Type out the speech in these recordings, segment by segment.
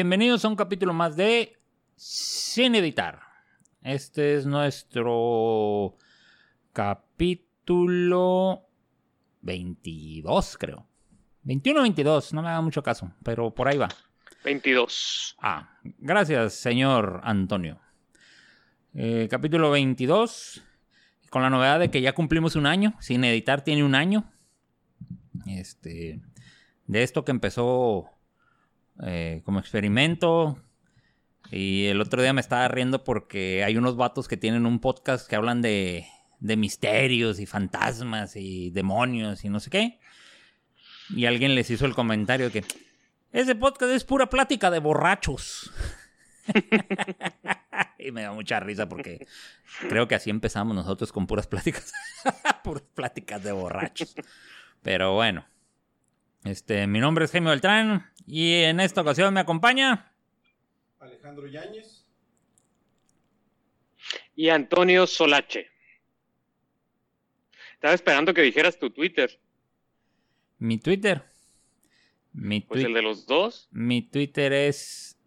Bienvenidos a un capítulo más de Sin Editar. Este es nuestro capítulo 22, creo. 21 22, no me haga mucho caso, pero por ahí va. 22. Ah, gracias, señor Antonio. Eh, capítulo 22, con la novedad de que ya cumplimos un año. Sin editar tiene un año. Este, de esto que empezó eh, como experimento. Y el otro día me estaba riendo porque hay unos vatos que tienen un podcast que hablan de, de misterios y fantasmas y demonios y no sé qué. Y alguien les hizo el comentario que ese podcast es pura plática de borrachos. y me da mucha risa porque creo que así empezamos nosotros con puras pláticas. puras pláticas de borrachos. Pero bueno. Este, mi nombre es Jaime Beltrán y en esta ocasión me acompaña Alejandro Yáñez. Y Antonio Solache. Estaba esperando que dijeras tu Twitter. mi Twitter. Mi, Pues el de los dos. mi Twitter es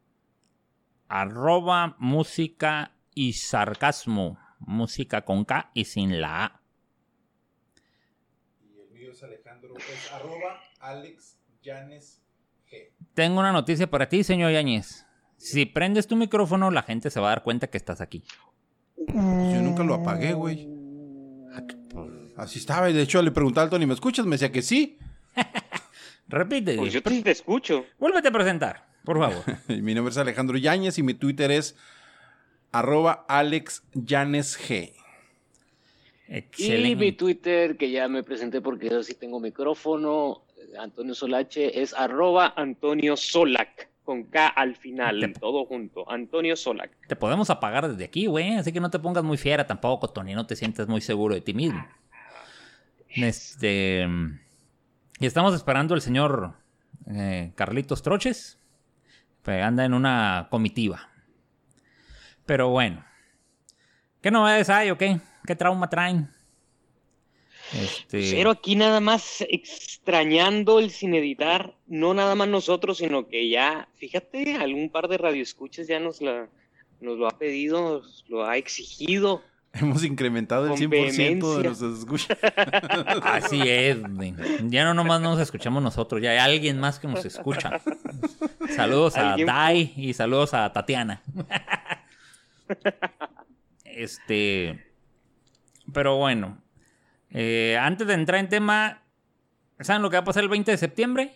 arroba música y sarcasmo. Música con K y sin la A. Y el mío es Alejandro, es arroba Alex Llanes G. Tengo una noticia para ti, señor Yáñez. Si prendes tu micrófono, la gente se va a dar cuenta que estás aquí. Yo nunca lo apagué, güey. Así estaba. y De hecho, le preguntaba al Tony, ¿me escuchas? Me decía que sí. Repite. Pues yo te, te escucho. Vuélvete a presentar, por favor. Mi nombre es Alejandro Yáñez y mi Twitter es arroba Alex G. Y mi Excelente. Twitter, que ya me presenté porque yo sí tengo micrófono, Antonio Solache, es Arroba Antonio Solac. Con K al final. Te- Todo junto. Antonio Solac. Te podemos apagar desde aquí, güey. Así que no te pongas muy fiera tampoco, Tony. No te sientes muy seguro de ti mismo. Este. Y estamos esperando al señor eh, Carlitos Troches. Que anda en una comitiva. Pero bueno. ¿Qué novedades hay o qué? ¿Qué trauma traen? Este. Pero aquí nada más extrañando el sin editar, no nada más nosotros, sino que ya, fíjate, algún par de radioescuchas ya nos la nos lo ha pedido, nos lo ha exigido. Hemos incrementado el Con 100% de nuestros escuchas. Así es. Ya no nomás nos escuchamos nosotros, ya hay alguien más que nos escucha. Saludos a Alguien- Dai y saludos a Tatiana. Este. Pero bueno. Eh, antes de entrar en tema, ¿saben lo que va a pasar el 20 de septiembre?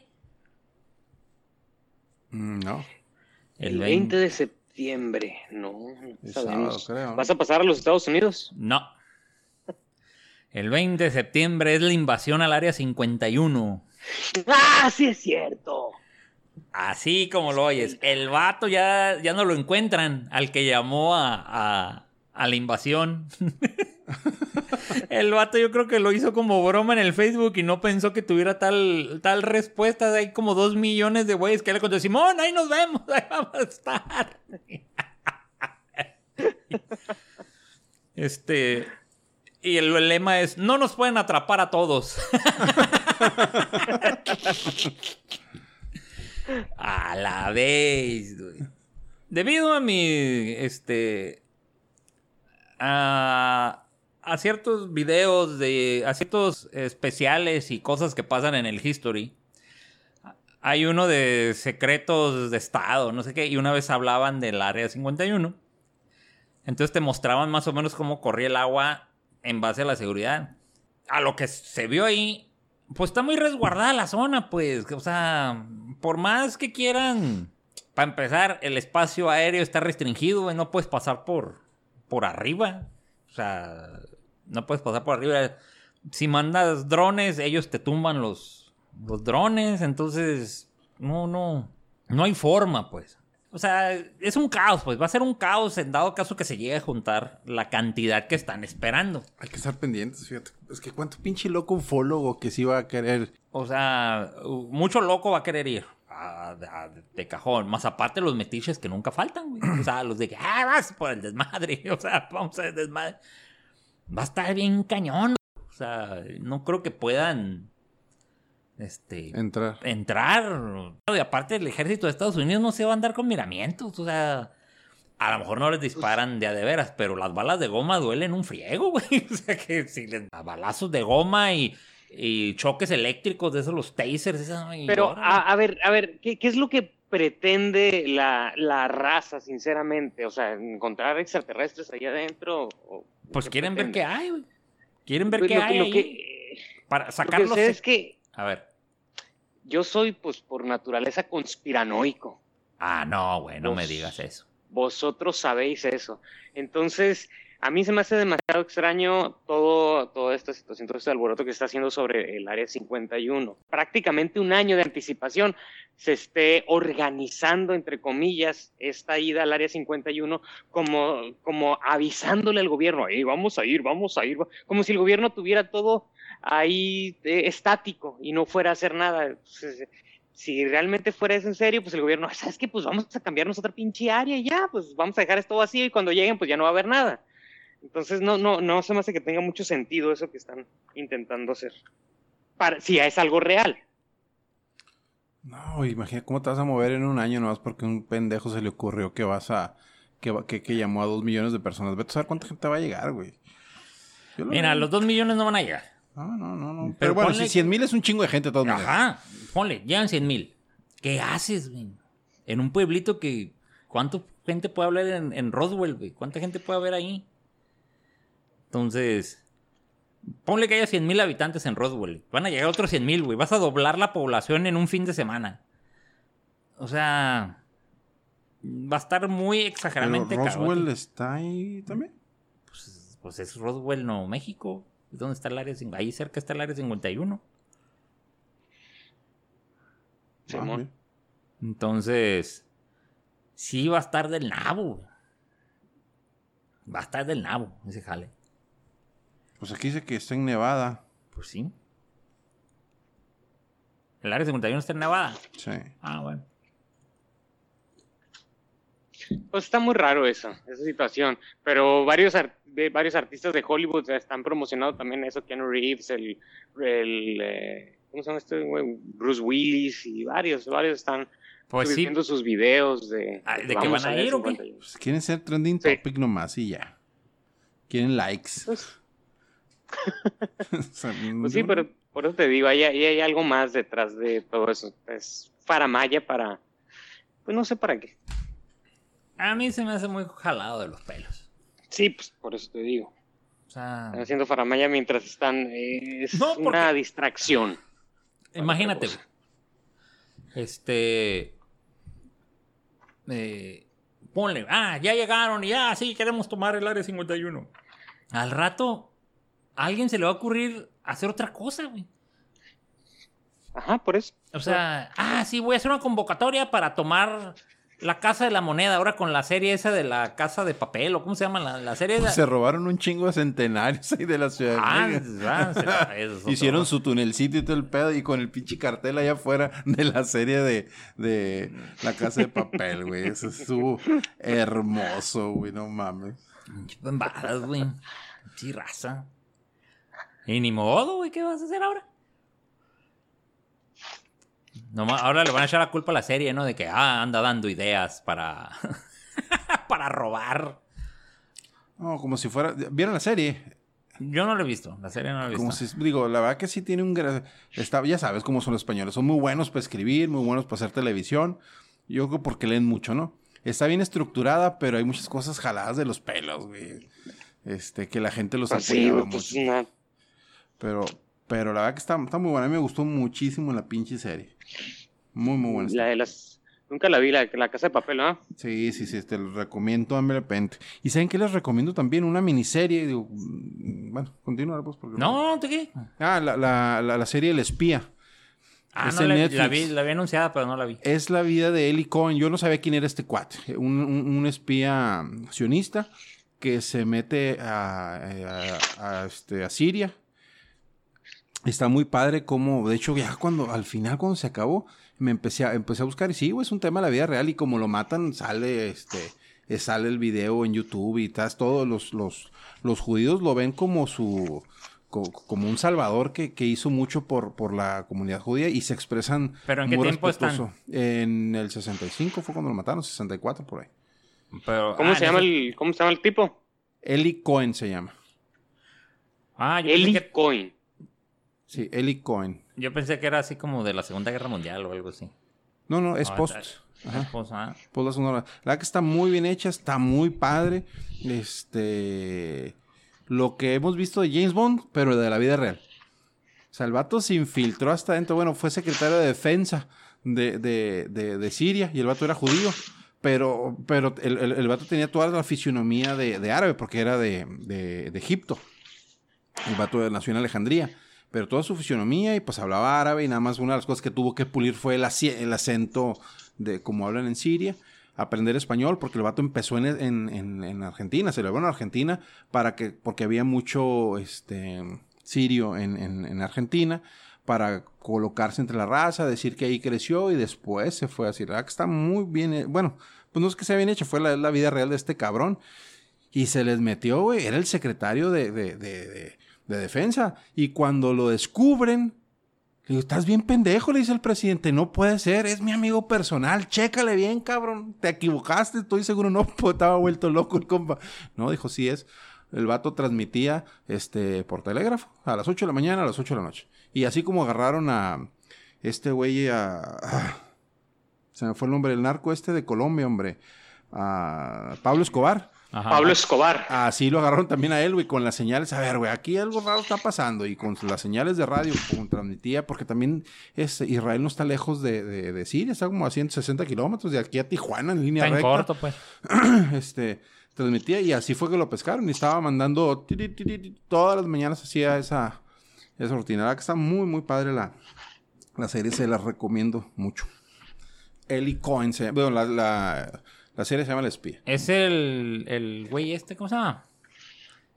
Mm, no. El 20 de septiembre, no, no sabemos. sábado, creo, ¿no? ¿Vas a pasar a los Estados Unidos? No. El 20 de septiembre es la invasión al área 51. ¡Ah, sí es cierto! Así como lo oyes. El vato ya, ya no lo encuentran al que llamó a, a, a la invasión. el vato yo creo que lo hizo como broma en el Facebook y no pensó que tuviera tal, tal respuesta. Hay como dos millones de güeyes que le contestó, Simón, ahí nos vemos, ahí vamos a estar. este... Y el, el lema es, no nos pueden atrapar a todos. A la vez. Debido a mi, este, a, ciertos videos de, ciertos especiales y cosas que pasan en el History, hay uno de secretos de Estado, no sé qué, y una vez hablaban del Área 51. Entonces te mostraban más o menos cómo corría el agua en base a la seguridad. A lo que se vio ahí, pues está muy resguardada la zona, pues. O sea, por más que quieran. Para empezar, el espacio aéreo está restringido, güey. No puedes pasar por, por arriba. O sea, no puedes pasar por arriba. Si mandas drones, ellos te tumban los, los drones. Entonces, no, no. No hay forma, pues. O sea, es un caos, pues. Va a ser un caos en dado caso que se llegue a juntar la cantidad que están esperando. Hay que estar pendientes, fíjate. Es que cuánto pinche loco ufólogo que sí va a querer. O sea, mucho loco va a querer ir a- a- de cajón. Más aparte los metiches que nunca faltan, güey. O sea, los de que, ah, vas por el desmadre. O sea, vamos a el desmadre. Va a estar bien cañón. O sea, no creo que puedan este, Entrar. entrar. Y aparte el ejército de Estados Unidos no se va a andar con miramientos, o sea, a lo mejor no les disparan de a de veras, pero las balas de goma duelen un friego, güey. O sea que si les da balazos de goma y, y choques eléctricos de esos, los tasers, Pero, a, a ver, a ver, ¿qué, qué es lo que pretende la, la raza, sinceramente? O sea, ¿encontrar extraterrestres ahí adentro? ¿O pues qué quieren ver qué hay, güey. Quieren ver Pues qué lo hay lo ahí que- para lo que sacarlos. sé es que A ver. yo soy, pues, por naturaleza conspiranoico. Ah, no, güey, no me digas eso. Vosotros sabéis eso. Entonces, a mí se me hace demasiado extraño todo, toda esta situación, todo este alboroto que está haciendo sobre el Área 51. Prácticamente un año de anticipación se esté organizando, entre comillas, esta ida al Área 51 como, como avisándole al gobierno, "Ey, vamos a ir, vamos a ir, como si el gobierno tuviera todo ahí eh, estático y no fuera a hacer nada. Si realmente fuera eso en serio, pues el gobierno, ¿sabes qué? Pues vamos a cambiarnos otra pinche área y ya, pues vamos a dejar esto vacío y cuando lleguen, pues ya no va a haber nada. Entonces, no, no, no se me hace que tenga mucho sentido eso que están intentando hacer. Para, si es algo real. No, imagina cómo te vas a mover en un año nomás porque un pendejo se le ocurrió que vas a. que, va- que, que llamó a dos millones de personas. Vete a saber cuánta gente va a llegar, güey. Lo Mira, veo. los dos millones no van a llegar. No, no, no, no. Pero, Pero bueno, ponle- si 100 mil es un chingo de gente, maneras. Ajá, ponle, llegan 100 mil. ¿Qué haces, güey? En un pueblito que. ¿Cuánta gente puede hablar en, en Roswell, güey? ¿Cuánta gente puede haber ahí? Entonces. Ponle que haya 100 mil habitantes en Roswell. Van a llegar otros 100 mil, güey. Vas a doblar la población en un fin de semana. O sea. Va a estar muy Pero exageradamente Roswell caótico. está ahí también. Pues, pues es Roswell, no México. ¿Dónde está el área? Ahí cerca está el área 51. Ah, Simón. Entonces, sí va a estar del nabo. güey. Va a estar del nabo ese jale. Pues aquí dice que está en Nevada. Pues sí. El área 51 está en Nevada. Sí. Ah, bueno. Pues está muy raro eso, esa situación. Pero varios, ar- de, varios artistas de Hollywood ya están promocionando también eso. Keanu Reeves, el, el eh, ¿cómo se llama este? Bruce Willis y varios, varios están Pues sí. subiendo sus videos de, Ah, ¿de que van a ir o qué? 51. Pues quieren ser trending Sí. topic nomás y ya. Quieren likes. Pues, pues sí, pero por eso te digo, ahí, ahí hay algo más detrás de todo eso. Es faramaya para, pues no sé para qué. A mí se me hace muy jalado de los pelos. Sí, pues por eso te digo. O sea, Están haciendo faramaya mientras están. es No, porque- una distracción. imagínate. Este. eh, ponle, ah, ya llegaron y ya, sí, queremos tomar el área 51. Al rato, a alguien se le va a ocurrir hacer otra cosa, güey. Ajá, por eso. O sea, ah, sí, voy a hacer una convocatoria para tomar la Casa de la Moneda, ahora con la serie esa de la Casa de Papel, o cómo se llama la, la serie. Pues de- se robaron un chingo de centenarios ahí de la ciudad. Ah, de ah, eso es otro. Hicieron su tunelcito y todo el pedo y con el pinche cartel allá afuera de la serie de, de La Casa de Papel, güey. Eso estuvo hermoso, güey, no mames. Güey. Sí, raza. Y ni modo, güey, ¿qué vas a hacer ahora? Nomás- ahora le van a echar la culpa a la serie, ¿no? De que, ah, anda dando ideas para... para robar. No, como si fuera... ¿Vieron la serie? Yo no lo he visto, la serie no la he visto. Como si, digo, la verdad que sí tiene un... gra- Está, ya sabes cómo son los españoles. Son muy buenos para escribir, muy buenos para hacer televisión. Yo creo porque leen mucho, ¿no? Está bien estructurada, pero hay muchas cosas jaladas de los pelos, güey. Este, que la gente los Pues sí, apoyaba güey, pues mucho. Pero, pero la verdad que está, está muy buena. A mí me gustó muchísimo la pinche serie. Muy, muy buena. la de las. Nunca la vi, la, la casa de papel, ¿no? Sí, sí, sí, te lo recomiendo ampliamente. ¿Y saben qué les recomiendo también? Una miniserie. Digo, mm, bueno, continúa pues. Porque... No, ¿te qué? Ah, la, la, la, la serie El Espía. Ah, Es no, la, la vi, la vi anunciada, pero no la vi. Es la vida de Eli Cohen. Yo no sabía quién era este cuate. Un, un- un espía sionista que se mete a, a- a, este, a Siria. Está muy padre como, de hecho, ya cuando, al final, cuando se acabó, me empecé a, empecé a buscar y sí, güey, es un tema de la vida real y como lo matan, sale este, sale el video en YouTube y tas, todos los, los, los judíos lo ven como su, co- como un salvador que, que hizo mucho por, por la comunidad judía y se expresan ¿Pero en qué muy tiempo están? En el 65 fue cuando lo mataron, 64 por ahí. Pero, ¿Cómo ah, se llama el cómo se llama el tipo? Eli Cohen se llama. Ah, yo Eli que, Cohen. Sí, Eli Cohen. yo pensé que era así como de la Segunda Guerra Mundial o algo así. No, no, es post. ah. Pues la sonora. La verdad que está muy bien hecha, está muy padre. Este. Lo que hemos visto de James Bond, pero de la vida real. O sea, el vato se infiltró hasta adentro. Bueno, fue secretario de defensa de, de, de, de Siria y el vato era judío. Pero, pero el, el, el vato tenía toda la fisionomía de, de árabe porque era de, de, de Egipto. El vato nació en Alejandría. Pero toda su fisionomía y pues hablaba árabe y nada más una de las cosas que tuvo que pulir fue el, el acento de como hablan en Siria. Aprender español porque el vato empezó en, en, en- en Argentina, se lo llevaron a Argentina para que, porque había mucho este, sirio en, en- en Argentina para colocarse entre la raza, decir que ahí creció y después se fue verdad que está muy bien, eh, bueno, pues no es que sea bien hecho, fue la, vida real de este cabrón. Y se les metió, güey, era el secretario de- de defensa. Y cuando lo descubren, le digo, estás bien pendejo, le dice el presidente, no puede ser, es mi amigo personal, chécale bien, cabrón, te equivocaste, estoy seguro, no, pues, estaba vuelto loco el compa. No, dijo, sí es. El vato transmitía este, por telégrafo a las 8 de la mañana, a las 8 de la noche. Y así como agarraron a este güey, a, a- se me fue el nombre, el narco este de Colombia, hombre, a Pablo Escobar. Ajá. Pablo Escobar. Así lo agarraron también a él, güey, con las señales. A ver, güey, aquí algo raro está pasando. Y con las señales de radio, como transmitía, porque también es, Israel no está lejos de, de, de Siria, está como a 160 kilómetros de aquí a Tijuana en línea Está en recta. corto, pues. Este, transmitía y así fue que lo pescaron. Y estaba mandando tiri, tiri, tiri, todas las mañanas hacía esa, esa rutina. La que está muy, muy padre la, la serie, se la recomiendo mucho. Eli Cohen, se, bueno, la, la, la serie se llama El Espía. Es el, el güey este, ¿cómo se llama?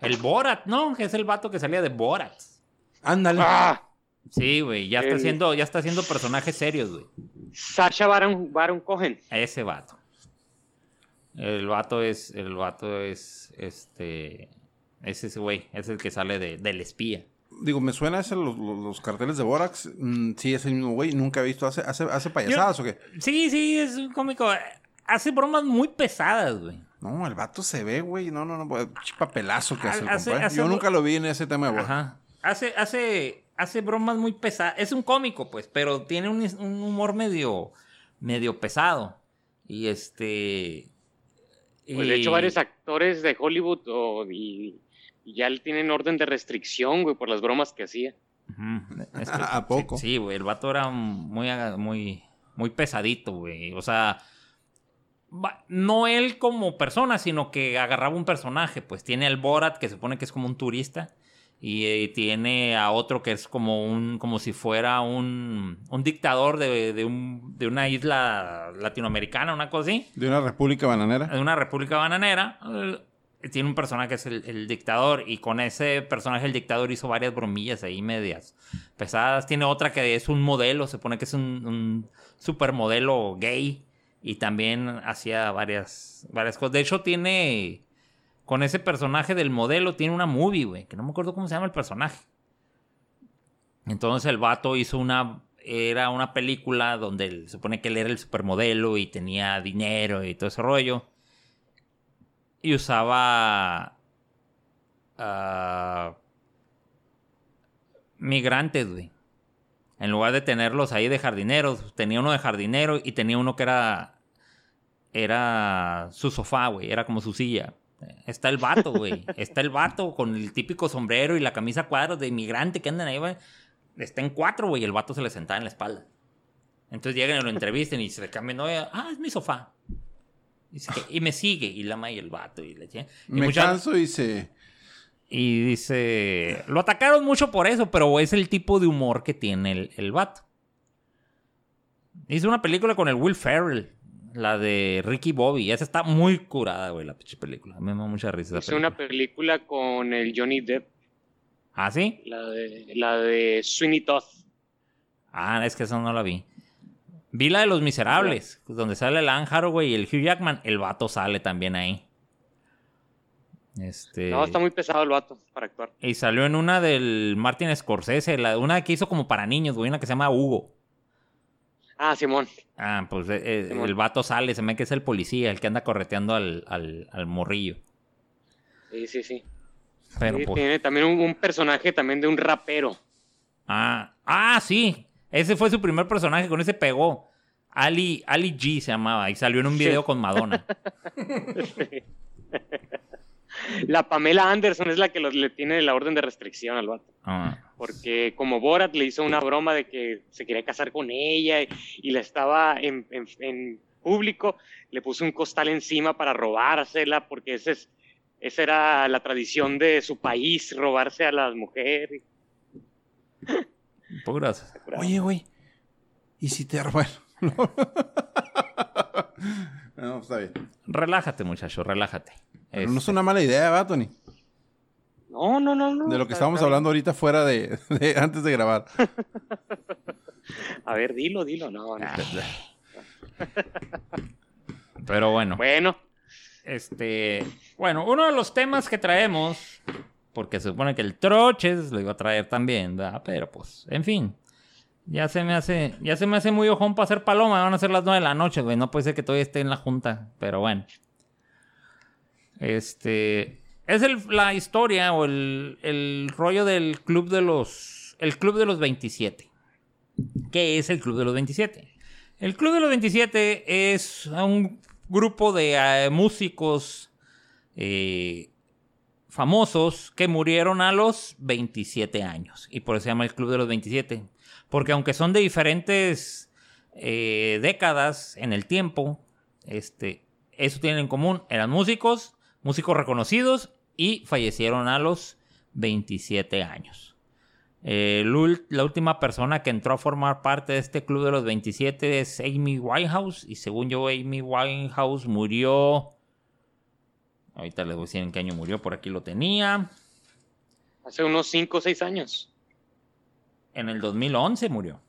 El Borat, ¿no? Que es el vato que salía de Borat. Ándale. Ah, Sí, güey, ya está El- haciendo, ya está haciendo personajes serios, güey. Sasha Baron, Baron Cohen. Ese vato. El vato es, el vato es, este, es ese güey, es el que sale de, del espía. Digo, me suena ese los, los- los carteles de Borax. Mm, sí, es el mismo güey. Nunca he visto. ¿Hace, hace, hace payasadas o qué? Sí, sí, es un cómico. Hace bromas muy pesadas, güey. No, el vato se ve, güey. No, no, no. pues, papelazo que hace el Hace- compa, hace Yo nunca lo vi en ese tema de Borax. Ajá. Hace, hace, hace bromas muy pesadas. Es un cómico, pues, pero tiene un, un humor medio, medio pesado. Y este. Pues de hecho varios actores de Hollywood y, y ya le tienen orden de restricción, güey, por las bromas que hacía. Ujú. Es que- ¿A poco? Sí, sí, güey. El vato era muy, muy, muy pesadito, güey. O sea, no él como persona, sino que agarraba un personaje. Pues tiene al Borat, que se supone que es como un turista. Y eh, tiene a otro que es como un, como si fuera un, un dictador de, de un- de una isla latinoamericana, una cosa así De una república bananera. de una república bananera. eh, Tiene un personaje que es el, el dictador y con ese personaje el dictador hizo varias bromillas ahí medias pesadas. Tiene otra que es un modelo, se pone que es un, un supermodelo gay y también hacía varias, varias cosas. De hecho tiene, con ese personaje del modelo, tiene una movie, güey, que no me acuerdo cómo se llama el personaje. Entonces el vato hizo una, era una película donde se supone que él era el supermodelo y tenía dinero y todo ese rollo. Y usaba ah, migrantes, güey. En lugar de tenerlos ahí de jardineros, tenía uno de jardinero y tenía uno que era era su sofá, güey, era como su silla. Está el vato, güey. Está el vato con el típico sombrero y la camisa cuadros de inmigrante que andan ahí, güey. Está en cuatro, güey, y el vato se le sentaba en la espalda. Entonces llegan y lo entrevisten y se le cambian, oye, ah, es mi sofá. Y, me sigue, y la ma y el vato, y le y Me mucha- canso y se... y dice, lo atacaron mucho por eso, pero es el tipo de humor que tiene el, el vato. Hizo una película con el Will Ferrell, la de Ricky Bobby. Esa está muy curada, güey, la pinche película. A mí me da mucha risa. esa Hizo una película. película con el Johnny Depp, ¿Ah, sí? la de, la de Sweeney Todd. Ah, es que esa no la vi. Vi la de Los Miserables, donde sale el Anne Hathaway y el Hugh Jackman. El vato sale también ahí. Este, No, está muy pesado el vato para actuar. Y salió en una del Martin Scorsese, la, una que hizo como para niños, güey, una que se llama Hugo. Ah, Simón. Ah, pues eh, eh, Simón. el vato sale, se ve que es el policía, el que anda correteando al, al, al morrillo. Sí, sí, sí. Pero Sí, pues. Tiene también un, un personaje también de un rapero. Ah, ah, sí. Ese fue su primer personaje, con ese pegó. Ali, Ali G se llamaba y salió en un video Sí. con Madonna. La Pamela Anderson es la que los- le tiene la orden de restricción al vato. Ah. Porque como Borat le hizo una broma de que se quería casar con ella y, y la estaba en, en- en público, le puso un costal encima para robársela, porque ese es, esa era la tradición de su país, robarse a las mujeres. Puras. Oye, güey. ¿Y si te bueno, No, está bien. Relájate, muchacho, relájate. Pero no es una mala idea, ¿va, Tony? No, no, no, no. De lo que Está- estábamos está hablando ahorita fuera de, de- antes de grabar. A ver, dilo, dilo. No, no. Ah. Pero bueno. Bueno, Este, bueno, uno de los temas que traemos, porque se supone que el troches lo iba a traer también, ¿verdad? Pero pues, en fin. Ya se me hace, ya se me hace muy ojón para hacer paloma, van a ser las nueve de la noche, güey. No puede ser que todavía esté en la junta, pero bueno. Este, es el- la historia o el, el rollo del club de los, el club de los 27. ¿Qué es el club de los 27? El Club de los 27 es un grupo de eh, músicos eh, famosos que murieron a los 27 años. Y por eso se llama el Club de los 27. Porque aunque son de diferentes eh, décadas en el tiempo, este, eso tienen en común. Eran músicos, músicos reconocidos y fallecieron a los 27 años. Eh, la última persona que entró a formar parte de este club de los 27 es Amy Winehouse. Y según yo, Amy Winehouse murió. Ahorita les voy a decir en qué año murió, por aquí lo tenía. hace unos 5 o 6 años. En el 2011 murió.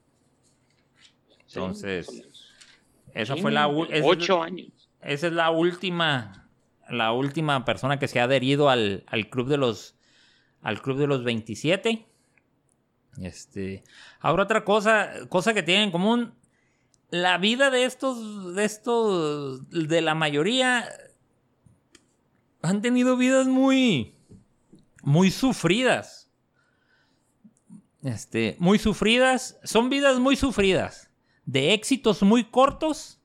Entonces. Esa Sí, fue la, Ocho años. Esa es la última, la última persona que se ha adherido al, al club de los, al club de los 27. Este, ahora otra cosa, cosa que tienen en común, la vida de estos, de estos, de la mayoría, han tenido vidas muy, muy sufridas. Este, muy sufridas, son vidas muy sufridas, de éxitos muy cortos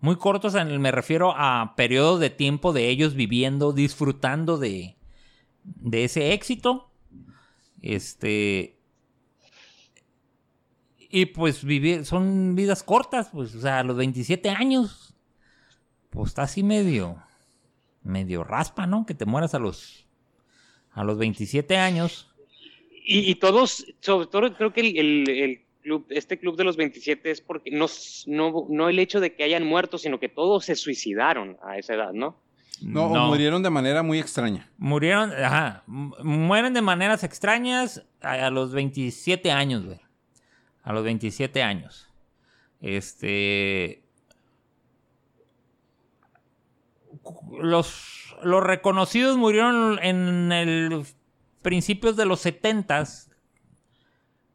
muy cortos, en el- me refiero a periodos de tiempo de ellos viviendo, disfrutando de, de ese éxito. Este. Y pues vivir, son vidas cortas, pues, o sea, a los 27 años, pues está así medio, medio raspa, ¿no? Que te mueras a los, a los 27 años. Y, y todos, sobre todo creo que el, el- el club, este club de los 27 es porque no, no, no el hecho de que hayan muerto, sino que todos se suicidaron a esa edad, ¿no? No, o murieron de manera muy extraña. Murieron, ajá, mu- mueren de maneras extrañas a, a los 27 años, güey. A los 27 años. Este. Los, los reconocidos murieron en el principios de los 70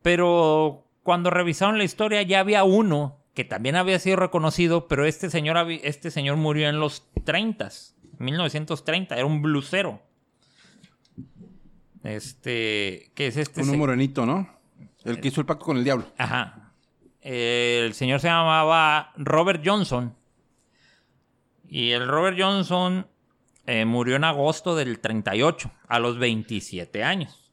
pero cuando revisaron la historia ya había uno que también había sido reconocido, pero este señor, este señor murió en los 30 1930, era un blusero. Este, ¿qué es este? Se- morenito, ¿no? El que hizo el pacto con el diablo. Ajá. Eh, el señor se llamaba Robert Johnson. Y el Robert Johnson eh, murió en agosto del 38, a los 27 años.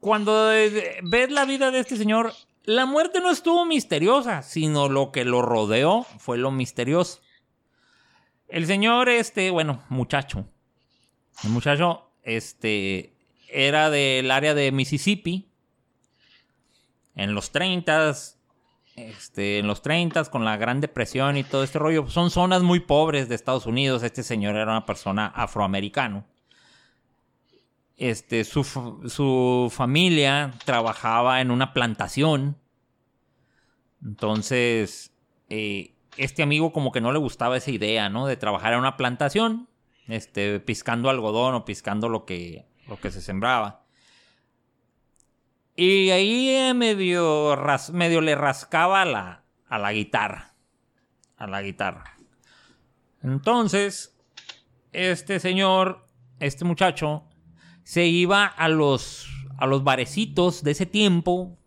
Cuando eh, ves la vida de este señor, la muerte no estuvo misteriosa, sino lo que lo rodeó fue lo misterioso. El señor, este, bueno, muchacho. El muchacho, este, era del área de Mississippi. En los 30 este, en los 30 con la Gran Depresión y todo este rollo, son zonas muy pobres de Estados Unidos. Este señor era una persona afroamericano. Este, su, su familia trabajaba en una plantación. Entonces, eh, este amigo como que no le gustaba esa idea, ¿no? De trabajar en una plantación, este, piscando algodón o piscando lo que, lo que se sembraba. Y ahí eh, medio, medio le rascaba a la, a la guitarra. A la guitarra. Entonces, este señor, este muchacho, se iba a los, a los barecitos de ese tiempo,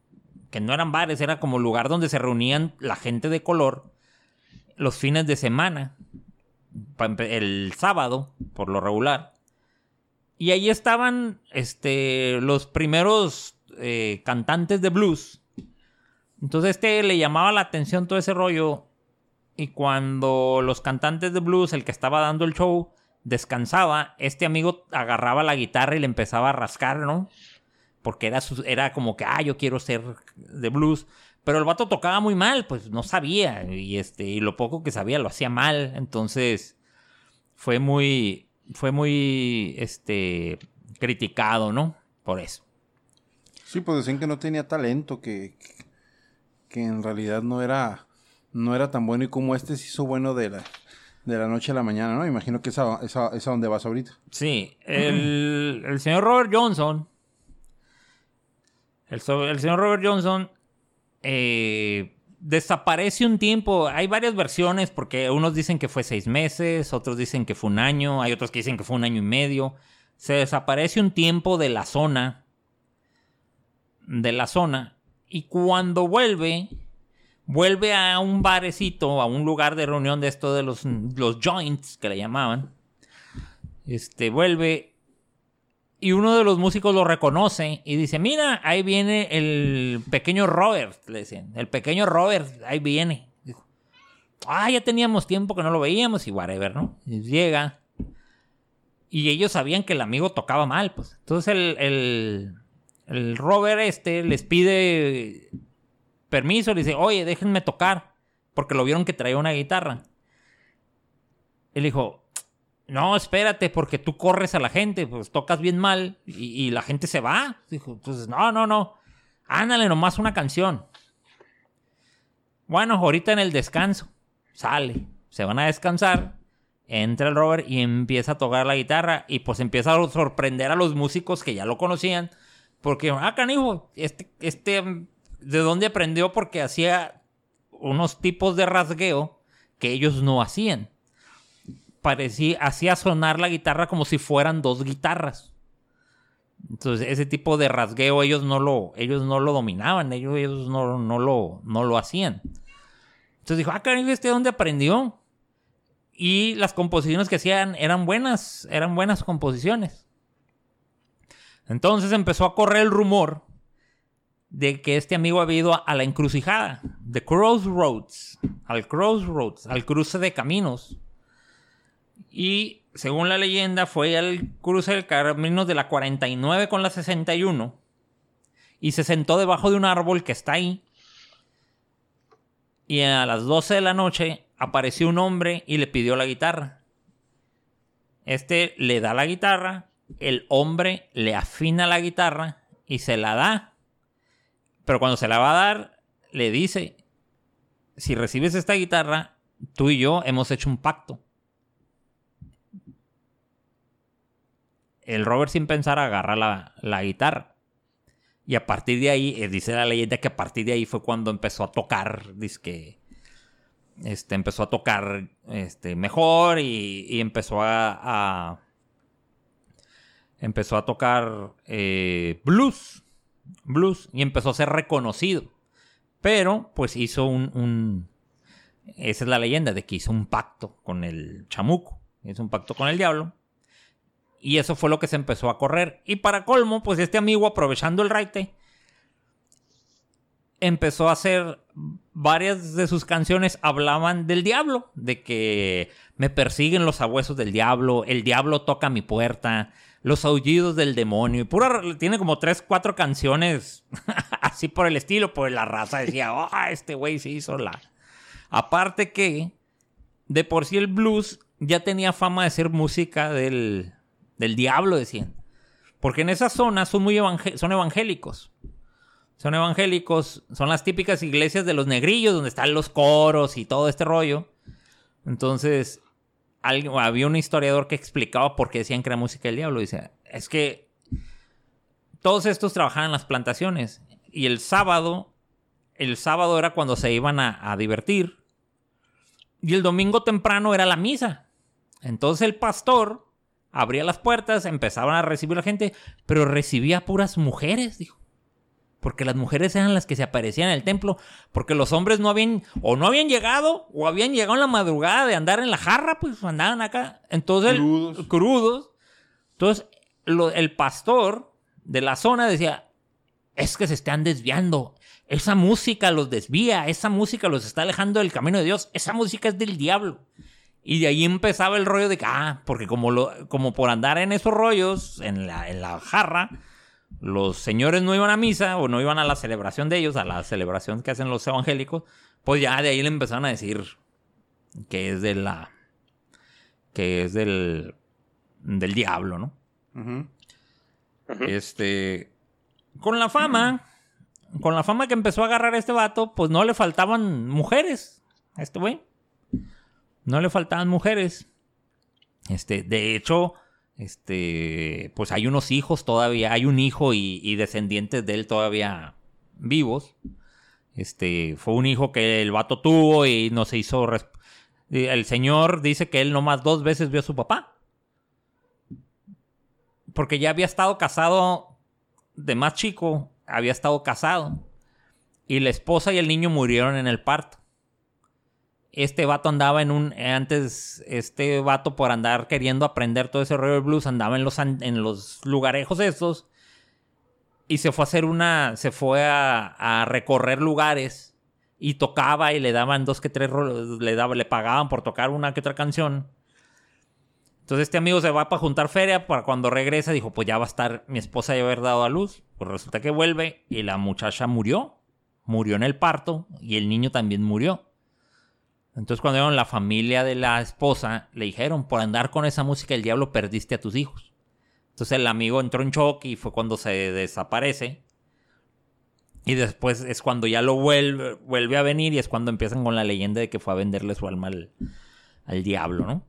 que no eran bares, era como lugar donde se reunían la gente de color los fines de semana, el sábado, por lo regular. Y ahí estaban este, los primeros eh, cantantes de blues. Entonces este le llamaba la atención todo ese rollo. Y cuando los cantantes de blues, el que estaba dando el show, descansaba, este amigo agarraba la guitarra y le empezaba a rascar, ¿no? Porque era, su- era como que, ah, yo quiero ser de blues. Pero el vato tocaba muy mal, pues no sabía. Y, este, y lo poco que sabía lo hacía mal. Entonces fue muy, fue muy, este, criticado, ¿no? Por eso. Sí, pues decían que no tenía talento, que, que, en realidad no era, no era tan bueno y como este se hizo bueno de la, de la noche a la mañana, ¿no? Imagino que esa, esa, esa donde vas ahorita. Sí, el, el señor Robert Johnson. El, so- el señor Robert Johnson eh, desaparece un tiempo. Hay varias versiones porque unos dicen que fue seis meses, otros dicen que fue un año, hay otros que dicen que fue un año y medio. Se desaparece un tiempo de la zona. De la zona. Y cuando vuelve, vuelve a un barecito, a un lugar de reunión de esto de los, los joints que le llamaban. Este vuelve y uno de los músicos lo reconoce y dice, mira, ahí viene el pequeño Robert, le decían, el pequeño Robert, ahí viene. Ah, ya teníamos tiempo que no lo veíamos y whatever, ¿no? Y llega y ellos sabían que el amigo tocaba mal, pues. Entonces el, el Robert este les pide permiso, le dice, oye, déjenme tocar, porque lo vieron que traía una guitarra. Él dijo, no, espérate, porque tú corres a la gente, pues tocas bien mal y, la gente se va. Dijo, entonces, no, no, no. Ándale nomás una canción. Bueno, ahorita en el descanso. Sale. Se van a descansar. Entra el Robert y empieza a tocar la guitarra. Y pues empieza a sorprender a los músicos que ya lo conocían. Porque, ah, canijo, este, este, ¿de dónde aprendió? Porque hacía unos tipos de rasgueo que ellos no hacían parecía, hacía sonar la guitarra como si fueran dos guitarras. Entonces, ese tipo de rasgueo ellos no lo, ellos no lo dominaban, ellos, ellos no, no, lo, no lo hacían. Entonces dijo, ah, cariño, ¿este dónde aprendió? Y las composiciones que hacían eran buenas, eran buenas composiciones. Entonces empezó a correr el rumor de que este amigo había ido a, la encrucijada, de Crossroads, al Crossroads, al cruce de caminos. Y según la leyenda, fue al cruce del camino de la 49 con la 61. Y se sentó debajo de un árbol que está ahí. Y a las 12 de la noche apareció un hombre y le pidió la guitarra. Este le da la guitarra. El hombre le afina la guitarra y se la da. Pero cuando se la va a dar, le dice: Si recibes esta guitarra, tú y yo hemos hecho un pacto. el Robert sin pensar agarra la, la guitarra. Y a partir de ahí, eh, dice la leyenda que a partir de ahí fue cuando empezó a tocar, que este, empezó a tocar este, mejor y, y empezó a, empezó a tocar eh, blues, blues y empezó a ser reconocido. Pero pues hizo un, un, esa es la leyenda de que hizo un pacto con el chamuco, hizo un pacto con el diablo. Y eso fue lo que se empezó a correr. Y para colmo, pues este amigo, aprovechando el raite, empezó a hacer varias de sus canciones hablaban del diablo, de que me persiguen los abuesos del diablo, el diablo toca mi puerta, los aullidos del demonio. Y pura, tiene como tres, cuatro canciones así por el estilo, pues la raza decía, oh, este güey se hizo la. Aparte que, de por sí el blues ya tenía fama de ser música del, del diablo, decían. Porque en esa zona son muy evangé son evangélicos. son evangélicos, son las típicas iglesias de los negrillos, donde están los coros y todo este rollo. Entonces, había un historiador que explicaba por qué decían que era música del diablo. Dice, es que todos estos trabajaban en las plantaciones y el sábado, el sábado era cuando se iban a, divertir y el domingo temprano era la misa. Entonces el pastor abría las puertas, empezaban a recibir a la gente, pero recibía puras mujeres, dijo. Porque las mujeres eran las que se aparecían en el templo, porque los hombres no habían, o no habían llegado, o habían llegado en la madrugada de andar en la jarra, pues andaban acá. Entonces, crudos. crudos. Entonces, el pastor de la zona decía, es que se están desviando. Esa música los desvía, esa música los está alejando del camino de Dios, esa música es del diablo. Y de ahí empezaba el rollo de que, ah, porque como, lo, como por andar en esos rollos, en la, en la jarra, los señores no iban a misa o no iban a la celebración de ellos, a la celebración que hacen los evangélicos, pues ya de ahí le empezaron a decir que es de la. que es del. del diablo, ¿no? Este. Con la fama. Con la fama que empezó a agarrar este vato, pues no le faltaban mujeres a este güey. No le faltaban mujeres. Este, de hecho, este, pues hay unos hijos todavía, hay un hijo y, descendientes de él todavía vivos. Este, fue un hijo que el vato tuvo y no se hizo. El señor dice que él nomás dos veces vio a su papá. Porque ya había estado casado de más chico, había estado casado. Y la esposa y el niño murieron en el parto este vato andaba en un. Antes, este vato por andar queriendo aprender todo ese rollo del blues, andaba en los, en los lugarejos estos. Y se fue a hacer una. Se fue a, recorrer lugares. Y tocaba y le daban dos que tres. Le, daba, le pagaban por tocar una que otra canción. Entonces este amigo se va para juntar feria. Para cuando regresa, dijo: Pues ya va a estar mi esposa ya haber dado a luz. Pues resulta que vuelve y la muchacha murió. Murió en el parto. Y el niño también murió. Entonces cuando vieron la familia de la esposa, le dijeron, por andar con esa música el diablo perdiste a tus hijos. Entonces el amigo entró en shock y fue cuando se desaparece. Y después es cuando ya lo vuelve, vuelve a venir y es cuando empiezan con la leyenda de que fue a venderle su alma al, al diablo, ¿no?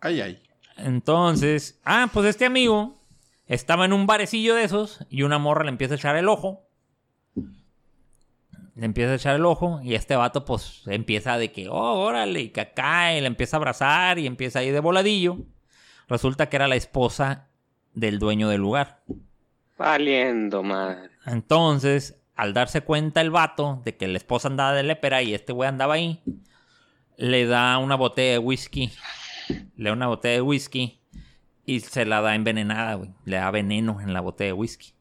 Ay, ay. Entonces, ah, pues este amigo estaba en un barecillo de esos y una morra le empieza a echar el ojo le empieza a echar el ojo y este vato pues empieza de que, oh, órale, y que cae, le empieza a abrazar y empieza ahí de voladillo. Resulta que era la esposa del dueño del lugar. Valiendo, madre. Entonces, al darse cuenta el vato de que la esposa andaba de lépera y este güey andaba ahí, le da una botella de whisky. Le da una botella de whisky y se la da envenenada, güey. Le da veneno en la botella de whisky.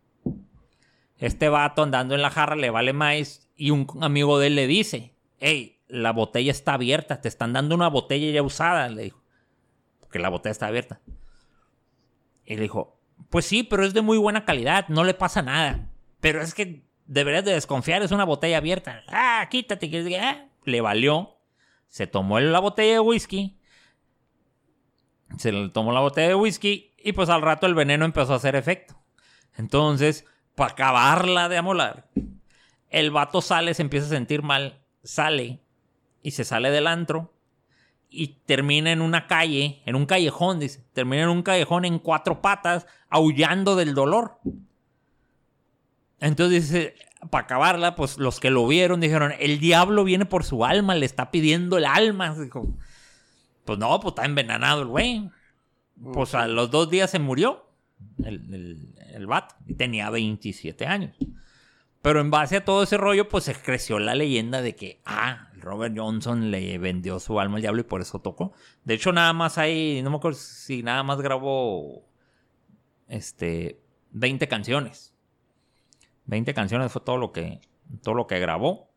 Este vato andando en la jarra le vale más y un amigo de él le dice, hey, la botella está abierta, te están dando una botella ya usada, le dijo, porque la botella está abierta. Y le dijo, pues sí, pero es de muy buena calidad, no le pasa nada. Pero es que deberías de desconfiar, es una botella abierta. Ah, quítate. Que... Ah, le valió. Se tomó la botella de whisky. Se le tomó la botella de whisky y pues al rato el veneno empezó a hacer efecto. Entonces, para acabarla de amolar, el vato sale, se empieza a sentir mal, sale y se sale del antro y termina en una calle, en un callejón, dice, termina en un callejón en cuatro patas, aullando del dolor. Entonces dice, para acabarla, pues los que lo vieron dijeron, el diablo viene por su alma, le está pidiendo el alma. Dijo, pues no, pues está envenenado el güey. Pues a los dos días se murió el, el, el vato y tenía 27 años. Pero en base a todo ese rollo, pues se creció la leyenda de que, ah, Robert Johnson le vendió su alma al diablo y por eso tocó. De hecho, nada más hay, no me acuerdo si nada más grabó, este, 20 canciones. 20 canciones fue todo lo que, todo lo que grabó.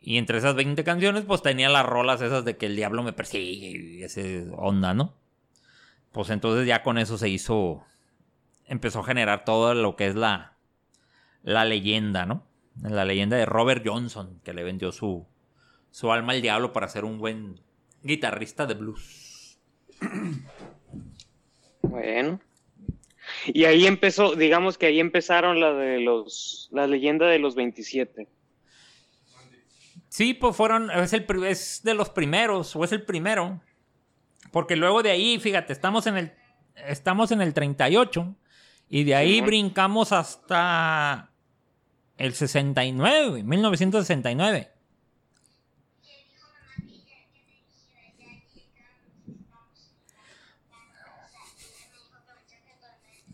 Y entre esas 20 canciones, pues tenía las rolas esas de que el diablo me persigue y ese onda, ¿no? Pues entonces ya con eso se hizo, empezó a generar todo lo que es la, la leyenda, ¿no? La leyenda de Robert Johnson, que le vendió su, su alma al diablo para ser un buen guitarrista de blues. Bueno. Y ahí empezó, digamos que ahí empezaron la de los, la leyenda de los 27. Sí, pues fueron, es, el, es de los primeros, o es el primero. Porque luego de ahí, fíjate, estamos en el, estamos en el 38 y de ahí brincamos hasta el 69, 1969.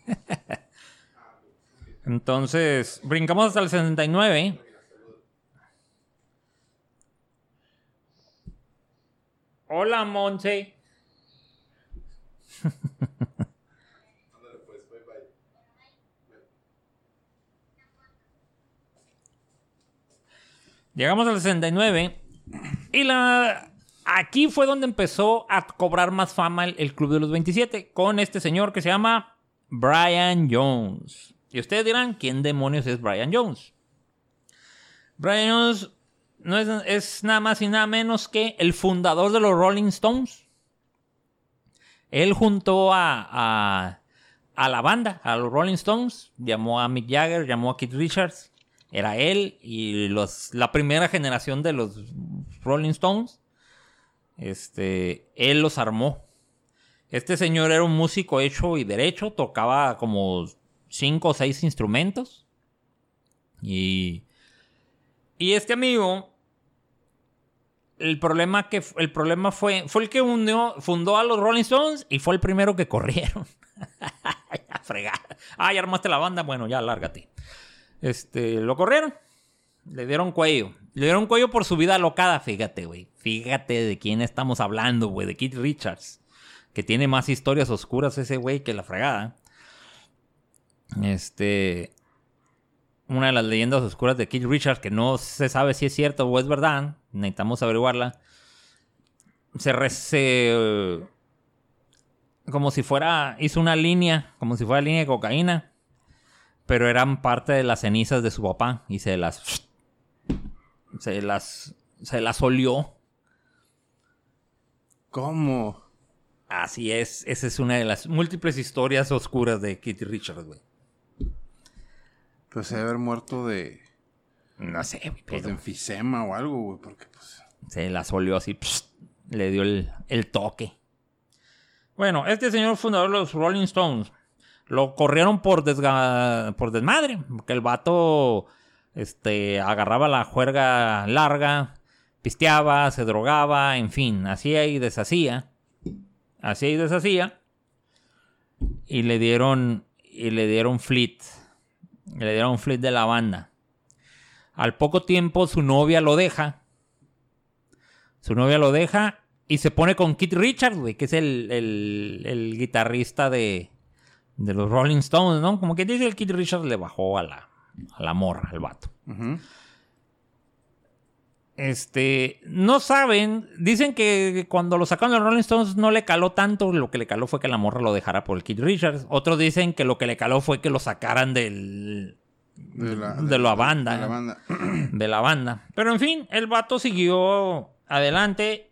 Entonces, brincamos hasta el 69. Hola, Monte. Llegamos al 69 y la aquí fue donde empezó a cobrar más fama el, Club de los 27 con este señor que se llama Brian Jones. Y ustedes dirán, ¿quién demonios es Brian Jones? Brian Jones no es, nada más y nada menos que el fundador de los Rolling Stones. Él juntó a, a, la banda, a los Rolling Stones, llamó a Mick Jagger, llamó a Keith Richards. Era él y los, la primera generación de los Rolling Stones. Este, él los armó. Este señor era un músico hecho y derecho, tocaba como cinco o seis instrumentos. Y, y este amigo el problema que el problema fue fue el que fundó a los Rolling Stones y fue el primero que corrieron. a fregar. Ah, ya armaste la banda, bueno, ya lárgate. Este, lo corrieron. Le dieron cuello. Le dieron cuello por su vida alocada, fíjate, güey. Fíjate de quién estamos hablando, güey, de Keith Richards, que tiene más historias oscuras ese güey que la fregada. Este una de las leyendas oscuras de Keith Richards, que no se sabe si es cierto o es verdad, necesitamos averiguarla. Se, rece... como si fuera, hizo una línea, como si fuera línea de cocaína, pero eran parte de las cenizas de su papá y se las, se las, se las olió. ¿Cómo? Así es, esa es una de las múltiples historias oscuras de Keith Richards, güey. Pues se debe haber muerto de. No sé, güey. Pues de enfisema o algo, güey. Porque pues. Se la solió así. le dio el, toque. Bueno, este señor fundador de los Rolling Stones. Lo corrieron por, por desmadre. Porque el vato. Este. Agarraba la juerga larga. Pisteaba, se drogaba, en fin, hacía y deshacía. Hacía y deshacía. Y le dieron. Y le dieron fleet le dieron un flip de la banda. Al poco tiempo su novia lo deja. Su novia lo deja y se pone con Keith Richards, güey, que es el, el, guitarrista de, de, los Rolling Stones, ¿no? Como que dice el Keith Richards le bajó a la, a la morra, al vato. Este, no saben, dicen que cuando lo sacaron de los Rolling Stones no le caló tanto, lo que le caló fue que la morra lo dejara por el Keith Richards. Otros dicen que lo que le caló fue que lo sacaran del de la, banda, de la banda. De la banda. Pero en fin, el vato siguió adelante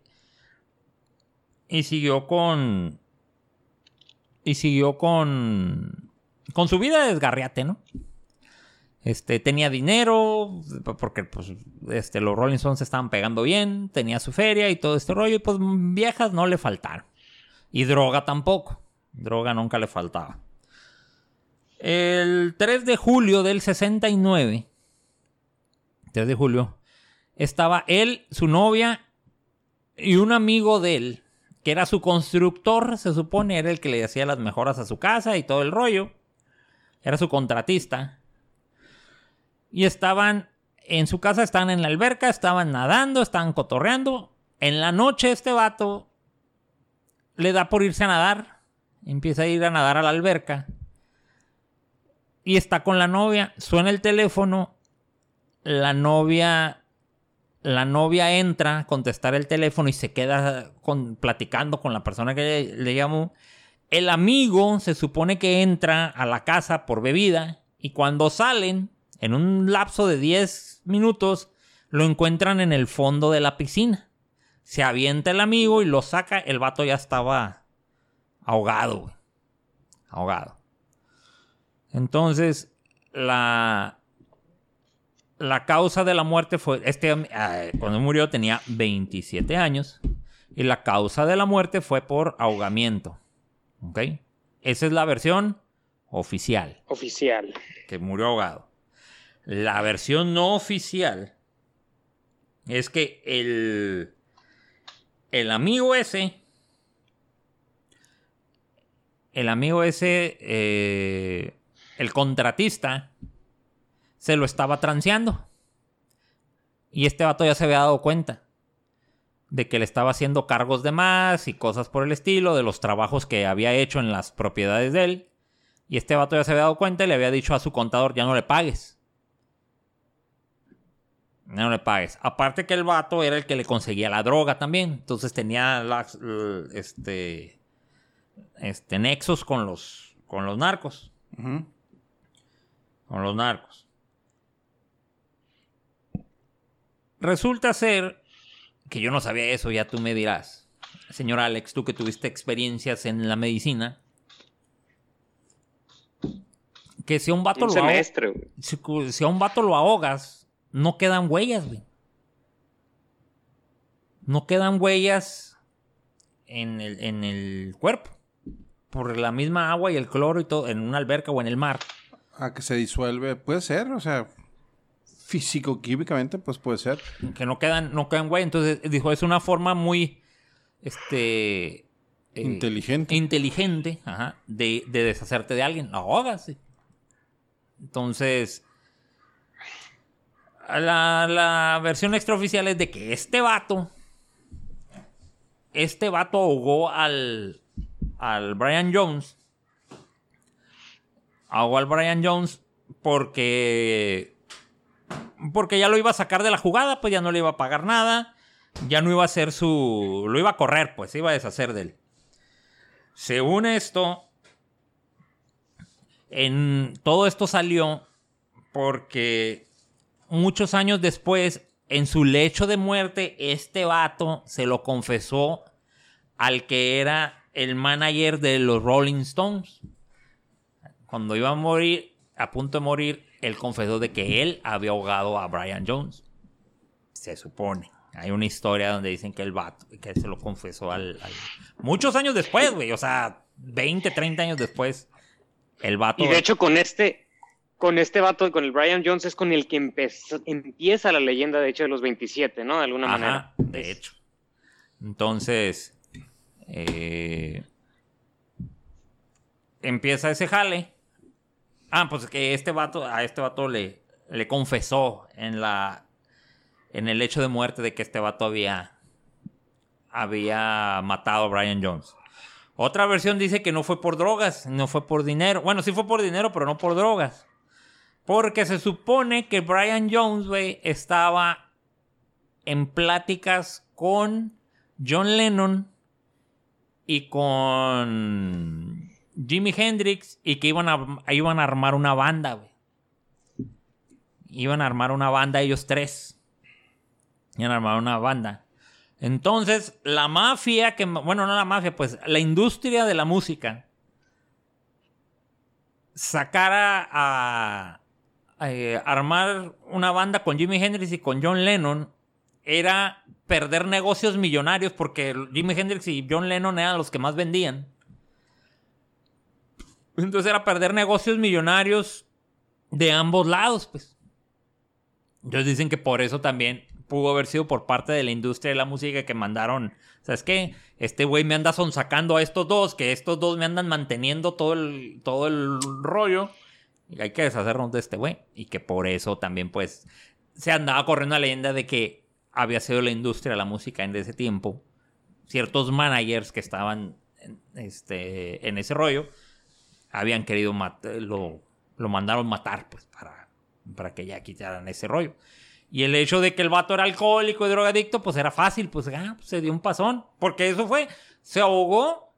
y siguió con y siguió con con su vida de desgarriate, ¿no? Este, tenía dinero, porque pues, este, los Rolling Stones estaban pegando bien, tenía su feria y todo este rollo, y pues viejas no le faltaron. Y droga tampoco. Droga nunca le faltaba. El 3 de julio del 69, 3 de julio, estaba él, su novia y un amigo de él, que era su constructor, se supone, era el que le hacía las mejoras a su casa y todo el rollo. Era su contratista y estaban en su casa, estaban en la alberca, estaban nadando, estaban cotorreando. En la noche este vato le da por irse a nadar, empieza a ir a nadar a la alberca y está con la novia, suena el teléfono, la novia la novia entra a contestar el teléfono y se queda platicando con la persona que le llamó. El amigo se supone que entra a la casa por bebida y cuando salen en un lapso de 10 minutos, lo encuentran en el fondo de la piscina. Se avienta el amigo y lo saca. El vato ya estaba ahogado, Ahogado. Entonces, la, la causa de la muerte fue, este, ah, cuando murió tenía 27 años y la causa de la muerte fue por ahogamiento. ¿Ok? Esa es la versión oficial. Oficial. Que murió ahogado. La versión no oficial es que el, el amigo ese, el amigo ese, eh, el contratista, se lo estaba transeando. Y este vato ya se había dado cuenta de que le estaba haciendo cargos de más y cosas por el estilo, de los trabajos que había hecho en las propiedades de él. Y este vato ya se había dado cuenta y le había dicho a su contador, ya no le pagues. Ya no le pagues. Aparte que el vato era el que le conseguía la droga también. Entonces tenía las, este, este, nexos con los, con los narcos. Con los narcos. Resulta ser que yo no sabía eso, ya tú me dirás. Señor Alex, tú que tuviste experiencias en la medicina. Que si a un vato, lo, si, a un vato lo ahogas, no quedan huellas, güey. No quedan huellas en el, en el cuerpo. Por la misma agua y el cloro y todo, en una alberca o en el mar. A que se disuelve, puede ser, o sea, físico-químicamente, pues puede ser. Que no quedan, no quedan güey. Entonces dijo, es una forma muy, este... Eh, inteligente. Inteligente, ajá, de, deshacerte de alguien. Ahogas. Entonces, la, la versión extraoficial es de que este vato, este vato ahogó al, al Brian Jones. Ahogó al Brian Jones porque porque ya lo iba a sacar de la jugada, pues ya no le iba a pagar nada, ya no iba a hacer su... lo iba a correr, pues se iba a deshacer de él. Según esto, en todo esto salió porque muchos años después, en su lecho de muerte, este vato se lo confesó al que era el manager de los Rolling Stones. Cuando iba a morir, a punto de morir, él confesó de que él había ahogado a Brian Jones. Se supone. Hay una historia donde dicen que el vato, que se lo confesó al, Muchos años después, güey. O sea, 20, 30 años después. El vato... Y de hecho con este... Con este vato, con el Brian Jones, es con el que empieza la leyenda, de hecho, de los 27, ¿no? De alguna manera. De hecho. Entonces... Eh, empieza ese jale Ah, pues que este vato, a este vato le, le confesó en la. en el hecho de muerte de que este vato había. había matado a Brian Jones. Otra versión dice que no fue por drogas, no fue por dinero. Bueno, sí fue por dinero, pero no por drogas. Porque se supone que Brian Jones, güey, estaba en pláticas con John Lennon y con Jimi Hendrix y que iban a, iban a armar una banda. Iban a armar una banda ellos tres. Iban a armar una banda. Entonces, la mafia que... Bueno, no la mafia, pues la industria de la música sacara a, eh, armar una banda con Jimi Hendrix y con John Lennon era perder negocios millonarios porque Jimi Hendrix y John Lennon eran los que más vendían. Entonces era perder negocios millonarios de ambos lados, pues. Entonces dicen que por eso también pudo haber sido por parte de la industria de la música que mandaron, ¿sabes qué? Este güey me anda sonsacando a estos dos, que estos dos me andan manteniendo todo el, todo el rollo. Y hay que deshacernos de este güey. Y que por eso también, pues, se andaba corriendo la leyenda de que había sido la industria de la música en ese tiempo. Ciertos managers que estaban este, en ese rollo habían querido matar, lo, lo mandaron matar, pues, para, para que ya quitaran ese rollo. Y el hecho de que el vato era alcohólico y drogadicto, pues era fácil, pues, ah, pues, se dio un pasón. Porque eso fue, se ahogó.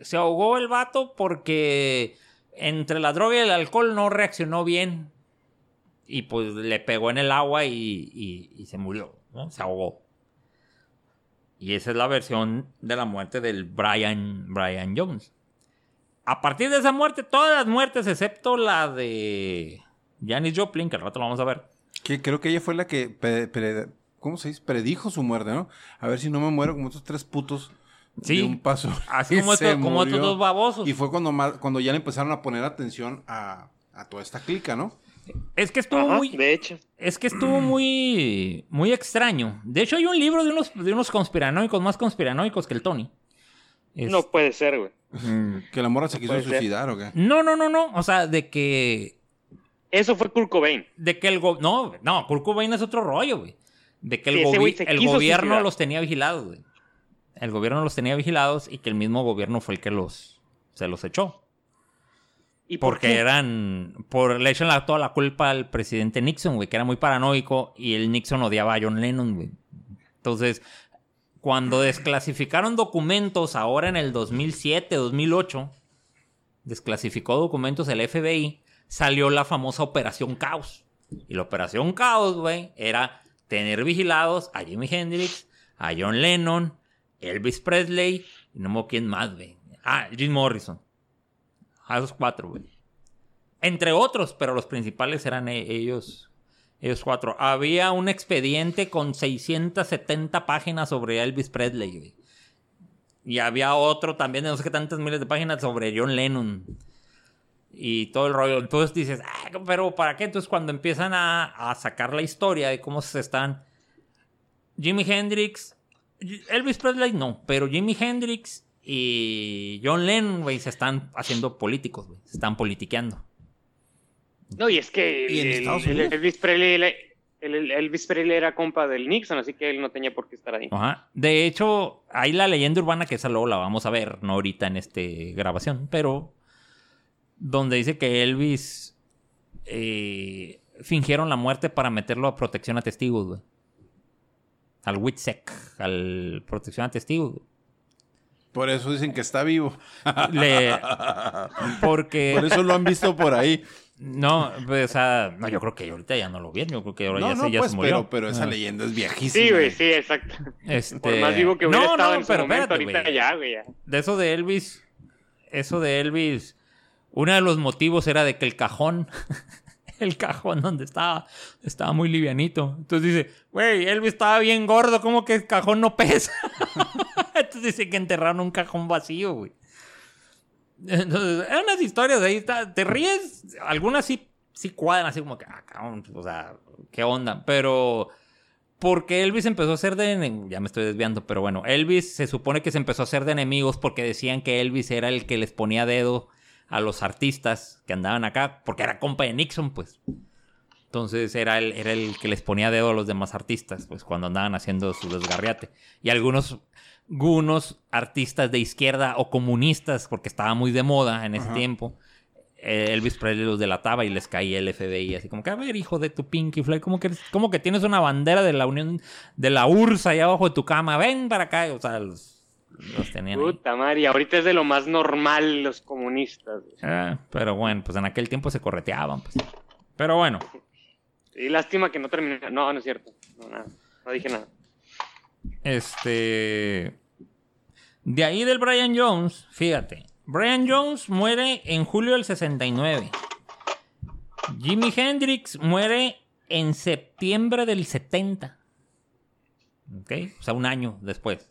Se ahogó el vato porque entre la droga y el alcohol no reaccionó bien. Y pues le pegó en el agua y, y, se murió, ¿no? Se ahogó. Y esa es la versión de la muerte del Brian, Brian Jones. A partir de esa muerte, todas las muertes, excepto la de Janis Joplin, que al rato lo vamos a ver. Que creo que ella fue la que, pre- pre- ¿cómo se dice? Predijo su muerte, ¿no? A ver si no me muero como estos tres putos Sí. de un paso. Así como, se estos, como estos murió. dos babosos. Y fue cuando, cuando ya le empezaron a poner atención a, a toda esta clica, ¿no? Es que estuvo Ajá, muy... de hecho. Es que estuvo muy, muy extraño. De hecho, hay un libro de unos, de unos conspiranoicos, más conspiranoicos que el Tony. Es- No puede ser, güey. Que la morra se quiso puede ser. suicidar o qué. no, no, no, no. O sea, de que. Eso fue Kurt Cobain. De que el go- No, no, Kurt Cobain es otro rollo, güey. De que el, Sí, gobi- el gobierno suicidar. los tenía vigilados, güey. El gobierno los tenía vigilados y que el mismo gobierno fue el que los. se los echó. ¿Y por Porque qué? eran. Por, le echan la- toda la culpa al presidente Nixon, güey, que era muy paranoico y el Nixon odiaba a John Lennon, güey. Entonces, cuando desclasificaron documentos ahora en el 2007, 2008, desclasificó documentos el FBI, salió la famosa Operación Caos. Y la Operación Caos, güey, era tener vigilados a Jimi Hendrix, a John Lennon, Elvis Presley y no me quién más, güey. Ah, Jim Morrison. A esos cuatro, güey. Entre otros, pero los principales eran e- ellos, ellos cuatro. Había un expediente con 670 páginas sobre Elvis Presley, güey. Y había otro también de no sé qué tantas miles de páginas sobre John Lennon. Y todo el rollo. Entonces dices, "Ah, pero ¿para qué? Entonces cuando empiezan a, a sacar la historia de cómo se están... Jimi Hendrix... Elvis Presley no, pero Jimi Hendrix y John Lennon, güey, se están haciendo políticos, güey. Se están politiqueando. No, y es que. Elvis Presley, el- el- Elvis Presley era compa del Nixon, así que él no tenía por qué estar ahí. Ajá. De hecho, hay la leyenda urbana que esa luego la vamos a ver, no ahorita en esta grabación, pero donde dice que Elvis eh, fingieron la muerte para meterlo a protección a testigos, güey. Al WITSEC, al protección a testigos. güey. Por eso dicen que está vivo. Le- porque Por eso lo han visto por ahí. No, pues, o sea, no, yo creo que ahorita ya no lo vieron, yo creo que ahora No, ya, no, se, ya pues, se murió. pero, pero esa Ah. leyenda es viejísima. Sí, güey, sí, exacto. Este... Por más vivo que hubiera No, estado no, en su pero momento, espérate, ahorita güey. ya, güey, ya. de eso de Elvis, eso de Elvis, uno de los motivos era de que el cajón, el cajón donde estaba, estaba muy livianito. Entonces dice, güey, Elvis estaba bien gordo, ¿cómo que el cajón no pesa? Entonces dice que enterraron un cajón vacío, güey. Entonces, hay unas historias ahí, está- te ríes, algunas sí, sí cuadran, así como que, ah, cabrón, o sea, qué onda, pero... Porque Elvis empezó a ser de... Ya me estoy desviando, pero bueno. Elvis se supone que se empezó a hacer de enemigos porque decían que Elvis era el que les ponía dedo a los artistas que andaban acá. Porque era compa de Nixon, pues. Entonces era el, era el que les ponía dedo a los demás artistas, pues cuando andaban haciendo su desgarriate. Y algunos, algunos artistas de izquierda o comunistas, porque estaba muy de moda en ese Ajá. tiempo, eh, Elvis Presley los delataba y les caía el FBI, así como que, a ver, hijo de tu Pinky Fly, como que, como que tienes una bandera de la Unión, de la URSS allá abajo de tu cama, ven para acá, o sea, los, los tenían ahí. Puta madre, ahorita es de lo más normal los comunistas. Ah, pero bueno, pues en aquel tiempo se correteaban, pues. Pero bueno, Y lástima que no terminé. No, no es cierto. No, nada. No dije nada. Este. De ahí del Brian Jones, fíjate. Brian Jones muere en julio del 69. Jimi Hendrix muere en septiembre del 70. ¿Ok? O sea, un año después.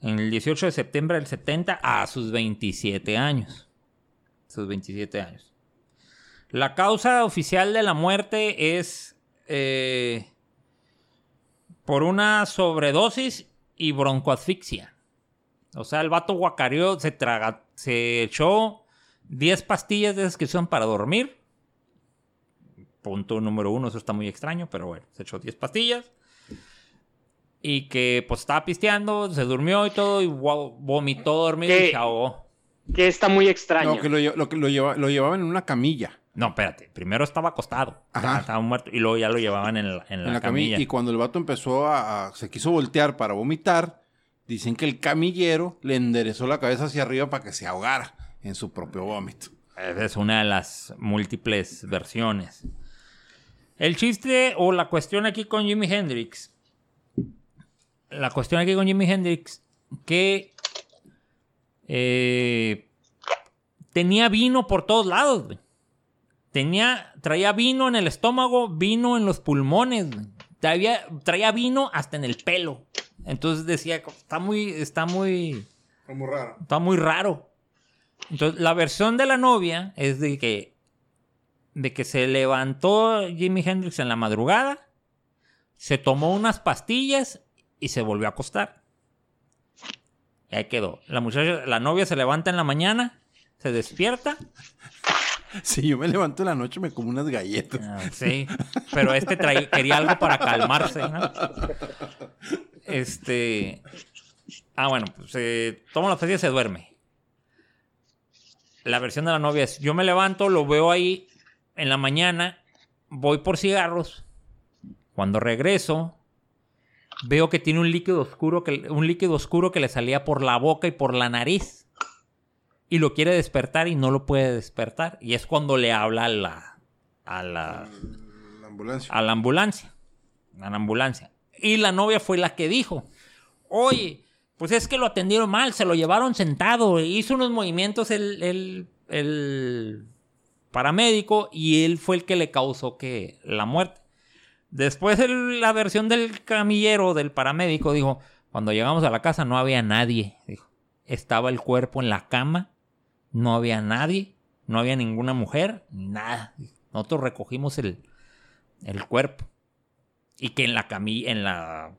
En el 18 de septiembre del 70 a sus 27 años. Sus 27 años. La causa oficial de la muerte es eh, por una sobredosis y broncoasfixia. O sea, el vato guacareó, se traga, se echó 10 pastillas de esas que usan para dormir. Punto número uno, eso está muy extraño, pero bueno, se echó 10 pastillas. Y que pues estaba pisteando, se durmió y todo, y vo- vomitó dormido y se ahogó. Que está muy extraño. No, que lo, lo que lo, lleva- lo llevaban en una camilla. No, espérate. Primero estaba acostado. Ajá. Estaba muerto. Y luego ya lo llevaban en la, en la en la camilla. Y cuando el vato empezó a, a- se quiso voltear para vomitar, dicen que el camillero le enderezó la cabeza hacia arriba para que se ahogara en su propio vómito. Esa Es una de las múltiples versiones. El chiste o la cuestión aquí con Jimi Hendrix. La cuestión aquí con Jimi Hendrix. Que. eh, tenía vino por todos lados, güey. Tenía, traía vino en el estómago, vino en los pulmones. Traía, traía vino hasta en el pelo. Entonces decía, está muy, está muy, Está muy raro. está muy raro. Entonces, la versión de la novia es de que, de que se levantó Jimi Hendrix en la madrugada, se tomó unas pastillas y se volvió a acostar. Y ahí quedó. La muchacha, la novia se levanta en la mañana, se despierta. Si yo me levanto en la noche, me como unas galletas. Ah, sí, pero este traía- quería algo para calmarse, ¿no? Este. Ah, bueno, pues toma la pastillas y se duerme. La versión de la novia es: yo me levanto, lo veo ahí en la mañana, voy por cigarros. Cuando regreso, veo que tiene un líquido oscuro un líquido oscuro que le salía por la boca y por la nariz. Y lo quiere despertar y no lo puede despertar. Y es cuando le habla a la, a la, La ambulancia. a la ambulancia. A la ambulancia. Y la novia fue la que dijo, oye, pues es que lo atendieron mal, se lo llevaron sentado, hizo unos movimientos el, el- el paramédico y él fue el que le causó que la muerte. Después el- la versión del camillero, del paramédico, dijo, cuando llegamos a la casa no había nadie. Dijo, estaba el cuerpo en la cama, no había nadie, no había ninguna mujer, nada. Nosotros recogimos el, el cuerpo. Y que en la camilla, en la,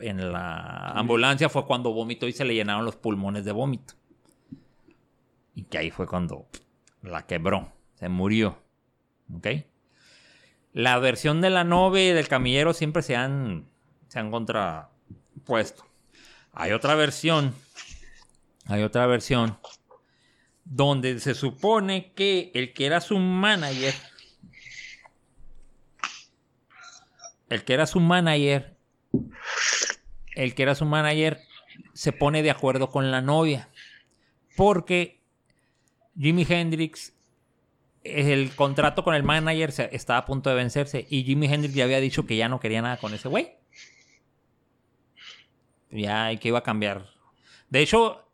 en la ambulancia fue cuando vomitó y se le llenaron los pulmones de vómito. Y que ahí fue cuando la quebró, se murió. ¿Ok? La versión de la novia y del camillero siempre se han, se han contrapuesto. Hay otra versión, hay otra versión donde se supone que el que era su manager, el que era su manager, el que era su manager se pone de acuerdo con la novia. Porque Jimi Hendrix, el contrato con el manager estaba a punto de vencerse y Jimi Hendrix ya había dicho que ya no quería nada con ese güey. Ya, que iba a cambiar. De hecho,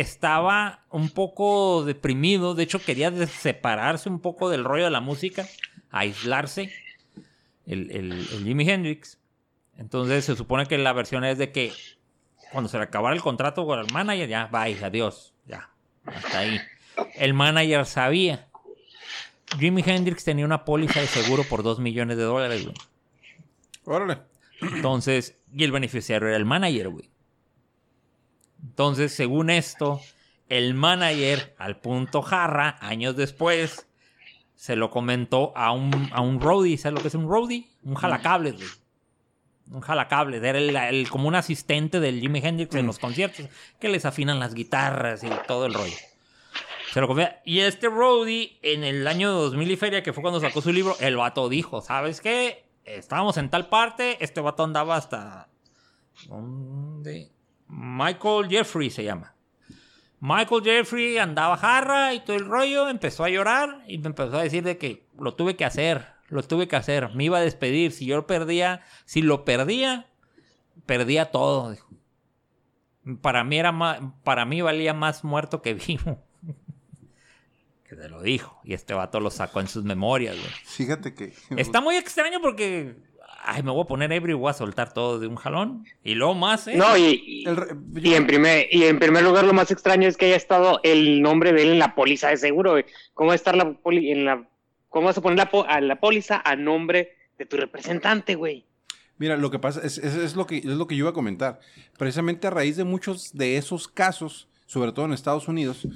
estaba un poco deprimido. De hecho, quería separarse un poco del rollo de la música, aislarse. El, el- el Jimi Hendrix. Entonces, se supone que la versión es de que cuando se le acabara el contrato con el manager, ya, bye, adiós, ya, hasta ahí. El manager sabía. Jimi Hendrix tenía una póliza de seguro por 2 millones de dólares, güey. Órale. Entonces, y el beneficiario era el manager, güey. Entonces, según esto, el manager, al punto jarra, años después, se lo comentó a un, a un roadie. ¿Sabes lo que es un roadie? Un jalacables, güey. Un jalacables. Era el, como un asistente del Jimi Hendrix en los conciertos, que les afinan las guitarras y todo el rollo. Se lo confía. Y este roadie, en el año 2000 y feria, que fue cuando sacó su libro, el vato dijo, ¿sabes qué? Estábamos en tal parte, este vato andaba hasta... ¿Dónde? Michael Jeffrey se llama. Michael Jeffrey andaba jarra y todo el rollo, empezó a llorar y me empezó a decir de que lo tuve que hacer, lo tuve que hacer, me iba a despedir, si yo lo perdía, si lo perdía, perdía todo. dijo. Para mí era más, para mí valía más muerto que vivo. que se lo dijo y este vato lo sacó en sus memorias, güey. Fíjate que. Está muy extraño porque ay, me voy a poner ebrio y voy a soltar todo de un jalón y luego más, ¿eh? No, y, y- El re- y en primer, y en primer lugar, lo más extraño es que haya estado el nombre de él en la póliza de seguro. güey. ¿Cómo va a estar la poli- en la, cómo vas a poner la, po- a la póliza a nombre de tu representante, güey? Mira, lo que pasa es, es, es lo que, es lo que yo iba a comentar. Precisamente a raíz de muchos de esos casos, sobre todo en Estados Unidos,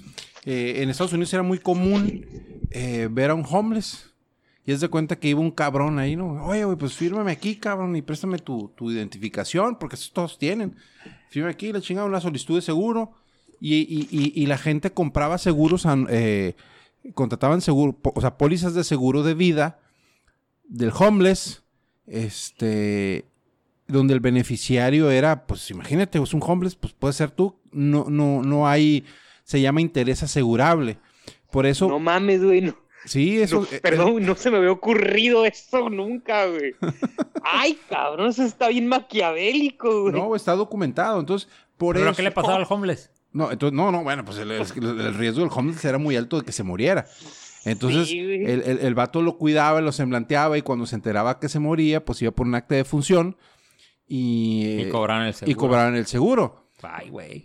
eh, en Estados Unidos era muy común eh, ver a un homeless. Y es de cuenta que iba un cabrón ahí, ¿no? Oye, güey, pues fírmame aquí, cabrón, y préstame tu, tu identificación, porque eso todos tienen. Fírmame aquí, le chingada una solicitud de seguro. Y, y- la gente compraba seguros, eh, contrataban seguro, o sea, pólizas de seguro de vida del homeless, este, donde el beneficiario era, pues imagínate, es un homeless, pues puede ser tú, no, no, no hay, se llama interés asegurable. Por eso, No mames, güey. no- sí, eso, no, eh, perdón, no se me había ocurrido eso nunca, güey. Ay, cabrón, eso está bien maquiavélico, eh, güey. no, está documentado. Entonces, por ¿Pero eso, qué le pasaba al homeless? No, entonces, no, no, bueno, pues el, el- el riesgo del homeless era muy alto de que se muriera. Entonces, Sí, el, el, el vato lo cuidaba, lo semblanteaba y cuando se enteraba que se moría, pues iba por un acta de función y, Y cobraron el seguro. y cobraban el seguro.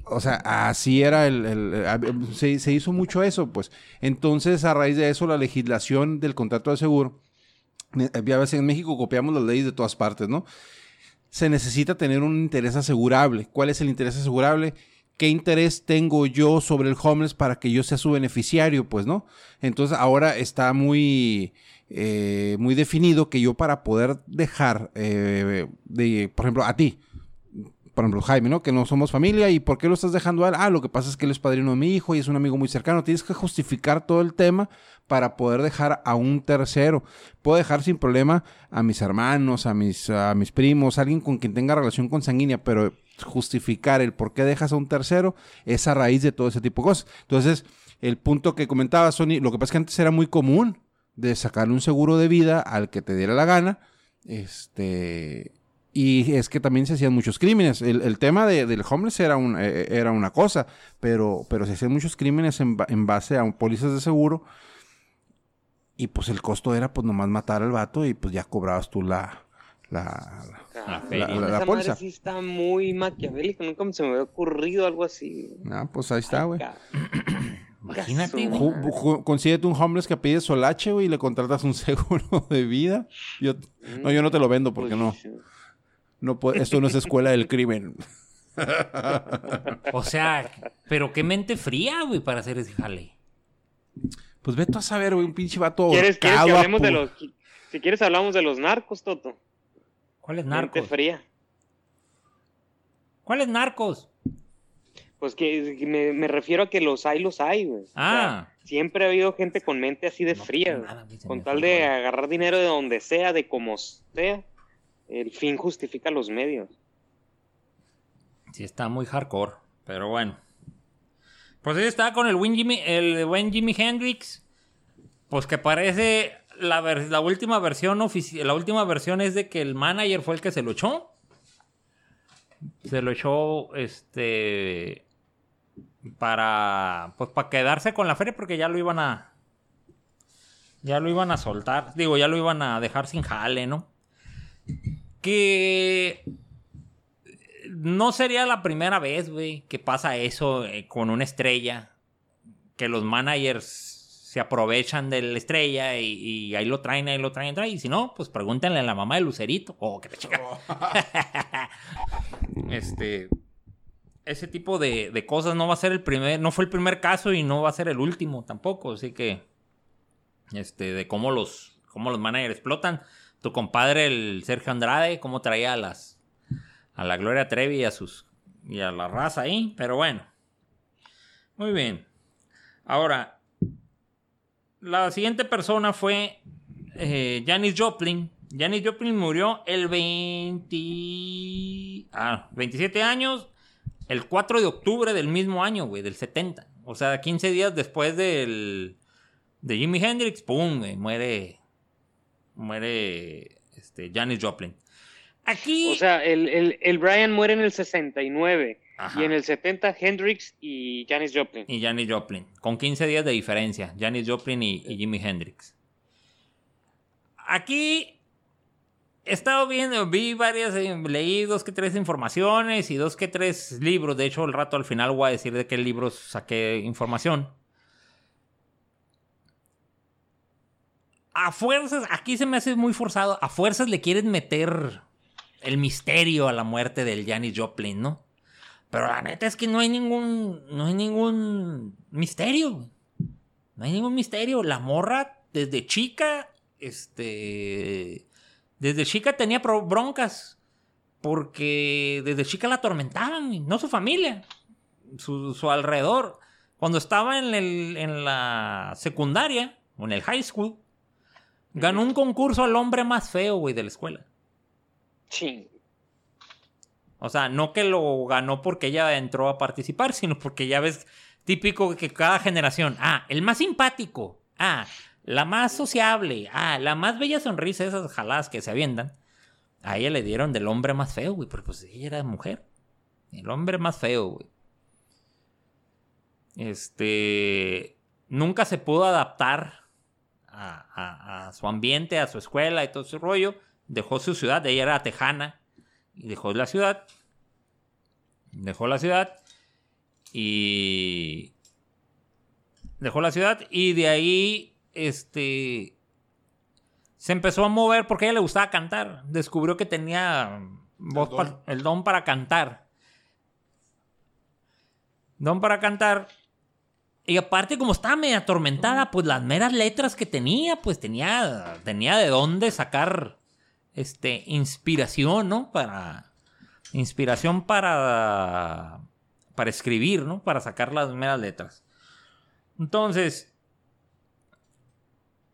O sea, así era el... se, hizo mucho eso, pues. Entonces, a raíz de eso, la legislación del contrato de seguro, ya ves, en México copiamos las leyes de todas partes, ¿no? Se necesita tener un interés asegurable. ¿Cuál es el interés asegurable? ¿Qué interés tengo yo sobre el homeless para que yo sea su beneficiario? Pues, ¿no? Entonces, ahora está muy... eh, muy definido que yo para poder dejar, eh, de, por ejemplo, a ti, por ejemplo, Jaime, ¿no? Que no somos familia. ¿Y por qué lo estás dejando a él? Ah, lo que pasa es que él es padrino de mi hijo y es un amigo muy cercano. Tienes que justificar todo el tema para poder dejar a un tercero. Puedo dejar sin problema a mis hermanos, a mis, a mis primos, alguien con quien tenga relación consanguínea, pero justificar el por qué dejas a un tercero es a raíz de todo ese tipo de cosas. Entonces, el punto que comentaba Sony, lo que pasa es que antes era muy común de sacarle un seguro de vida al que te diera la gana. Este. Y es que también se hacían muchos crímenes. El, el tema de- del homeless era, un, eh, era una cosa, pero, pero se hacían muchos crímenes en, en base a un- pólizas de seguro. Y pues el costo era pues nomás matar al vato y pues ya cobrabas tú la... la, La la, feria. la- la Esa póliza. madre sí está muy maquiavélica. Nunca se me había ocurrido algo así. Ah, pues ahí está, güey. Imagínate, güey. Consíguete un homeless que pide solache, güey, y le contratas un seguro de vida. Yo, no, yo no te lo vendo porque no. No puede- esto no es escuela del crimen. O sea, pero qué mente fría, güey, para hacer ese jale. Pues vete a saber, güey, un pinche vato ¿Quieres, quieres que hablemos de los... Si quieres hablamos de los narcos, Toto. ¿Cuáles Mente narcos? fría. ¿Cuáles narcos? Pues que, que me, me refiero a que los hay, los hay, güey. O sea, Ah. siempre ha habido gente con mente así de No, fría, güey. nada, Con tal de agarrar dinero de donde sea, de como sea. El fin justifica los medios. Sí, está muy hardcore, pero bueno. Pues ahí está con el buen el buen Jimi Hendrix. Pues que parece la, la última versión oficial. La última versión es de que el manager fue el que se lo echó. Se lo echó este para pues para quedarse con la feria porque ya lo iban a ya lo iban a soltar, digo, ya lo iban a dejar sin jale, ¿no? Que no sería la primera vez, güey, que pasa eso eh, con una estrella. Que los managers se aprovechan de la estrella y, y ahí lo traen, ahí lo traen, traen. Y si no, pues pregúntenle a la mamá de Lucerito. Oh, la chica. este. Ese tipo de, de cosas no va a ser el primer. No fue el primer caso y no va a ser el último tampoco. Así que. Este, de cómo los. cómo los managers explotan. Tu compadre, el Sergio Andrade, cómo traía a las a la Gloria Trevi y a sus y a la raza ahí, pero bueno. Muy bien. Ahora, la siguiente persona fue eh, Janis Joplin. Janis Joplin murió el 20 ah, 27 años, el 4 de octubre del mismo año, güey, del 70. O sea, 15 días después del de Jimi Hendrix, pum, muere muere este Janis Joplin. Aquí O sea, el, el, el Brian muere en el 69. Ajá. Y en el 70, Hendrix y Janis Joplin. y Janis Joplin, con 15 días de diferencia, Janis Joplin y, y Jimi Hendrix. Aquí he estado viendo, vi varias, eh, leí dos que tres informaciones y dos que tres libros. De hecho, el rato al final voy a decir de qué libros saqué información. A fuerzas, aquí se me hace muy forzado. A fuerzas le quieren meter el misterio a la muerte del Janis Joplin, ¿no? Pero la neta es que no hay ningún. No hay ningún misterio. No hay ningún misterio. La morra, desde chica. Este. Desde chica tenía broncas. Porque desde chica la atormentaban, no su familia. Su, su alrededor. Cuando estaba en, el- en la secundaria. O en el high school. Ganó un concurso al hombre más feo, güey, de la escuela. Sí. O sea, no que lo ganó porque ella entró a participar, sino porque ya ves típico que cada generación, ah, el más simpático, ah, la más sociable, ah, la más bella sonrisa, esas jaladas que se avientan. A ella le dieron del hombre más feo, güey, pero pues ella era mujer. El hombre más feo, güey. Este. Nunca se pudo adaptar a, a- a su ambiente, a su escuela y todo ese rollo. Dejó su ciudad, ella era tejana. Y dejó la ciudad. Dejó la ciudad. Y. Dejó la ciudad. Y de ahí. Este. Se empezó a mover porque a ella le gustaba cantar. Descubrió que tenía voz don. el don para cantar. Don para cantar. Y aparte, como estaba medio atormentada, pues las meras letras que tenía, pues tenía, tenía de dónde sacar este, inspiración, ¿no? Para. Inspiración para. Para escribir, ¿no? Para sacar las meras letras. Entonces.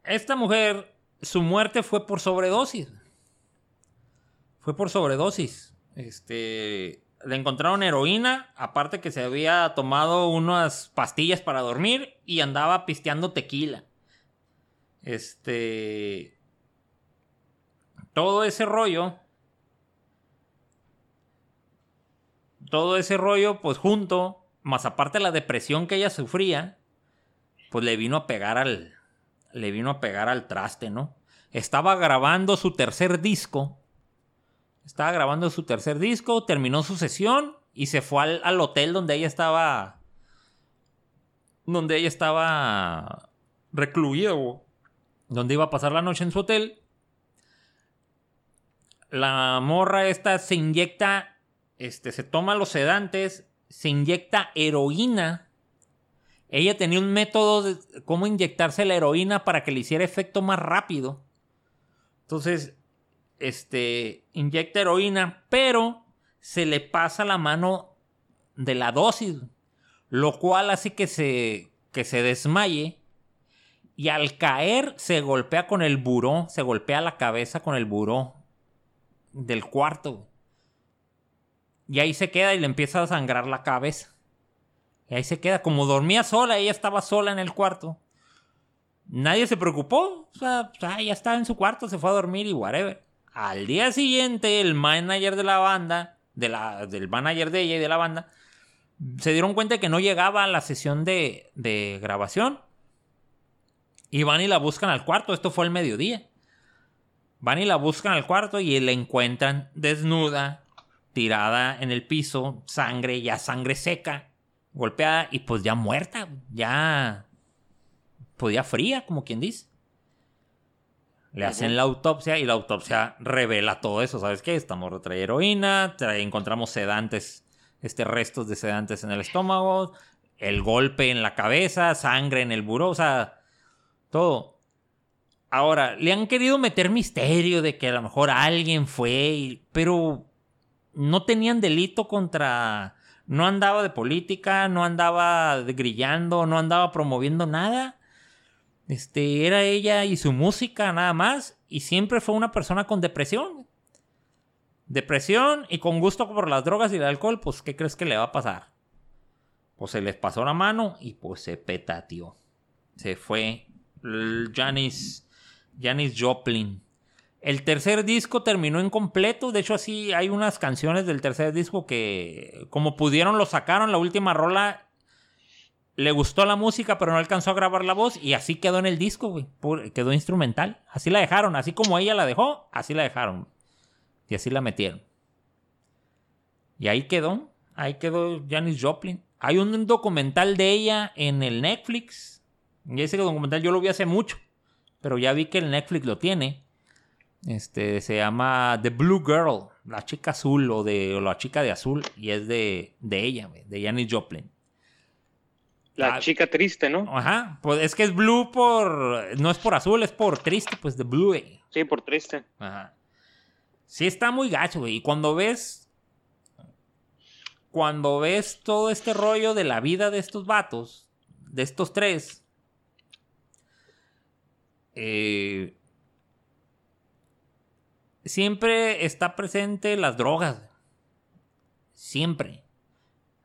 Esta mujer, su muerte fue por sobredosis. Fue por sobredosis. Este. Le encontraron heroína, aparte que se había tomado unas pastillas para dormir y andaba pisteando tequila. Este. Todo ese rollo. Todo ese rollo, pues junto, más aparte la depresión que ella sufría, pues le vino a pegar al. Le vino a pegar al traste, ¿no? Estaba grabando su tercer disco. Estaba grabando su tercer disco, terminó su sesión y se fue al, hotel donde ella estaba. Donde ella estaba recluida, o donde iba a pasar la noche en su hotel. La morra esta se inyecta, este, se toma los sedantes, se inyecta heroína. Ella tenía un método de cómo inyectarse la heroína para que le hiciera efecto más rápido. Entonces, este, inyecta heroína, pero se le pasa la mano de la dosis, lo cual hace que se, que se desmaye y al caer se golpea con el buró, se golpea la cabeza con el buró del cuarto. Y ahí se queda y le empieza a sangrar la cabeza. Y ahí se queda, como dormía sola, ella estaba sola en el cuarto. Nadie se preocupó, o sea, o sea, ya estaba en su cuarto, se fue a dormir y whatever. Al día siguiente, el manager de la banda, del manager de ella y de la banda, se dieron cuenta que no llegaba a la sesión de, de grabación. Y van y la buscan al cuarto. Esto fue el mediodía. Van y la buscan al cuarto y la encuentran desnuda, tirada en el piso, sangre, ya sangre seca, golpeada y pues ya muerta, ya. Pues ya fría, como quien dice. Le hacen la autopsia y la autopsia revela todo eso. ¿Sabes qué? Esta morra trae heroína, trae, encontramos sedantes, este, restos de sedantes en el estómago, el golpe en la cabeza, sangre en el buró, o sea, todo. Ahora, le han querido meter misterio de que a lo mejor alguien fue, y- pero no tenían delito contra... No andaba de política, no andaba de grillando, no andaba promoviendo nada. Este, era ella y su música nada más. Y siempre fue una persona con depresión. Depresión y con gusto por las drogas y el alcohol, pues, ¿qué crees que le va a pasar? Pues se les pasó la mano y pues se petateó. Se fue Janis, Janis Joplin. El tercer disco terminó incompleto. De hecho, así hay unas canciones del tercer disco que, como pudieron, lo sacaron. La última rola le gustó la música, pero no alcanzó a grabar la voz. Y así quedó en el disco, güey. Quedó instrumental. Así la dejaron. Así como ella la dejó, así la dejaron. Y así la metieron. Y ahí quedó. Ahí quedó Janis Joplin. Hay un documental de ella en el Netflix. Y ese documental yo lo vi hace mucho. Pero ya vi que el Netflix lo tiene. Este se llama The Blue Girl, la chica azul o de o la chica de azul y es de, de ella, güey, de Janis Joplin. La Ah. chica triste, ¿no? Ajá, pues es que es blue por no es por azul, es por triste, pues de blue. güey. Sí, por triste. Ajá. Sí está muy gacho, güey, y cuando ves cuando ves todo este rollo de la vida de estos vatos, de estos tres eh, siempre está presente las drogas. Siempre.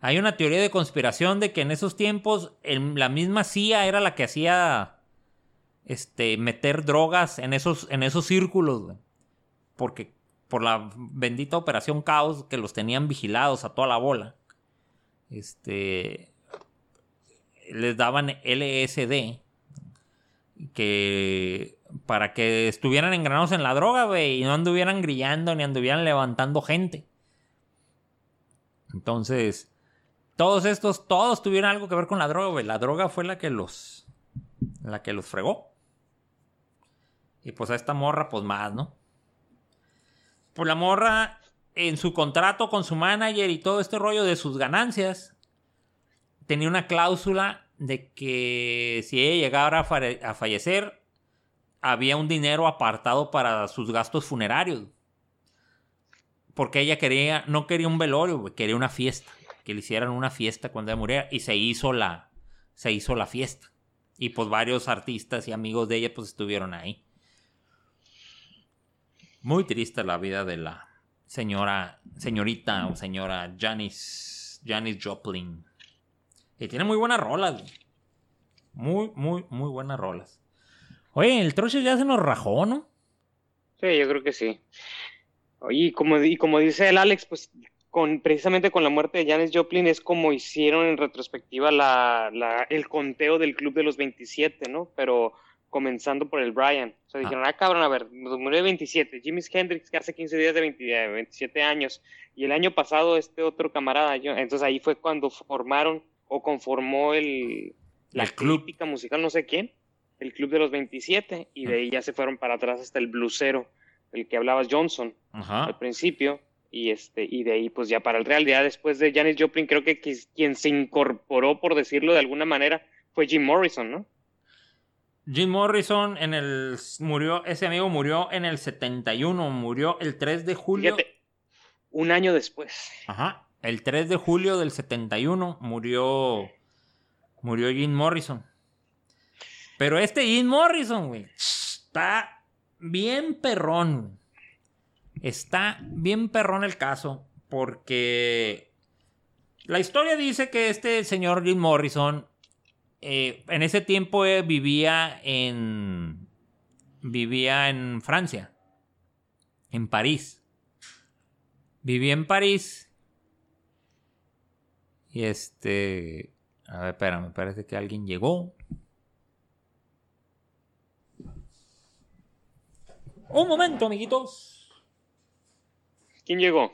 Hay una teoría de conspiración de que en esos tiempos la misma CIA era la que hacía este, meter drogas en esos, en esos círculos, güey. Porque por la bendita operación Caos que los tenían vigilados a toda la bola. Este. les daban LSD que para que estuvieran engranados en la droga, y no anduvieran grillando ni anduvieran levantando gente. Entonces, todos estos, todos tuvieron algo que ver con la droga, güey. La droga fue la que los, la que los fregó. Y pues a esta morra, pues más, ¿no? Pues la morra, en su contrato con su manager y todo este rollo de sus ganancias, tenía una cláusula de que si ella llegara a, fallecer, había un dinero apartado para sus gastos funerarios. Porque ella quería, no quería un velorio, quería una fiesta. Que le hicieran una fiesta cuando ella muriera. Y se hizo la, se hizo la fiesta. Y pues varios artistas y amigos de ella pues estuvieron ahí. Muy triste la vida de la señora, señorita o señora Janis, Janis Joplin. Y tiene muy buenas rolas. Muy, muy, muy buenas rolas. Oye, el troche ya se nos rajó, ¿no? Sí, yo creo que sí. Oye, y como, y como dice el Alex, pues con, precisamente con la muerte de Janis Joplin es como hicieron en retrospectiva la, la, el conteo del Club de los 27, ¿no? Pero comenzando por el Brian. O sea, ah. dijeron, ah, cabrón, a ver, murió de 27. Jimi Hendrix, que hace 15 días de, 27 años. Y el año pasado este otro camarada, yo, entonces ahí fue cuando formaron o conformó el, la crítica musical, no sé quién, el Club de los 27, y de ahí ya se fueron para atrás hasta el blusero, el que hablabas Johnson al principio, y este y de ahí pues ya para el Real, ya después de Janis Joplin creo que quien se incorporó, por decirlo de alguna manera, fue Jim Morrison, ¿no? Jim Morrison en el murió, ese amigo murió en el 71, murió el 3 de julio. un año después. Ajá. El 3 de julio del 71 murió murió Jim Morrison. Pero este Jim Morrison, güey, está bien perrón. Está bien perrón el caso porque la historia dice que este señor Jim Morrison eh, en ese tiempo eh, vivía en vivía en Francia, en París. Vivía en París y este. A ver, espera, me parece que alguien llegó. Un momento, amiguitos. ¿Quién llegó?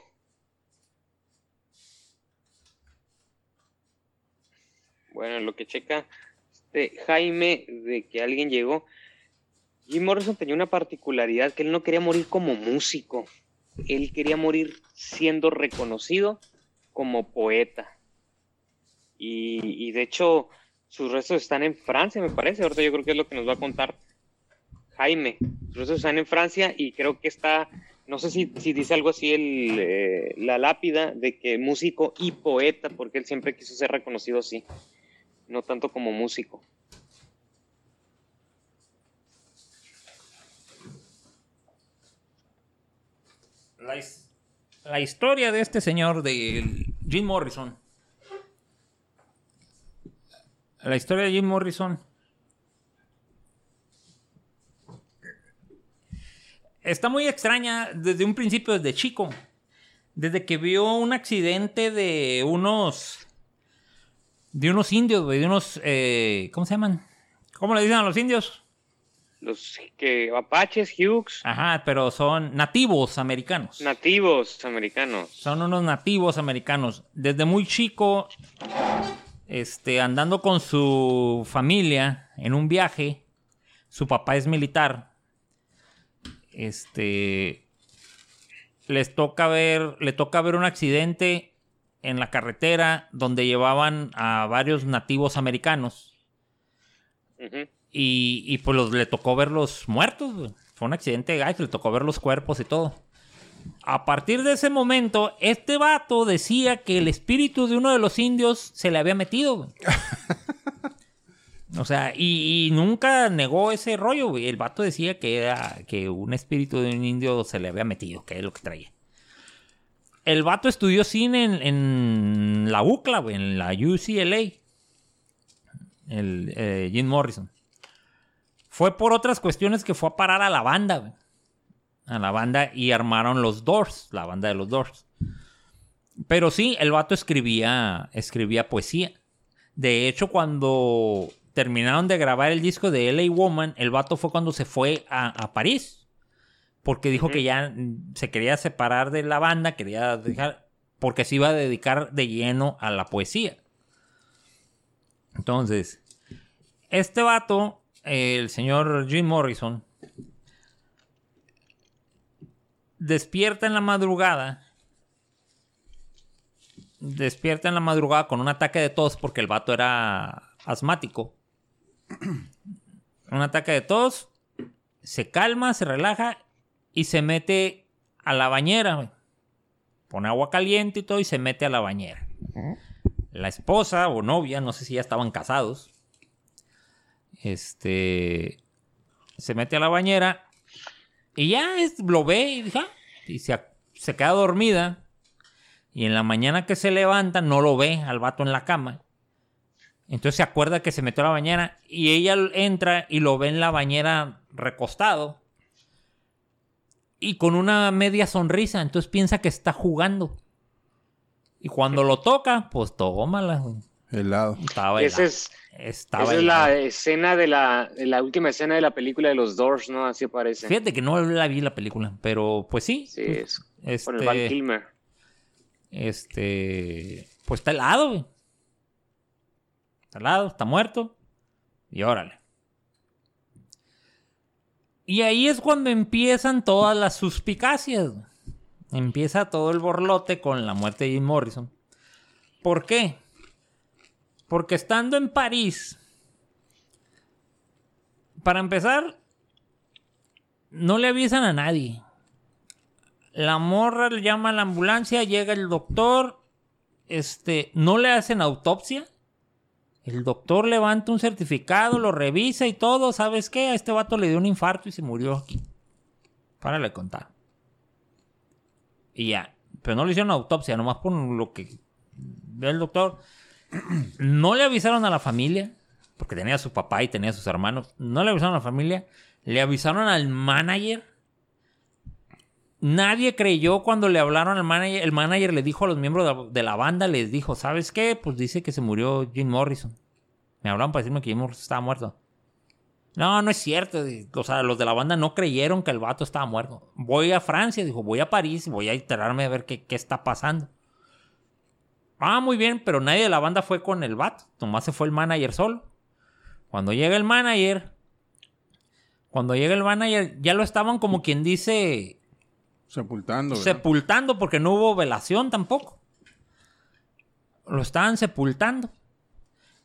Bueno, lo que checa este Jaime de que alguien llegó. Jim Morrison tenía una particularidad que él no quería morir como músico. Él quería morir siendo reconocido como poeta. Y, de hecho, sus restos están en Francia, me parece. Ahorita yo creo que es lo que nos va a contar Jaime. Sus restos están en Francia y creo que está, no sé si, dice algo así el, eh, la lápida de que músico y poeta, porque él siempre quiso ser reconocido así, no tanto como músico. La, la historia de este señor, de Jim Morrison, la historia de Jim Morrison. Está muy extraña desde un principio, desde chico. Desde que vio un accidente de unos. De unos indios, De unos. Eh, ¿Cómo se llaman? ¿Cómo le dicen a los indios? Los que apaches, Hughes. Ajá, pero son nativos americanos. Nativos americanos. Son unos nativos americanos. Desde muy chico este, andando con su familia en un viaje. Su papá es militar. Este, les toca ver, le toca ver un accidente en la carretera donde llevaban a varios nativos americanos. y, pues le tocó ver los muertos. Fue un accidente, ay, le tocó ver los cuerpos y todo. A partir de ese momento, este vato decía que el espíritu de uno de los indios se le había metido. O sea, y, nunca negó ese rollo, El vato decía que era que un espíritu de un indio se le había metido, que es lo que traía. El vato estudió cine en, la UCLA, en la UCLA. El eh, Jim Morrison. Fue por otras cuestiones que fue a parar a la banda, a la banda y armaron los Doors, la banda de los Doors. Pero sí, el vato escribía, escribía poesía. De hecho, cuando terminaron de grabar el disco de LA Woman, el vato fue cuando se fue a, a París. Porque dijo que ya se quería separar de la banda, quería dejar. Porque se iba a dedicar de lleno a la poesía. Entonces, este vato, el señor Jim Morrison, despierta en la madrugada. Despierta en la madrugada con un ataque de tos porque el vato era asmático. un ataque de tos. Se calma, se relaja y se mete a la bañera. Pone agua caliente y todo y se mete a la bañera. La esposa o novia, no sé si ya estaban casados. Este. Se mete a la bañera y ya es- lo ve y, "Ah", y se, se queda dormida. Y en la mañana que se levanta, no lo ve al vato en la cama. Entonces se acuerda que se metió a la bañera y ella entra y lo ve en la bañera recostado. Y con una media sonrisa. Entonces piensa que está jugando. Y cuando lo toca, pues tómala. güey. Helado. Estaba Esa helado. es, Estaba esa es la escena de la, de la última escena de la película de los Doors, ¿no? Así parece. Fíjate que no la vi la película, pero pues sí. Sí, es Este, con el Val Kilmer. este, pues está helado, güey. Está helado, está muerto. Y órale. Y ahí es cuando empiezan todas las suspicacias. Empieza todo el borlote con la muerte de Jim Morrison. ¿Por qué? Porque estando en París, para empezar, no le avisan a nadie. La morra le llama a la ambulancia, llega el doctor, este, no le hacen autopsia. El doctor levanta un certificado, lo revisa y todo. ¿Sabes qué? A este vato le dio un infarto y se murió aquí. Párale contar. Y ya. Pero no le hicieron autopsia, nomás por lo que ve el doctor. No le avisaron a la familia, porque tenía a su papá y tenía a sus hermanos. No le avisaron a la familia. Le avisaron al manager. Nadie creyó cuando le hablaron al manager. El manager le dijo a los miembros de la, banda, les dijo, ¿sabes qué? Pues dice que se murió Jim Morrison. Me hablaron para decirme que Jim Morrison estaba muerto. No, no es cierto. O sea, los de la banda no creyeron que el vato estaba muerto. Voy a Francia, dijo, voy a París, voy a enterarme a ver qué, qué está pasando. Ah, muy bien, pero nadie de la banda fue con el vato. Nomás se fue el manager solo. Cuando llega el manager, cuando llega el manager, ya lo estaban como quien dice Sepultando. sepultando porque no hubo velación tampoco. Lo estaban sepultando.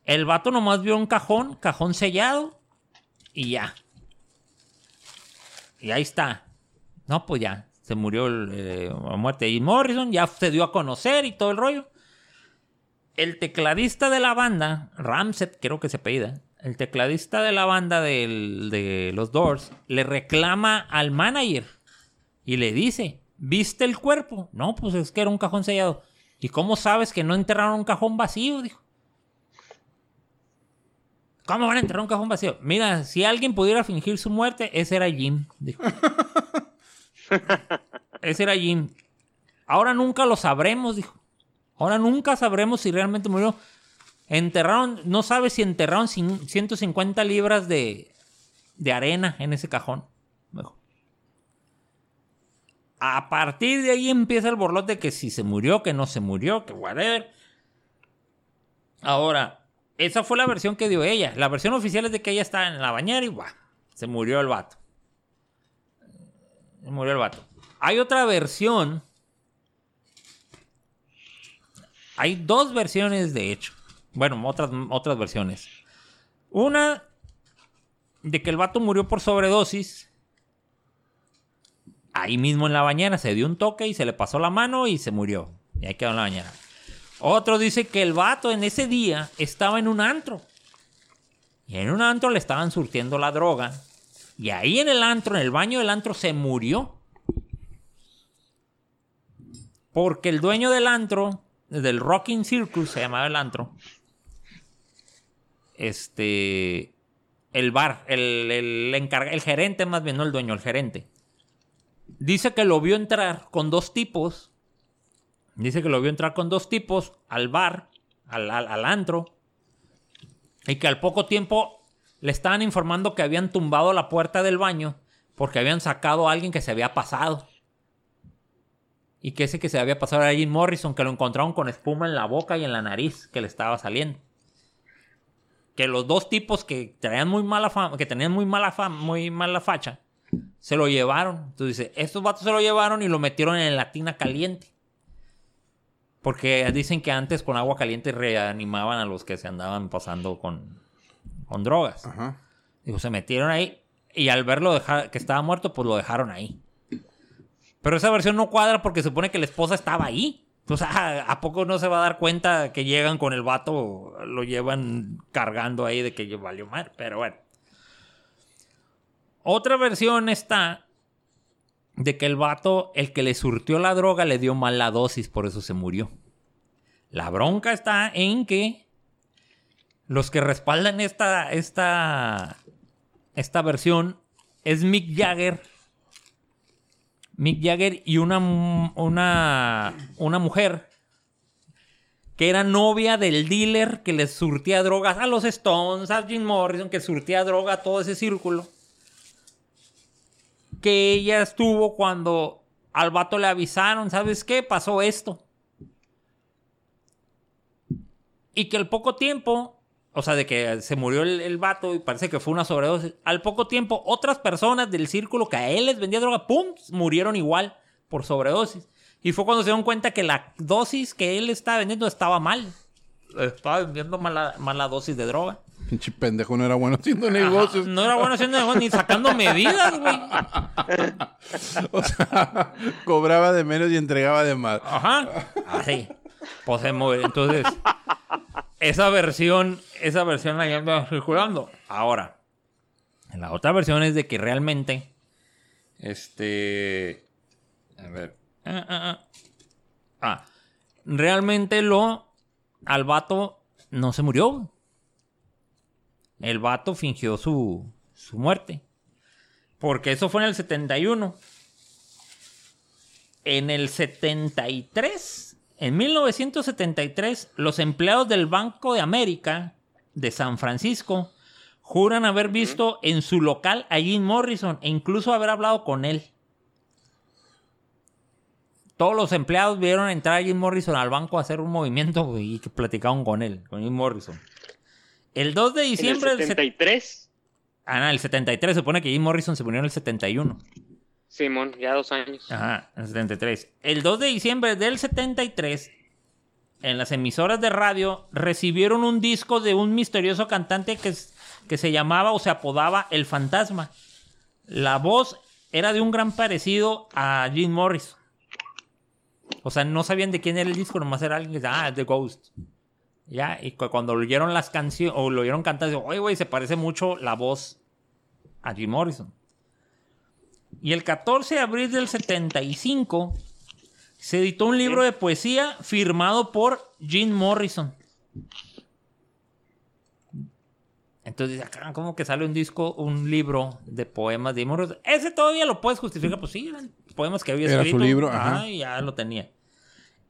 El vato nomás vio un cajón, cajón sellado y ya. Y ahí está. No, pues ya. Se murió el, eh, la muerte Jim Morrison, ya se dio a conocer y todo el rollo. El tecladista de la banda, Ramset, creo que se apellida, el tecladista de la banda de los Doors, le reclama al manager y le dice, ¿viste el cuerpo? No, pues es que era un cajón sellado. ¿Y cómo sabes que no enterraron un cajón vacío? Dijo. ¿Cómo van a enterrar un cajón vacío? Mira, si alguien pudiera fingir su muerte, ese era Jim. Dijo. ese era Jim. Ahora nunca lo sabremos, dijo. Ahora nunca sabremos si realmente murió. Enterraron, no sabes si enterraron cin- 150 libras de, de arena en ese cajón. A partir de ahí empieza el borlote que si se murió, que no se murió, que whatever. Ahora, esa fue la versión que dio ella. La versión oficial es de que ella estaba en la bañera y ¡buah! se murió el vato. Se murió el vato. Hay otra versión. Hay dos versiones, de hecho. Bueno, otras, otras versiones. Una de que el vato murió por sobredosis. Ahí mismo en la bañera se dio un toque y se le pasó la mano y se murió. Y ahí quedó en la bañera. Otro dice que el vato en ese día estaba en un antro. Y en un antro le estaban surtiendo la droga. Y ahí en el antro, en el baño del antro, se murió. Porque el dueño del antro, del Rocking Circus, se llamaba el antro. Este. El bar, el, el, el gerente, más bien, no el dueño, el gerente. Dice que lo vio entrar con dos tipos. Dice que lo vio entrar con dos tipos al bar, al, al- antro. Y que al poco tiempo le estaban informando que habían tumbado la puerta del baño porque habían sacado a alguien que se había pasado. Y que ese que se había pasado era Jim Morrison, que lo encontraron con espuma en la boca y en la nariz que le estaba saliendo. Que los dos tipos que traían muy mala fama, que tenían muy mala fama, muy mala facha, se lo llevaron. Entonces dice, estos vatos se lo llevaron y lo metieron en la tina caliente. Porque dicen que antes con agua caliente reanimaban a los que se andaban pasando con, con drogas. Ajá. Digo, se metieron ahí y al verlo dejar, que estaba muerto, pues lo dejaron ahí. Pero esa versión no cuadra porque supone que la esposa estaba ahí. O sea, ¿a poco no se va a dar cuenta que llegan con el vato, lo llevan cargando ahí de que valió mal? Pero bueno. Otra versión está de que el vato, el que le surtió la droga, le dio mal la dosis, por eso se murió. La bronca está en que los que respaldan esta, esta, esta versión es Mick Jagger. Mick Jagger y una, una, una mujer que era novia del dealer que les surtía drogas a los Stones, a Jim Morrison, que surtía droga a todo ese círculo. Que ella estuvo cuando al vato le avisaron, ¿sabes qué? Pasó esto. Y que al poco tiempo, o sea, de que se murió el, el vato y parece que fue una sobredosis, al poco tiempo otras personas del círculo que a él les vendía droga, ¡pum!, murieron igual por sobredosis. Y fue cuando se dieron cuenta que la dosis que él estaba vendiendo estaba mal. Estaba vendiendo mala, mala dosis de droga. Pinche pendejo, no era bueno haciendo negocios. No era bueno haciendo negocios ni sacando medidas, güey. O sea, cobraba de menos y entregaba de más. Ajá. Así. Pues se mueve. Entonces, esa versión, esa versión la anda circulando. Ahora, la otra versión es de que realmente, este, a ver, ah, ah, ah. Ah, realmente lo, al vato no se murió. El vato fingió su, su muerte. Porque eso fue en el 71. En el 73, en 1973, los empleados del Banco de América de San Francisco juran haber visto en su local a Jim Morrison e incluso haber hablado con él. Todos los empleados vieron entrar a Jim Morrison al banco a hacer un movimiento y que platicaron con él, con Jim Morrison. El 2 de diciembre del set- 73, Ah, no, el 73. Se supone que Jim Morrison se murió en el 71. Simón, ya dos años. Ajá, en el 73. El 2 de diciembre del 73, en las emisoras de radio, recibieron un disco de un misterioso cantante que, que se llamaba o se apodaba El Fantasma. La voz era de un gran parecido a Jim Morrison. O sea, no sabían de quién era el disco, nomás era alguien que decía, ah, The Ghost. Ya, y cu- cuando oyeron las canciones, o lo oyeron cantar, digo, oye, güey, se parece mucho la voz a Jim Morrison. Y el 14 de abril del 75 se editó un libro de poesía firmado por Jim Morrison. Entonces, acá como que sale un disco, un libro de poemas de Jim Morrison. Ese todavía lo puedes justificar, pues sí, eran poemas que había Era su escrito. libro, Ajá, y ya lo tenía.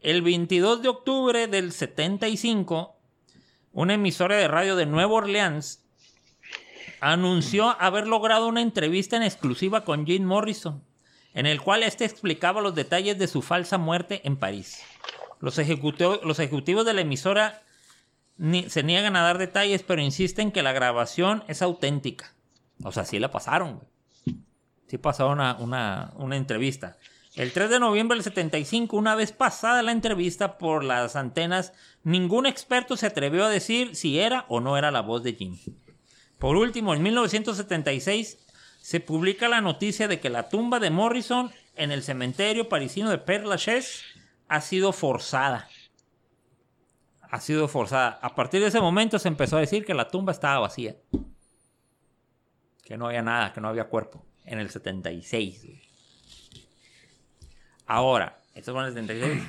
El 22 de octubre del 75, una emisora de radio de Nueva Orleans anunció haber logrado una entrevista en exclusiva con Jim Morrison, en el cual este explicaba los detalles de su falsa muerte en París. Los, ejecutivos, los ejecutivos de la emisora se niegan a dar detalles, pero insisten que la grabación es auténtica. O sea, sí la pasaron. Sí pasaron una, una, una entrevista. El 3 de noviembre del 75, una vez pasada la entrevista por las antenas, ningún experto se atrevió a decir si era o no era la voz de Jim. Por último, en 1976 se publica la noticia de que la tumba de Morrison en el cementerio parisino de Père Lachaise ha sido forzada. Ha sido forzada. A partir de ese momento se empezó a decir que la tumba estaba vacía. Que no había nada, que no había cuerpo. En el 76. Ahora, esto fue en el 76.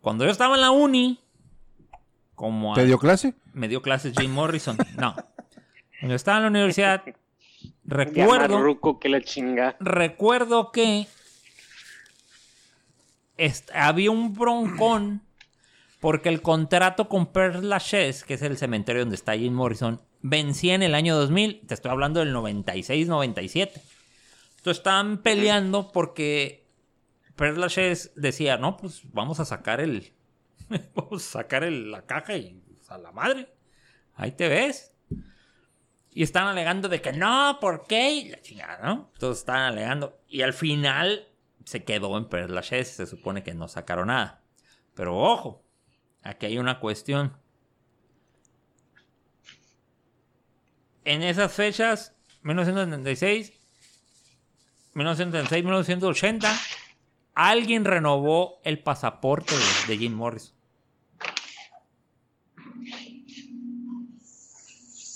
Cuando yo estaba en la uni, como a- ¿Te dio clase? me dio clases Jim Morrison. No. Cuando estaba en la universidad, recuerdo, ruco que la chinga. recuerdo que había un broncón Porque el contrato con Père Lachaise, que es el cementerio donde está Jim Morrison, vencía en el año 2000. Te estoy hablando del 96-97. Entonces estaban peleando porque Père Lachaise decía, no, pues vamos a sacar el... vamos a sacar el- la caja y pues, a la madre. Ahí te ves. Y están alegando de que no, ¿por qué? Y la chingada, ¿no? Entonces están alegando. Y al final se quedó en Père Lachaise. Se supone que no sacaron nada. Pero ojo, aquí hay una cuestión. En esas fechas, 1976, 1976, 1980, alguien renovó el pasaporte de, de Jim Morrison.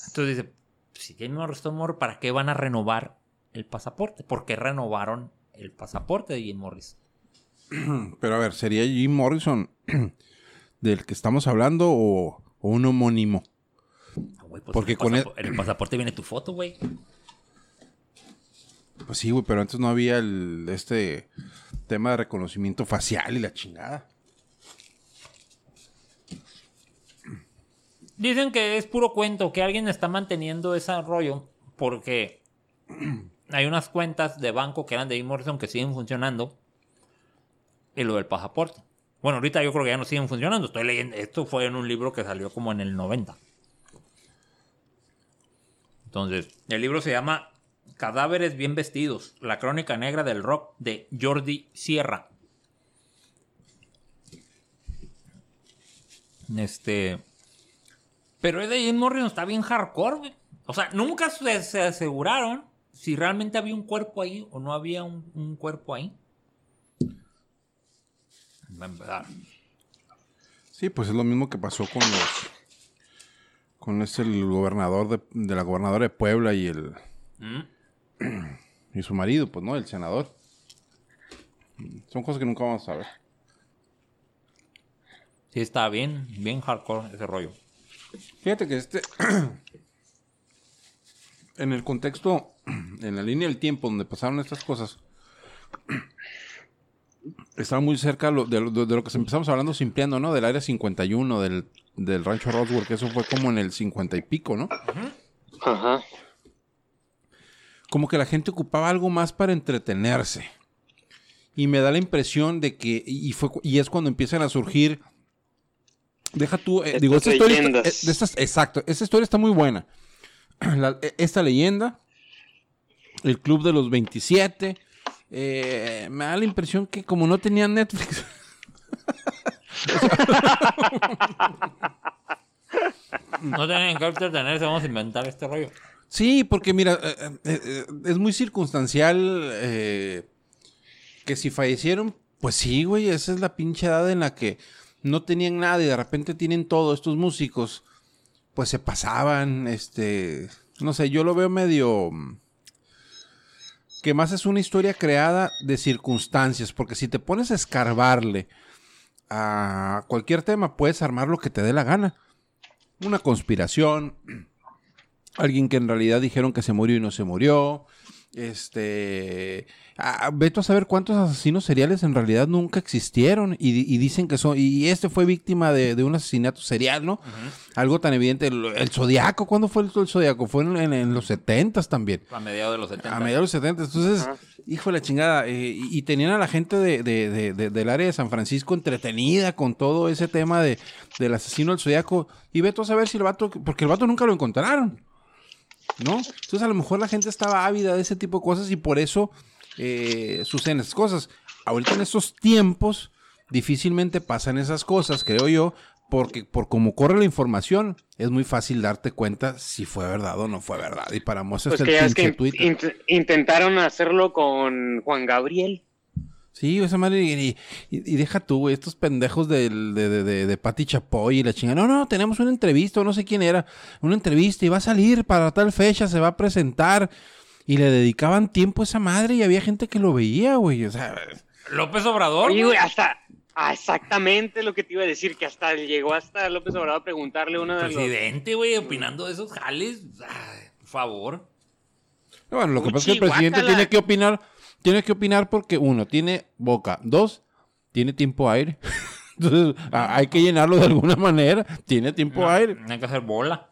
Entonces dice, si Jim Morrison muere, ¿para qué van a renovar el pasaporte? ¿Por qué renovaron el pasaporte de Jim Morrison? Pero a ver, ¿sería Jim Morrison del que estamos hablando o, o un homónimo? Ah, güey, pues Porque el con En el pasaporte viene tu foto, güey. Pues sí, güey, pero antes no había el, este tema de reconocimiento facial y la chingada. Dicen que es puro cuento, que alguien está manteniendo ese rollo porque hay unas cuentas de banco que eran de Jim Morrison que siguen funcionando y lo del pasaporte. Bueno, ahorita yo creo que ya no siguen funcionando. Estoy leyendo. Esto fue en un libro que salió como en el 90. Entonces, el libro se llama Cadáveres bien vestidos, la crónica negra del rock de Jordi Sierra. Este. Pero el de Jim Morrison está bien hardcore. O sea, nunca se, se aseguraron si realmente había un cuerpo ahí o no había un, un cuerpo ahí. En verdad. Sí, pues es lo mismo que pasó con los. Con este, el gobernador de, de la gobernadora de Puebla y el. ¿Mm? Y su marido, pues, ¿no? El senador. Son cosas que nunca vamos a saber. Sí, está bien, bien hardcore ese rollo. Fíjate que este. en el contexto, en la línea del tiempo donde pasaron estas cosas, estaba muy cerca lo- de, lo, de lo que empezamos hablando simpliando, ¿no? Del área 51, del, del rancho Roswell, que eso fue como en el 50 y pico, ¿no? Ajá. Como que la gente ocupaba algo más para entretenerse. Y me da la impresión de que, y, fue, y es cuando empiezan a surgir. Deja tú, eh, digo, esta historia. está- eh, de estas- exacto, esta historia está muy buena. La- eh, esta leyenda, el Club de los 27, eh, me da la impresión que como no tenían Netflix. No tienen que entretenerse, vamos a inventar este rollo. Sí, porque mira, eh, eh, eh, es muy circunstancial que si fallecieron, pues sí, güey, esa es la pinche edad en la que no tenían nada y de repente tienen todo. Estos músicos, pues se pasaban, este, no sé, yo lo veo medio... mm, Que más es una historia creada de circunstancias, porque si te pones a escarbarle a cualquier tema, puedes armar lo que te dé la gana. Una conspiración, alguien que en realidad dijeron que se murió y no se murió. Este. ah, Veto a saber cuántos asesinos seriales en realidad nunca existieron. Y, y dicen que son. Y este fue víctima de, de un asesinato serial, ¿no? Algo tan evidente. El, el Zodiaco, ¿cuándo fue el, el Zodiaco? Fue en, en- en los 70 también. A mediados de los 70. A mediados de los 70. Entonces, hijo de la chingada. eh, y, y tenían a la gente de, de- de- de- del área de San Francisco entretenida con todo ese tema de, del asesino del zodiaco. Y veto a saber si el vato. Porque el vato nunca lo encontraron. ¿No? Entonces, a lo mejor la gente estaba ávida de ese tipo de cosas y por eso eh, suceden esas cosas. Ahorita en estos tiempos, difícilmente pasan esas cosas, creo yo. Porque por como corre la información, es muy fácil darte cuenta si fue verdad o no fue verdad. Y para muestra Pues el que Twitter. intentaron hacerlo con Juan Gabriel. Sí, esa madre, y, y- y deja tú, güey, estos pendejos del- de, de, de, de Pati Chapoy y la chingada. No, no, tenemos una entrevista, no sé quién era, una entrevista y va a salir para tal fecha, se va a presentar. Y le dedicaban tiempo a esa madre y había gente que lo veía, güey. O sea, López Obrador. Oye, güey. hasta. ah, exactamente lo que te iba a decir, que hasta llegó hasta López Obrador a preguntarle a uno de los. Presidente, güey, opinando de esos jales. Ay, por favor. bueno, lo que Uchi, pasa es que el presidente guácala. tiene que opinar, tiene que opinar porque, uno, tiene boca, dos, tiene tiempo aire. Entonces, hay que llenarlo de alguna manera. Tiene tiempo aire. Hay que hacer bola.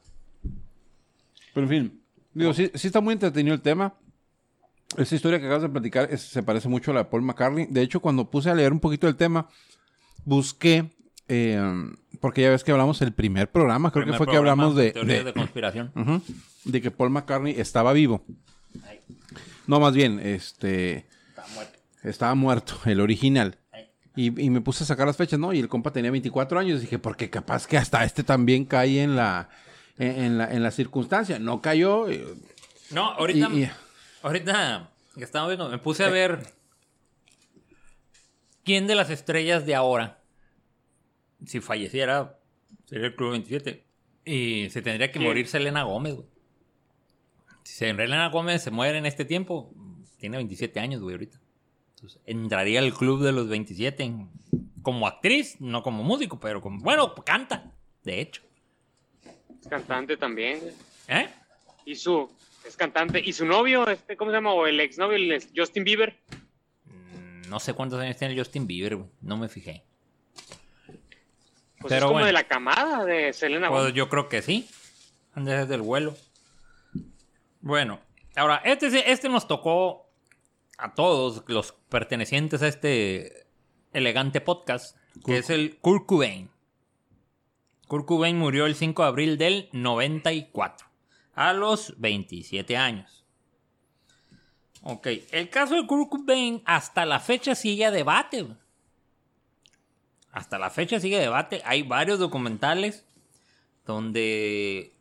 Pero en fin, digo, sí, sí está muy entretenido el tema. Esa historia que acabas de platicar es- se parece mucho a la de Paul McCartney. De hecho, cuando puse a leer un poquito del tema, busqué, eh, porque ya ves que hablamos el primer programa, creo Primer que fue que hablamos de, teorías de- de conspiración. De que Paul McCartney estaba vivo. Ay, No, más bien, este, está muerto. estaba muerto, el original. Y, y me puse a sacar las fechas, ¿no? Y el compa tenía 24 años. Dije, porque capaz que hasta este también cae en la, en, en la, en la circunstancia. No cayó. eh, No, ahorita, Y- y- ahorita que estaba viendo, me puse a ver quién de las estrellas de ahora, si falleciera, sería el Club 27. Y se tendría que ¿Quién? morir Selena Gómez, güey. Si Selena Gómez se muere en este tiempo, tiene 27 años, güey, ahorita. Entonces, entraría al club de los 27 en- como actriz, no como músico, pero como, bueno, canta, de hecho. Es cantante también. ¿Eh? Y su, es cantante. Y su novio, este, ¿cómo se llama? O el exnovio, el Justin Bieber. Mm, No sé cuántos años tiene Justin Bieber, güey. No me fijé. Pues Pero es como bueno. de la camada de Selena Pues Gomez. yo creo que sí. Antes del vuelo. Bueno, ahora, este, este nos tocó a todos los pertenecientes a este elegante podcast, que es el Kurt Cobain. Kurt Cobain murió el 5 de abril del 94, a los 27 años. Ok, el caso de Kurt Cobain hasta la fecha sigue a debate. Hasta la fecha sigue a debate. Hay varios documentales donde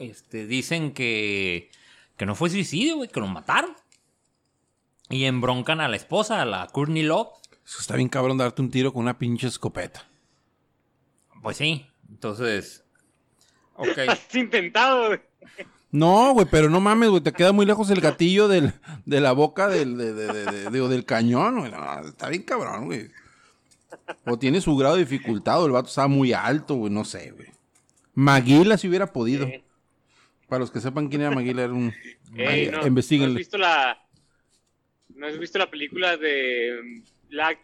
este, dicen que, que no fue suicidio, güey, que lo mataron. Y embroncan a la esposa, a la Courtney Love. Eso está bien cabrón darte un tiro con una pinche escopeta. Pues sí, entonces... Ok. Has intentado, güey. No, güey, pero no mames, güey, te queda muy lejos el gatillo del, de la boca del, de- de- de- de- digo, del cañón, güey. No, está bien cabrón, güey. O tiene su grado de dificultad, o el vato estaba muy alto, güey, no sé, güey. Maguila si hubiera podido. Para los que sepan quién era Maguila, era un... ey, no, ¿No investíguenle. has visto la, no has visto la película de mm, Black,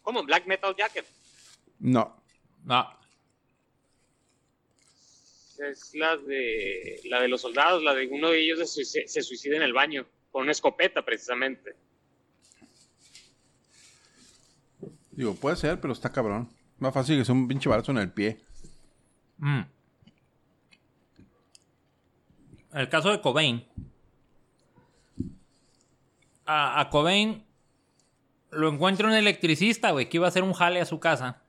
¿cómo? Black Metal Jacket. No. No, Es la de, la de los soldados, la de uno de ellos se suicida, se suicida en el baño, con una escopeta precisamente. Digo, puede ser, pero está cabrón. Más fácil que sea un pinche balazo en el pie. Mm. El caso de Cobain. A, a Cobain lo encuentra un electricista, güey, que iba a hacer un jale a su casa.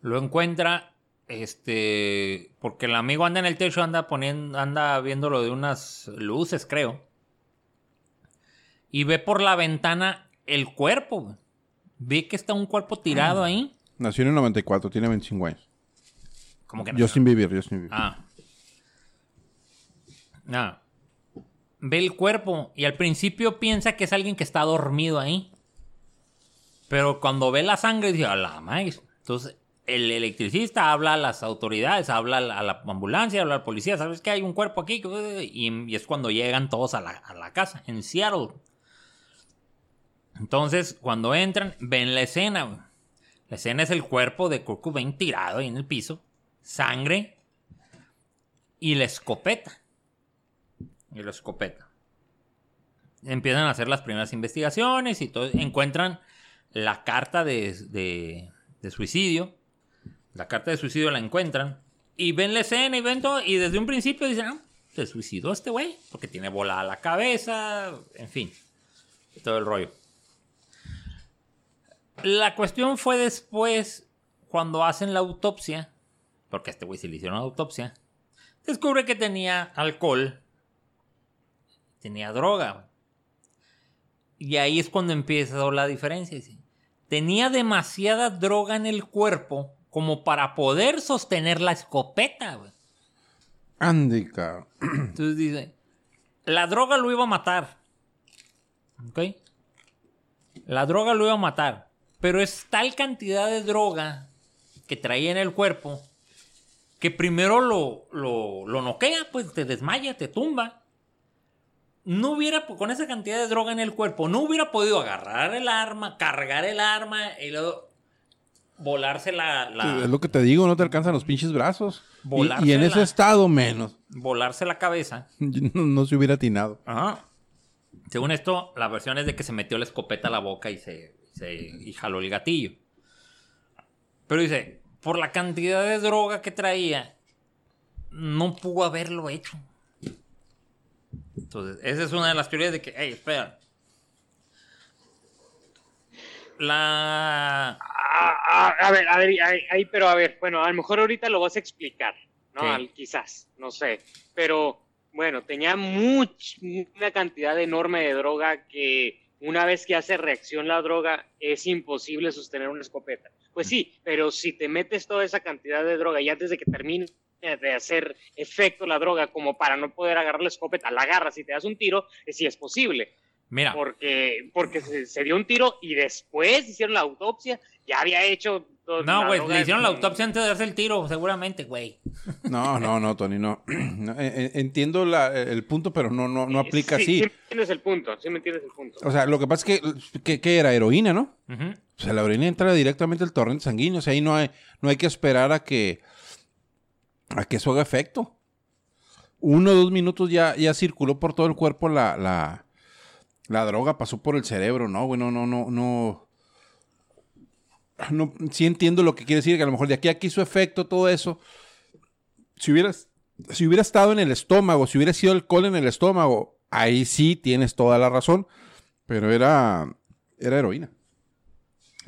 Lo encuentra, este, porque el amigo anda en el techo, anda poniendo, anda viendo lo de unas luces, creo. Y ve por la ventana el cuerpo, güey. Ve que está un cuerpo tirado ahí. Nació en el 94, tiene 25 años. Como que no. Justin Bieber, Justin Bieber. Ah. Ah. Ve el cuerpo y al principio piensa que es alguien que está dormido ahí. Pero cuando ve la sangre dice, a la maíz. Entonces el electricista habla a las autoridades, habla a la, ambulancia, habla al policía. ¿Sabes que hay un cuerpo aquí? Y, es cuando llegan todos a la, a la casa en Seattle. Entonces, cuando entran, ven la escena. La escena es el cuerpo de Kurt Cobain tirado ahí en el piso. Sangre. Y la escopeta. Y la escopeta. Empiezan a hacer las primeras investigaciones y todo. Encuentran la carta de, de- suicidio. La carta de suicidio la encuentran. Y ven la escena y ven todo. Y desde un principio dicen, ah, se suicidó este güey. Porque tiene volada la cabeza. En fin. Todo el rollo. La cuestión fue después, cuando hacen la autopsia, porque a este güey se le hicieron la autopsia, descubre que tenía alcohol, tenía droga. Y ahí es cuando empieza la diferencia. Tenía demasiada droga en el cuerpo como para poder sostener la escopeta. güey. Andy, cabrón. Entonces dice, la droga lo iba a matar. ¿Ok? La droga lo iba a matar. Pero es tal cantidad de droga que traía en el cuerpo que primero lo, lo, lo noquea, pues te desmaya, te tumba. No hubiera, con esa cantidad de droga en el cuerpo, no hubiera podido agarrar el arma, cargar el arma y luego volarse la... la- Es lo que te digo, no te alcanzan los pinches brazos. Y- Y, en ese estado menos. volarse la cabeza. No, no se hubiera atinado. Ajá. Según esto, la versión es de que se metió la escopeta a la boca y se, se- y jaló el gatillo. Pero dice, por la cantidad de droga que traía, no pudo haberlo hecho. Entonces, esa es una de las teorías de que, hey, espera. La... Ah, ah, a ver, a ver, ahí, ahí, pero a ver, bueno, a lo mejor ahorita lo vas a explicar, ¿no? Sí. Al- quizás, no sé, pero bueno, tenía much, una cantidad enorme de droga que una vez que hace reacción la droga es imposible sostener una escopeta. Pues sí, pero si te metes toda esa cantidad de droga y antes de que termine de hacer efecto la droga como para no poder agarrar la escopeta, la agarras y te das un tiro, eh, sí es posible Mira, porque, porque se, se dio un tiro y después hicieron la autopsia, ya había hecho... todo- no, güey, le hicieron la autopsia antes de darse el tiro, seguramente, güey. No, no, no, Tony, no. No, eh, eh, Entiendo la- el punto, pero no, no, no aplica sí, así. Sí, me entiendes el punto, sí me entiendes el punto. O sea, lo que pasa es que, que, que era heroína, ¿no? O sea, la orina entra directamente al torrente sanguíneo. O sea, ahí no hay, no hay que esperar a que, a que eso haga efecto. Uno o dos minutos ya, ya circuló por todo el cuerpo la, la, droga, pasó por el cerebro, ¿no? Bueno, no, no, no. No, sí entiendo lo que quiere decir, que a lo mejor de aquí a aquí su efecto, todo eso. Si si hubiera estado en el estómago, si hubiera sido alcohol en el estómago, ahí sí tienes toda la razón. Pero era, era heroína.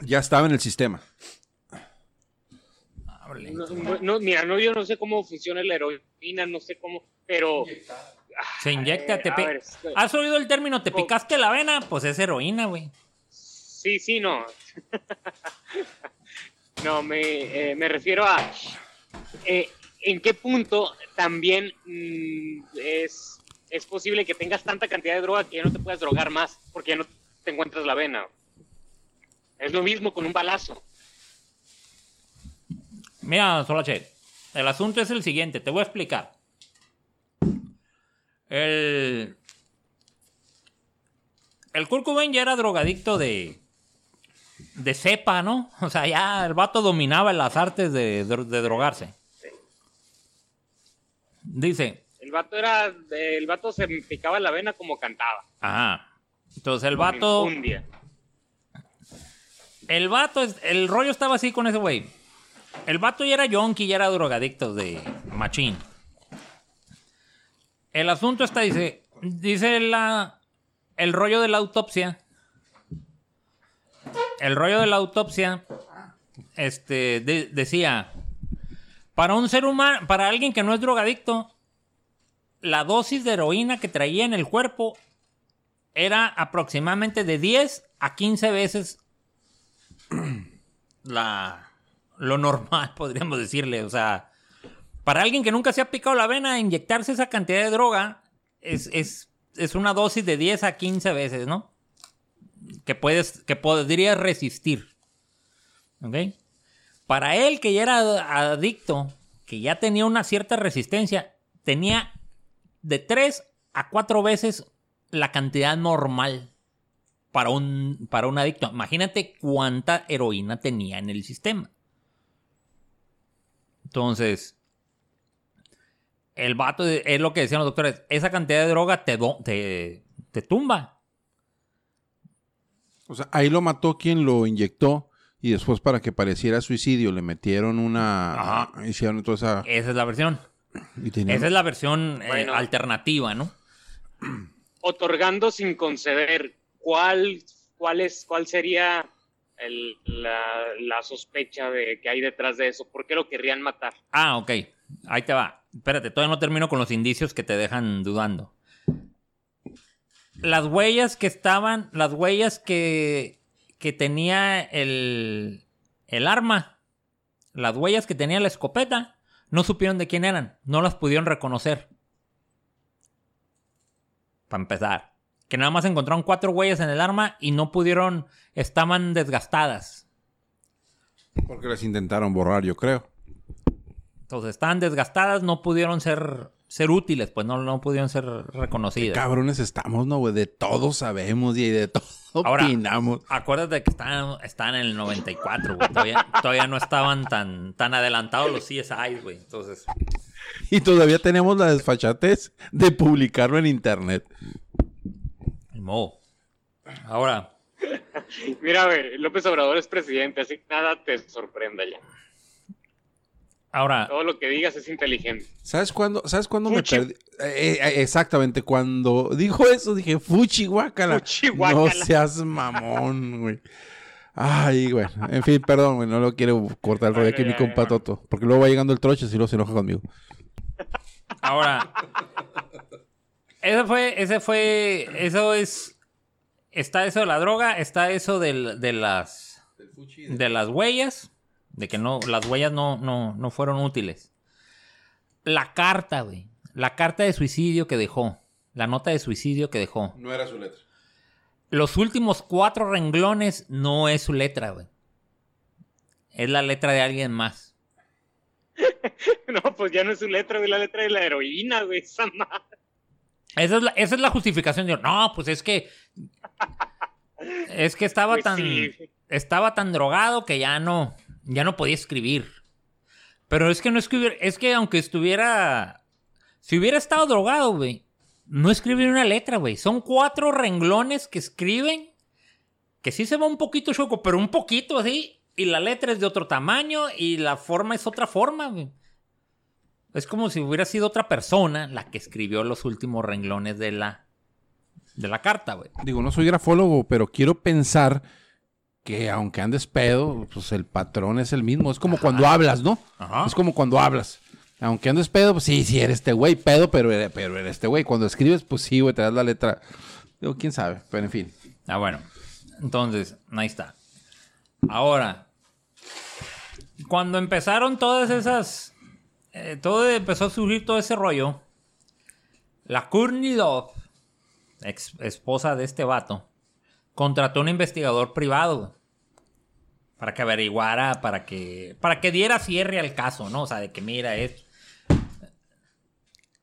Ya estaba en el sistema. Hable. No, no, mira, no, yo no sé cómo funciona la heroína, no sé cómo, pero... Se inyecta, te a pi- ver, es que- ¿Has oído el término te ¿Cómo? picaste la vena? Pues es heroína, güey. Sí, sí, no. no, me, eh, me refiero a eh, en qué punto también mm, es, es posible que tengas tanta cantidad de droga que ya no te puedas drogar más porque ya no te encuentras la vena. Es lo mismo con un balazo. Mira, Solache, el asunto es el siguiente, te voy a explicar. El. El Kurt Cobain ya era drogadicto de. de cepa, ¿no? O sea, ya el vato dominaba las artes de, de- de drogarse. Dice, El vato era, el vato se picaba la vena como cantaba. ajá. Entonces el vato. El vato, el rollo estaba así con ese güey. El vato ya era yonki, ya era drogadicto de machín. El asunto está, dice, dice la, el rollo de la autopsia. El rollo de la autopsia, este, de- decía, para un ser humano, para alguien que no es drogadicto, la dosis de heroína que traía en el cuerpo era aproximadamente de 10 a 15 veces la, lo normal, podríamos decirle. O sea, para alguien que nunca se ha picado la vena, inyectarse esa cantidad de droga es, es, es una dosis de 10 a 15 veces, ¿no? Que, puedes, que podrías resistir. ¿Ok? Para él, que ya era adicto, que ya tenía una cierta resistencia, tenía de 3 a 4 veces la cantidad normal para un, para un adicto. Imagínate cuánta heroína tenía en el sistema. Entonces, el vato de- es lo que decían los doctores, esa cantidad de droga te, do- te, te tumba. O sea, ahí lo mató quien lo inyectó y después para que pareciera suicidio le metieron una... Ajá. Hicieron toda esa... Esa es la versión. y Esa es la versión eh, alternativa, ¿no? Otorgando sin conceder, ¿cuál, cuál, es, cuál sería la sospecha de que hay detrás de eso? ¿Por qué lo querrían matar? Ah, ok. Ahí te va. Espérate, todavía no termino con los indicios que te dejan dudando. Las huellas que estaban, las huellas que, que tenía el, el arma, las huellas que tenía la escopeta, no supieron de quién eran, no las pudieron reconocer. Para empezar. Que nada más encontraron cuatro huellas en el arma y no pudieron, estaban desgastadas. Porque las intentaron borrar, yo creo. Entonces estaban desgastadas, no pudieron ser ser útiles, pues no, no pudieron ser reconocidas. Cabrones estamos, ¿no, güey? De todo sabemos y de todo Ahora, opinamos. Acuérdate que están, están en el 94, güey. Todavía, todavía no estaban tan, tan adelantados los CSI, güey. Entonces, Y todavía tenemos la desfachatez de publicarlo en internet. Modo. Ahora, Mira, güey, López Obrador es presidente, así que nada te sorprenda ya. ahora, Todo lo que digas es inteligente. ¿Sabes cuándo, ¿sabes cuándo me perdí? Eh, eh, exactamente, cuando dijo eso dije, fuchi guácala. Fuchi, No seas mamón, güey. Ay, güey. En fin, perdón, güey. No lo quiero cortar el rollo aquí mi compa. Toto. Porque luego va llegando el troche y luego se enoja conmigo. ahora. Ese fue, ese fue, eso es, está eso de la droga, está eso del- de las, de las huellas, de que no, las huellas no, no, no fueron útiles. La carta, güey, la carta de suicidio que dejó, la nota de suicidio que dejó. No era su letra. Los últimos cuatro renglones no es su letra, güey. Es la letra de alguien más. No, pues ya no es su letra, güey, la letra de la heroína, güey, esa madre. Esa es la, esa es la justificación. Yo, no, pues es que. Es que estaba Pues tan. sí. Estaba tan drogado que ya no. Ya no podía escribir. Pero es que no escribir. Es que aunque estuviera. Si hubiera estado drogado, güey. No escribir una letra, güey. Son cuatro renglones que escriben. Que sí se va un poquito choco, pero un poquito así. Y la letra es de otro tamaño. Y la forma es otra forma, güey. Es como si hubiera sido otra persona la que escribió los últimos renglones de la, de la carta, güey. Digo, no soy grafólogo, pero quiero pensar que aunque andes pedo, pues el patrón es el mismo. Es como cuando hablas, ¿no? Ajá. Es como cuando hablas. Aunque andes pedo, pues sí, sí eres este güey, pedo, pero, eres- pero eres este güey. Cuando escribes, pues sí, güey, te das la letra. Digo, quién sabe, pero en fin. Ah, bueno. Entonces, ahí está. Ahora, cuando empezaron todas esas. Eh, todo empezó a surgir todo ese rollo. La Courtney Love, ex esposa de este vato, contrató un investigador privado para que averiguara, para que, para que diera cierre al caso, ¿no? O sea, de que mira, es.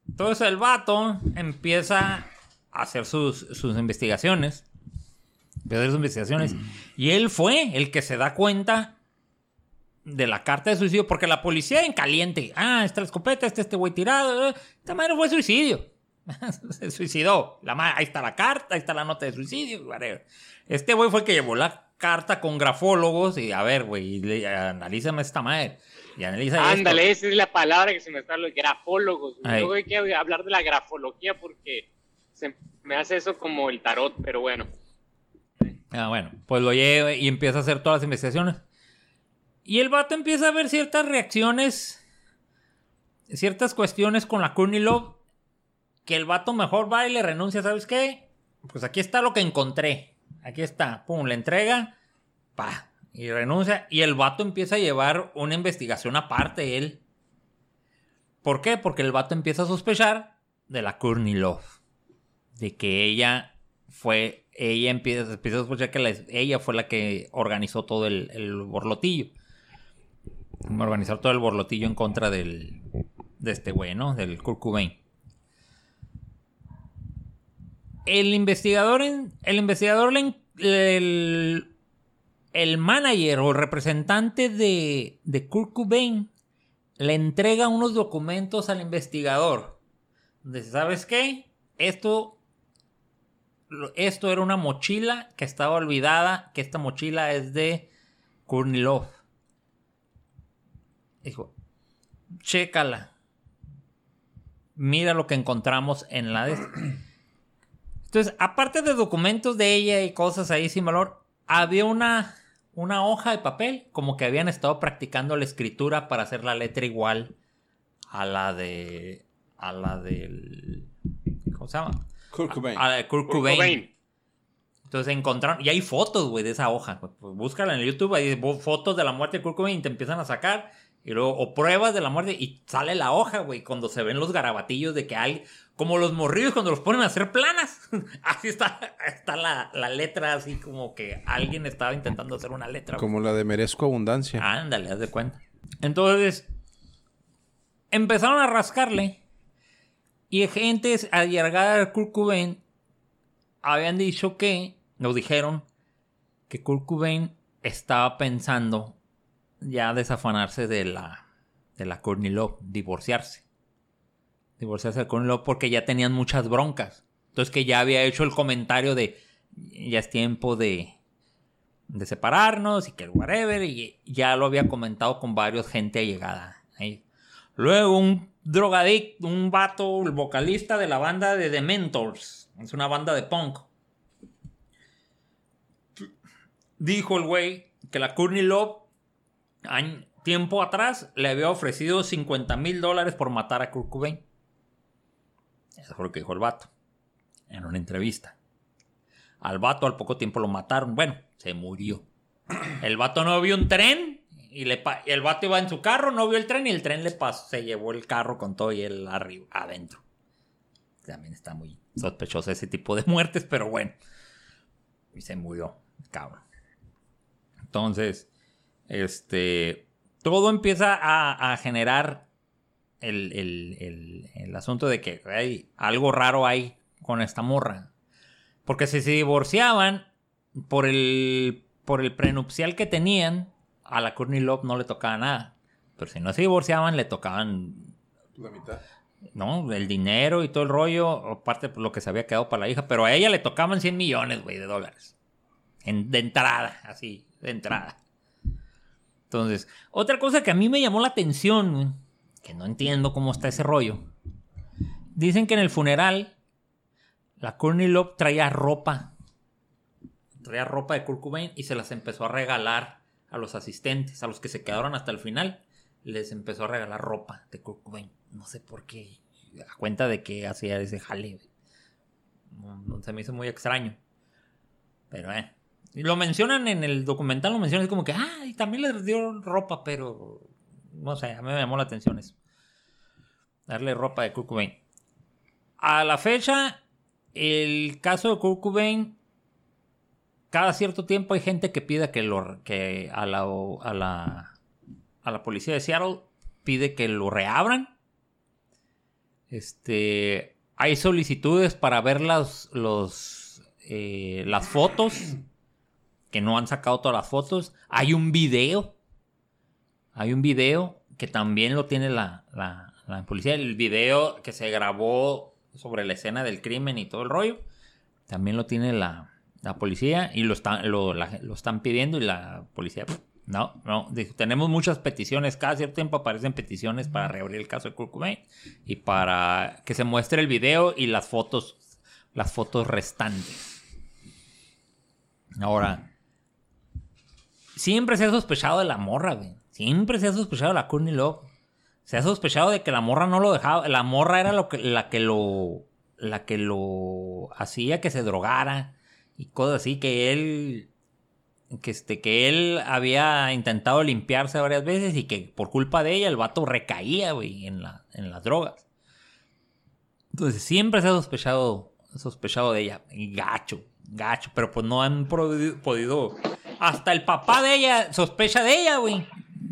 Entonces el vato empieza a hacer sus, sus investigaciones. Empieza a hacer sus investigaciones. Y él fue el que se da cuenta de la carta de suicidio. Porque la policía en caliente. Ah, está la escopeta, está este güey tirado. eh, Esta madre fue suicidio. se suicidó. La ma- ahí está la carta, ahí está la nota de suicidio. whatever. Este güey fue el que llevó la carta con grafólogos. Y a ver, güey, analízame esta madre. Y analiza esto. Ándale, esa es la palabra que se me está los grafólogos. Luego hay que hablar de la grafología porque se me hace eso como el tarot, pero bueno. Ah, bueno, pues lo lleva y empieza a hacer todas las investigaciones. Y el vato empieza a ver ciertas reacciones, ciertas cuestiones con la Courtney Love, que el vato mejor va y le renuncia, ¿sabes qué? Pues aquí está lo que encontré. Aquí está, pum, le entrega, pa, y renuncia. Y el vato empieza a llevar una investigación aparte él. ¿Por qué? Porque el vato empieza a sospechar de la Courtney Love. De que ella fue, ella empieza, empieza a sospechar que la- ella fue la que organizó todo el, el borlotillo. Organizar todo el borlotillo en contra del, de este güey, ¿no? Del Kurt. El investigador, el investigador, el, el manager o representante de, de Kurt le entrega unos documentos al investigador. De, ¿sabes qué? Esto, esto era una mochila que estaba olvidada, que esta mochila es de Courtney Love. Dijo, chécala. Mira lo que encontramos en la de... Entonces, aparte de documentos de ella y cosas ahí sin valor, había una, una hoja de papel, como que habían estado practicando la escritura para hacer la letra igual a la de. a la del. ¿Cómo se llama? Kurt Cobain. A la de Kurt Kurt Cobain. Cobain. Entonces encontraron, y hay fotos, güey, de esa hoja. Pues, búscala en el YouTube, hay fotos de la muerte de Kurt Cobain y te empiezan a sacar. Y luego, o pruebas de la muerte y sale la hoja, güey, cuando se ven los garabatillos de que hay, como los morrillos cuando los ponen a hacer planas. así está, está la, la letra, así como que alguien estaba intentando hacer una letra. Como la de Merezco Abundancia. Ándale, haz de cuenta. Entonces, empezaron a rascarle. Y gentes allegada a Kurt Cobain habían dicho que, nos dijeron, que Kurt Cobain estaba pensando ya desafanarse de la, de la Courtney Love, divorciarse. Divorciarse de Courtney Love porque ya tenían muchas broncas. Entonces que ya había hecho el comentario de ya es tiempo de, de separarnos y que el whatever. Y ya lo había comentado con varios gente allegada. Ahí. Luego un drogadicto, un vato, el vocalista de la banda de The Mentors. Es una banda de punk. Dijo el güey que la Courtney Love tiempo atrás le había ofrecido 50 mil dólares por matar a Kurt Cobain. Eso fue lo que dijo el vato en una entrevista. Al vato al poco tiempo lo mataron. Bueno, se murió. El vato no vio un tren y el vato iba en su carro, no vio el tren y el tren le pasó, se llevó el carro con todo y él arriba, adentro. También está muy sospechoso ese tipo de muertes, pero bueno. Y se murió, cabrón. Entonces, este, todo empieza a, generar el, el, asunto de que hay algo raro hay con esta morra. Porque si se divorciaban por el, por el prenupcial que tenían, a la Courtney Love no le tocaba nada. Pero si no se divorciaban, le tocaban... La mitad. ¿no? El dinero y todo el rollo, aparte por lo que se había quedado para la hija, pero a ella le tocaban 100 millones, güey, de dólares. En, de entrada, así, de entrada. Entonces, otra cosa que a mí me llamó la atención, que no entiendo cómo está ese rollo. Dicen que en el funeral la Courtney Love traía ropa. Traía ropa de Kurt Cobain y se las empezó a regalar a los asistentes, a los que se quedaron hasta el final. Les empezó a regalar ropa de Kurt Cobain. No sé por qué. A cuenta de que hacía ese jale. No, se me hizo muy extraño. Pero eh. Lo mencionan en el documental, lo mencionan como que, ah, y también les dio ropa, pero no sé, a mí me llamó la atención eso. Darle ropa de Kurt. A la fecha, el caso de Kurt cada cierto tiempo hay gente que pide que, lo, que a, la, a, la, a la policía de Seattle pide que lo reabran. Este, hay solicitudes para ver las, los, eh, las fotos que no han sacado todas las fotos. Hay un video. Hay un video que también lo tiene la, la, policía. El video que se grabó sobre la escena del crimen y todo el rollo. También lo tiene la, la policía y lo, están lo, lo, están pidiendo y la policía... No, no, tenemos muchas peticiones, cada cierto tiempo aparecen peticiones para reabrir el caso de Kurt y para que se muestre el video y las fotos, las fotos restantes. Ahora, Siempre se ha sospechado de la morra, güey. Siempre se ha sospechado de la Courtney Love. Se ha sospechado de que la morra no lo dejaba. La morra era lo que, la que lo. La que lo hacía que se drogara. Y cosas así. Que él. Que, este, que él había intentado limpiarse varias veces. Y que por culpa de ella el vato recaía, güey, en, la, en las drogas. Entonces siempre se ha sospechado. Sospechado de ella. Gacho. Gacho. Pero pues no han podido hasta el papá de ella sospecha de ella, güey.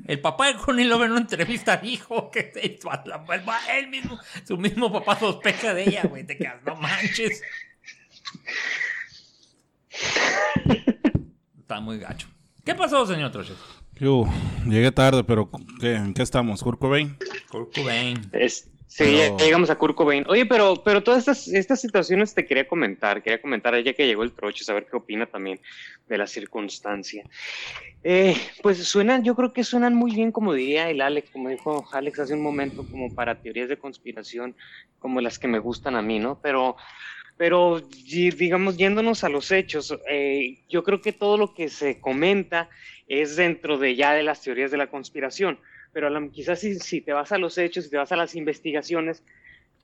El papá de Connie Love en una entrevista dijo que él mismo, su mismo papá sospecha de ella, güey. Te quedas, no manches. Está muy gacho. ¿Qué pasó, señor Troches? Yo llegué tarde, pero ¿en qué estamos? ¿Kurt Cobain? Kurt Cobain. Sí, llegamos a Kurt Cobain. Oye, pero, pero todas estas, estas situaciones te quería comentar, quería comentar ya que llegó el troche, saber qué opina también de la circunstancia. Eh, pues suenan, yo creo que suenan muy bien, como diría el Alex, como dijo Alex hace un momento, como para teorías de conspiración, como las que me gustan a mí, ¿no? Pero, pero digamos, yéndonos a los hechos, eh, yo creo que todo lo que se comenta es dentro de ya de las teorías de la conspiración pero quizás si, te vas a los hechos, si te vas a las investigaciones,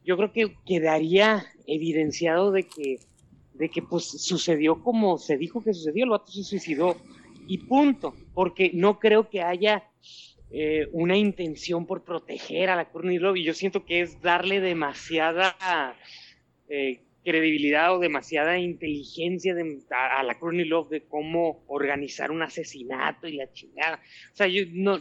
yo creo que quedaría evidenciado de que, de que pues sucedió como se dijo que sucedió, el vato se suicidó y punto, porque no creo que haya eh, una intención por proteger a la Love y yo siento que es darle demasiada eh, credibilidad o demasiada inteligencia a, a, la Love de cómo organizar un asesinato y la chingada. O sea, yo no,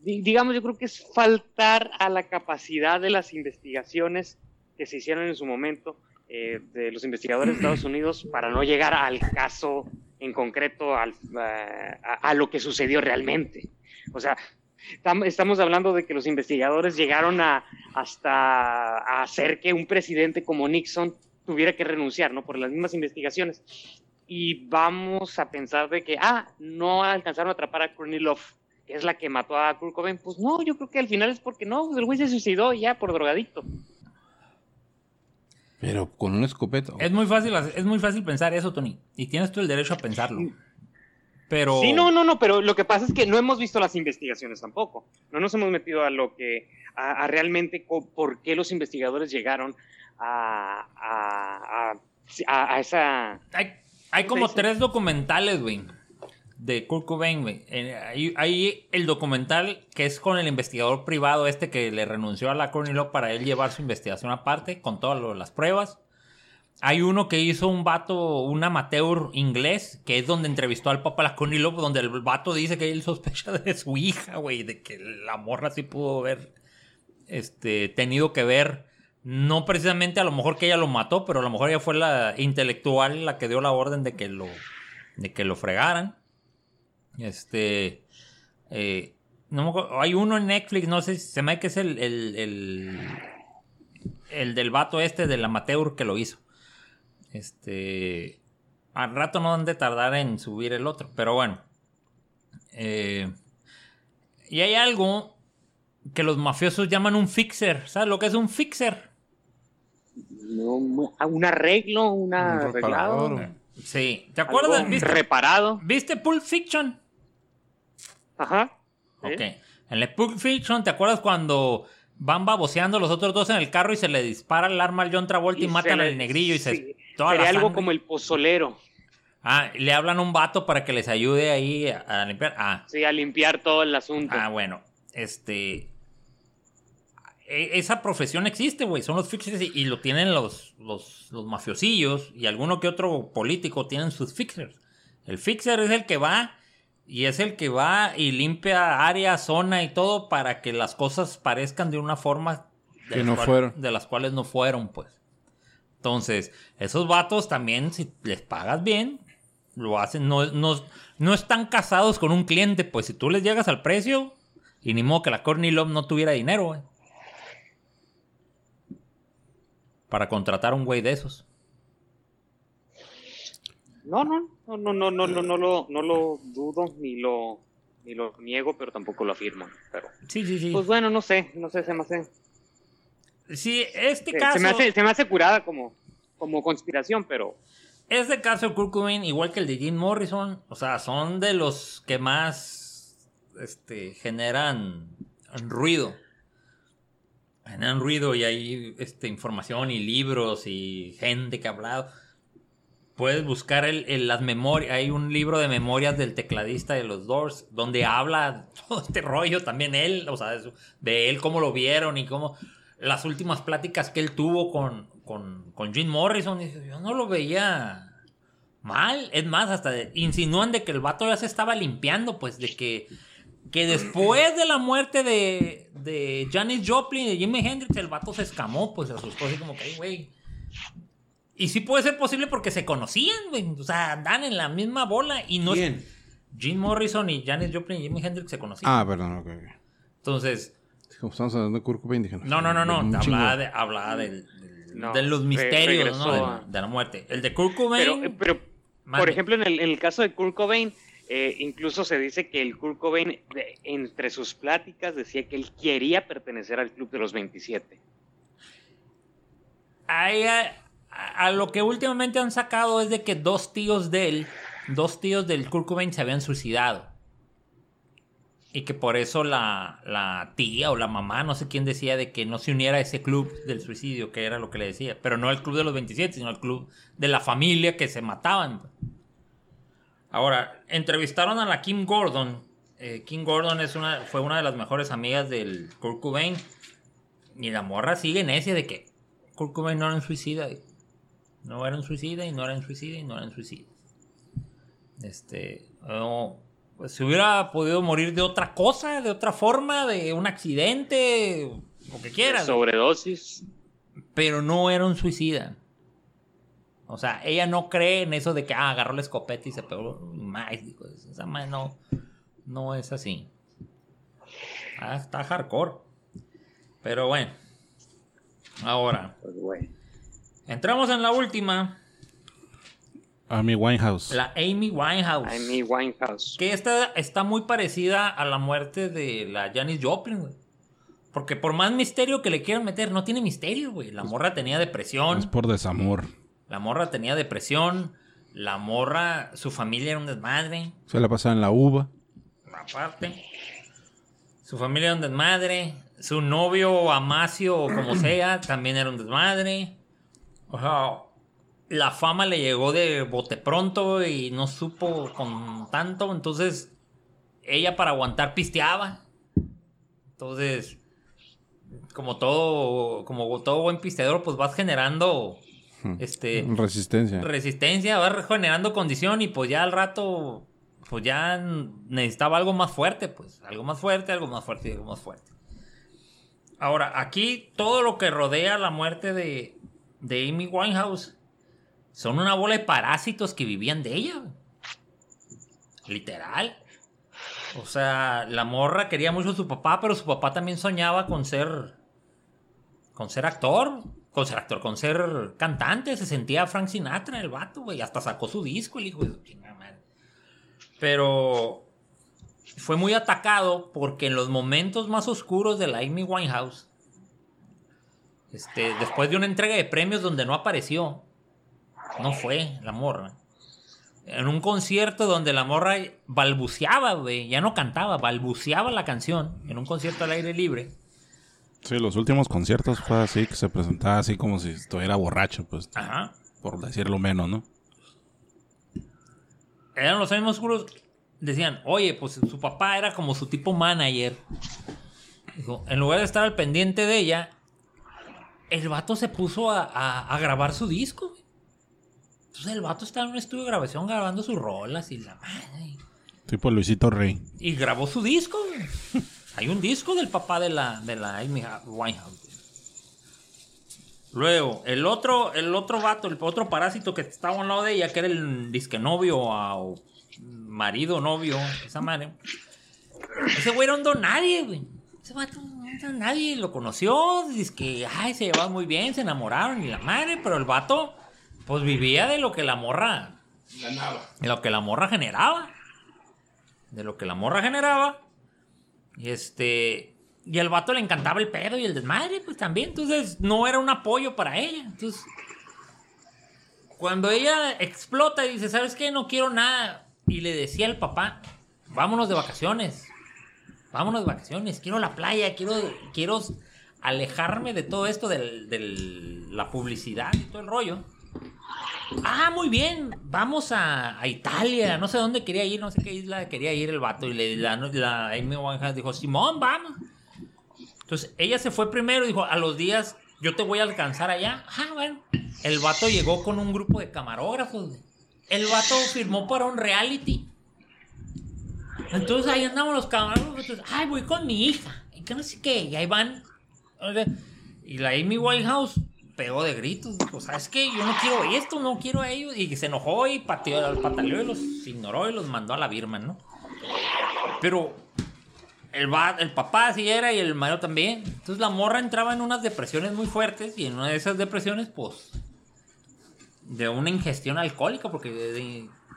digamos, yo creo que es faltar a la capacidad de las investigaciones que se hicieron en su momento eh, de los investigadores de Estados Unidos para no llegar al caso en concreto, al, a, a, lo que sucedió realmente. O sea, estamos hablando de que los investigadores llegaron a, hasta a hacer que un presidente como Nixon tuviera que renunciar, ¿no? Por las mismas investigaciones. Y vamos a pensar de que, ah, no alcanzaron a atrapar a Kornilov, que es la que mató a Kurt Cobain. Pues no, yo creo que al final es porque no, el güey se suicidó ya por drogadicto. Pero con un escopeta. Es muy fácil, es muy fácil pensar eso, Tony. Y tienes tú el derecho a pensarlo. Pero... Sí, no, no, no, pero lo que pasa es que no hemos visto las investigaciones tampoco. No nos hemos metido a lo que, a, a realmente por qué los investigadores llegaron a, a, a, a esa... Hay, hay como tres documentales, güey, de Kurt Cobain, güey. Hay, el documental que es con el investigador privado este que le renunció a la Courtney para él llevar su investigación aparte, con todas las pruebas. Hay uno que hizo un vato, un amateur inglés, que es donde entrevistó al Papa la Courtney Love, donde el vato dice que él sospecha de su hija, güey, de que la morra sí pudo haber este, tenido que ver no precisamente a lo mejor que ella lo mató, pero a lo mejor ella fue la intelectual la que dio la orden de que lo, de que lo fregaran. Este. Eh, no, hay uno en Netflix, no sé si se me que es el, el, el, el, del vato este del amateur que lo hizo. Este. Al rato no han de tardar en subir el otro, pero bueno. Eh, y hay algo que los mafiosos llaman un fixer. ¿Sabes lo que es un fixer? un arreglo, un arreglado. Sí, ¿te acuerdas? ¿Viste, reparado. ¿Viste Pulp Fiction? Ajá. Ok. En el Pulp Fiction, ¿te acuerdas cuando van baboseando los otros dos en el carro y se le dispara el arma al John Travolta y, y matan al negrillo y se... Sí. Sería algo como el pozolero. Ah, le hablan a un vato para que les ayude ahí a, a limpiar. Ah. Sí, a limpiar todo el asunto. Ah, bueno. Este esa profesión existe, güey. Son los fixers y, lo tienen los, los, los, mafiosillos y alguno que otro político tienen sus fixers. El fixer es el que va y es el que va y limpia área, zona y todo para que las cosas parezcan de una forma de que no cual, fueron. De las cuales no fueron, pues. Entonces, esos vatos también, si les pagas bien, lo hacen. No, no, no están casados con un cliente, pues si tú les llegas al precio, y ni modo que la Courtney Love no tuviera dinero, güey. para contratar a un güey de esos. No, no, no, no, no, no, no, no lo, no lo dudo ni lo, ni lo niego, pero tampoco lo afirmo. Pero, sí, sí, sí. Pues bueno, no sé, no sé, se me hace. Sí, este se, caso. Se me, hace, se me hace curada como, como conspiración, pero. Este caso de Kurt Cobain, igual que el de Jim Morrison, o sea, son de los que más este, generan ruido generan ruido y hay este, información y libros y gente que ha hablado. Puedes buscar el, las memorias. Hay un libro de memorias del tecladista de los Doors donde habla todo este rollo también él, o sea, de, de él, cómo lo vieron y cómo las últimas pláticas que él tuvo con, con, con Jim Morrison. Y yo no lo veía mal. Es más, hasta insinúan de que el vato ya se estaba limpiando, pues de que que después de la muerte de, de Janis Joplin y de Jimi Hendrix, el vato se escamó, pues se asustó así como que, güey. Y sí puede ser posible porque se conocían, güey. O sea, andan en la misma bola y no. ¿Quién? Jim Morrison y Janis Joplin y Jimi Hendrix se conocían. Ah, perdón, ok. okay. Entonces. Como estamos hablando de Kurt Cobain, dije, no, no, no, no. Hablaba, de, hablaba del, del, no, de los misterios, ¿no? De, de, la muerte. El de Kurt Cobain. Pero, pero por ejemplo, en el, en el caso de Kurt Cobain eh, incluso se dice que el Kurt Cobain, de, entre sus pláticas, decía que él quería pertenecer al club de los 27. Ahí, a, lo que últimamente han sacado es de que dos tíos de él, dos tíos del Kurt se habían suicidado. Y que por eso la, la, tía o la mamá, no sé quién decía, de que no se uniera a ese club del suicidio, que era lo que le decía. Pero no el club de los 27, sino el club de la familia que se mataban. Ahora, entrevistaron a la Kim Gordon. Eh, Kim Gordon es una, fue una de las mejores amigas del Kurt Cobain. Y la morra sigue necia de que Kurt Cobain no era un suicida. No era un suicida y no era un suicida y no era un suicida. Este. No, pues si hubiera podido morir de otra cosa, de otra forma, de un accidente, lo que quieras. Sobredosis. pero no era un suicida. O sea, ella no cree en eso de que ah, agarró la escopeta y se pegó. Más, esa madre no, no es así. Ah, está hardcore. Pero bueno. Ahora. Pues bueno. Entramos en la última. Amy Winehouse. La Amy Winehouse. Amy Winehouse. Que esta está muy parecida a la muerte de la Janis Joplin, güey. Porque por más misterio que le quieran meter, no tiene misterio, güey. La morra tenía depresión. Es por desamor. La morra tenía depresión. La morra, su familia era un desmadre. Se la pasaba en la uva. Aparte. Su familia era un desmadre. Su novio, Amacio, o como sea, también era un desmadre. O sea, la fama le llegó de bote pronto y no supo con tanto. Entonces, ella para aguantar pisteaba. Entonces, como todo, como todo buen pisteador, pues vas generando este Resistencia. resistencia, vas generando condición y pues ya al rato, pues ya necesitaba algo más fuerte, pues algo más fuerte, algo más fuerte y algo más fuerte. Ahora, aquí todo lo que rodea la muerte de, de Amy Winehouse son una bola de parásitos que vivían de ella. Literal. O sea, la morra quería mucho a su papá, pero su papá también soñaba con ser. con ser actor. Con ser actor, con ser cantante. Se sentía Frank Sinatra, el vato, güey. Hasta sacó su disco, el hijo de chingada. Pero. Fue muy atacado porque en los momentos más oscuros de la Amy Winehouse. Este, después de una entrega de premios donde no apareció. No fue la morra. En un concierto donde la morra balbuceaba, güey. Ya no cantaba, balbuceaba la canción. En un concierto al aire libre. Sí, los últimos conciertos fue así, que se presentaba así como si estuviera borracho, pues, Ajá. por decirlo menos, ¿no? Eran los años oscuros. Decían, oye, pues su papá era como su tipo manager. Dijo, en lugar de estar al pendiente de ella, el vato se puso a, a- a grabar su disco. güey. Entonces el vato estaba en un estudio de grabación grabando sus rolas y la madre. Tipo Luisito Rey. Y grabó su disco. güey. Hay un disco del papá de la, de la Amy Winehouse. güey. Luego, el otro, el otro vato, el otro parásito que estaba al lado de ella, que era el disque novio o marido, novio, esa madre. Ese güey era un don nadie, güey. Ese vato nadie. Lo conoció, dice que, ay, se llevaban muy bien, se enamoraron y la madre, pero el vato, pues vivía de lo que la morra. De lo que la morra generaba de lo que la morra generaba. Y este. Y al vato le encantaba el pedo y el desmadre, pues también. Entonces no era un apoyo para ella. Entonces. Cuando ella explota y dice, ¿sabes qué? No quiero nada. Y le decía al papá, vámonos de vacaciones. Vámonos vacaciones. Quiero la playa. Quiero, quiero alejarme de todo esto de la publicidad y todo el rollo. Ah, muy bien, vamos a, a Italia, no sé dónde quería ir, no sé qué isla quería ir el vato. Y le, la, la Amy dijo, Simón, vamos. Entonces ella se fue primero dijo, a los días yo te voy a alcanzar allá. Ah, bueno. El vato llegó con un grupo de camarógrafos. El vato firmó para un reality. Entonces ahí andamos los camarógrafos. entonces, Ay, voy con mi hija. Y que no sé qué. Y ahí van. Y la Amy Winehouse pegó de gritos. Dijo, ¿sabes qué? Yo no quiero esto, no quiero a ellos. Y se enojó y pateó, pataleó y los ignoró y los mandó a la Birman, ¿no? Pero el, papá así era y el marido también. Entonces la morra entraba en unas depresiones muy fuertes y en una de esas depresiones, pues, de una ingestión alcohólica porque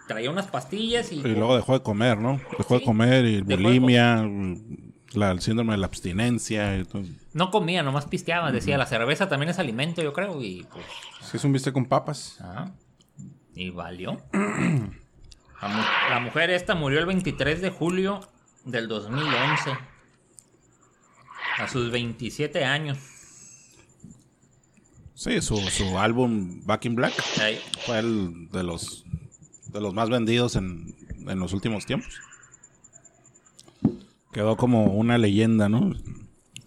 traía unas pastillas y... Y luego dejó de comer, ¿no? Dejó de Sí. comer y bulimia, la, el síndrome de la abstinencia. Y todo. No comía, nomás pisteaba. Decía, la cerveza también es alimento, yo creo. Y pues... Sí, es un bistec con papas. Ajá. Y valió. La, mu- la mujer esta murió el 23 de julio del 2011. A sus 27 años. Sí, su, su álbum Back in Black Ahí. fue el de los, de los más vendidos en, en los últimos tiempos. Quedó como una leyenda, ¿no?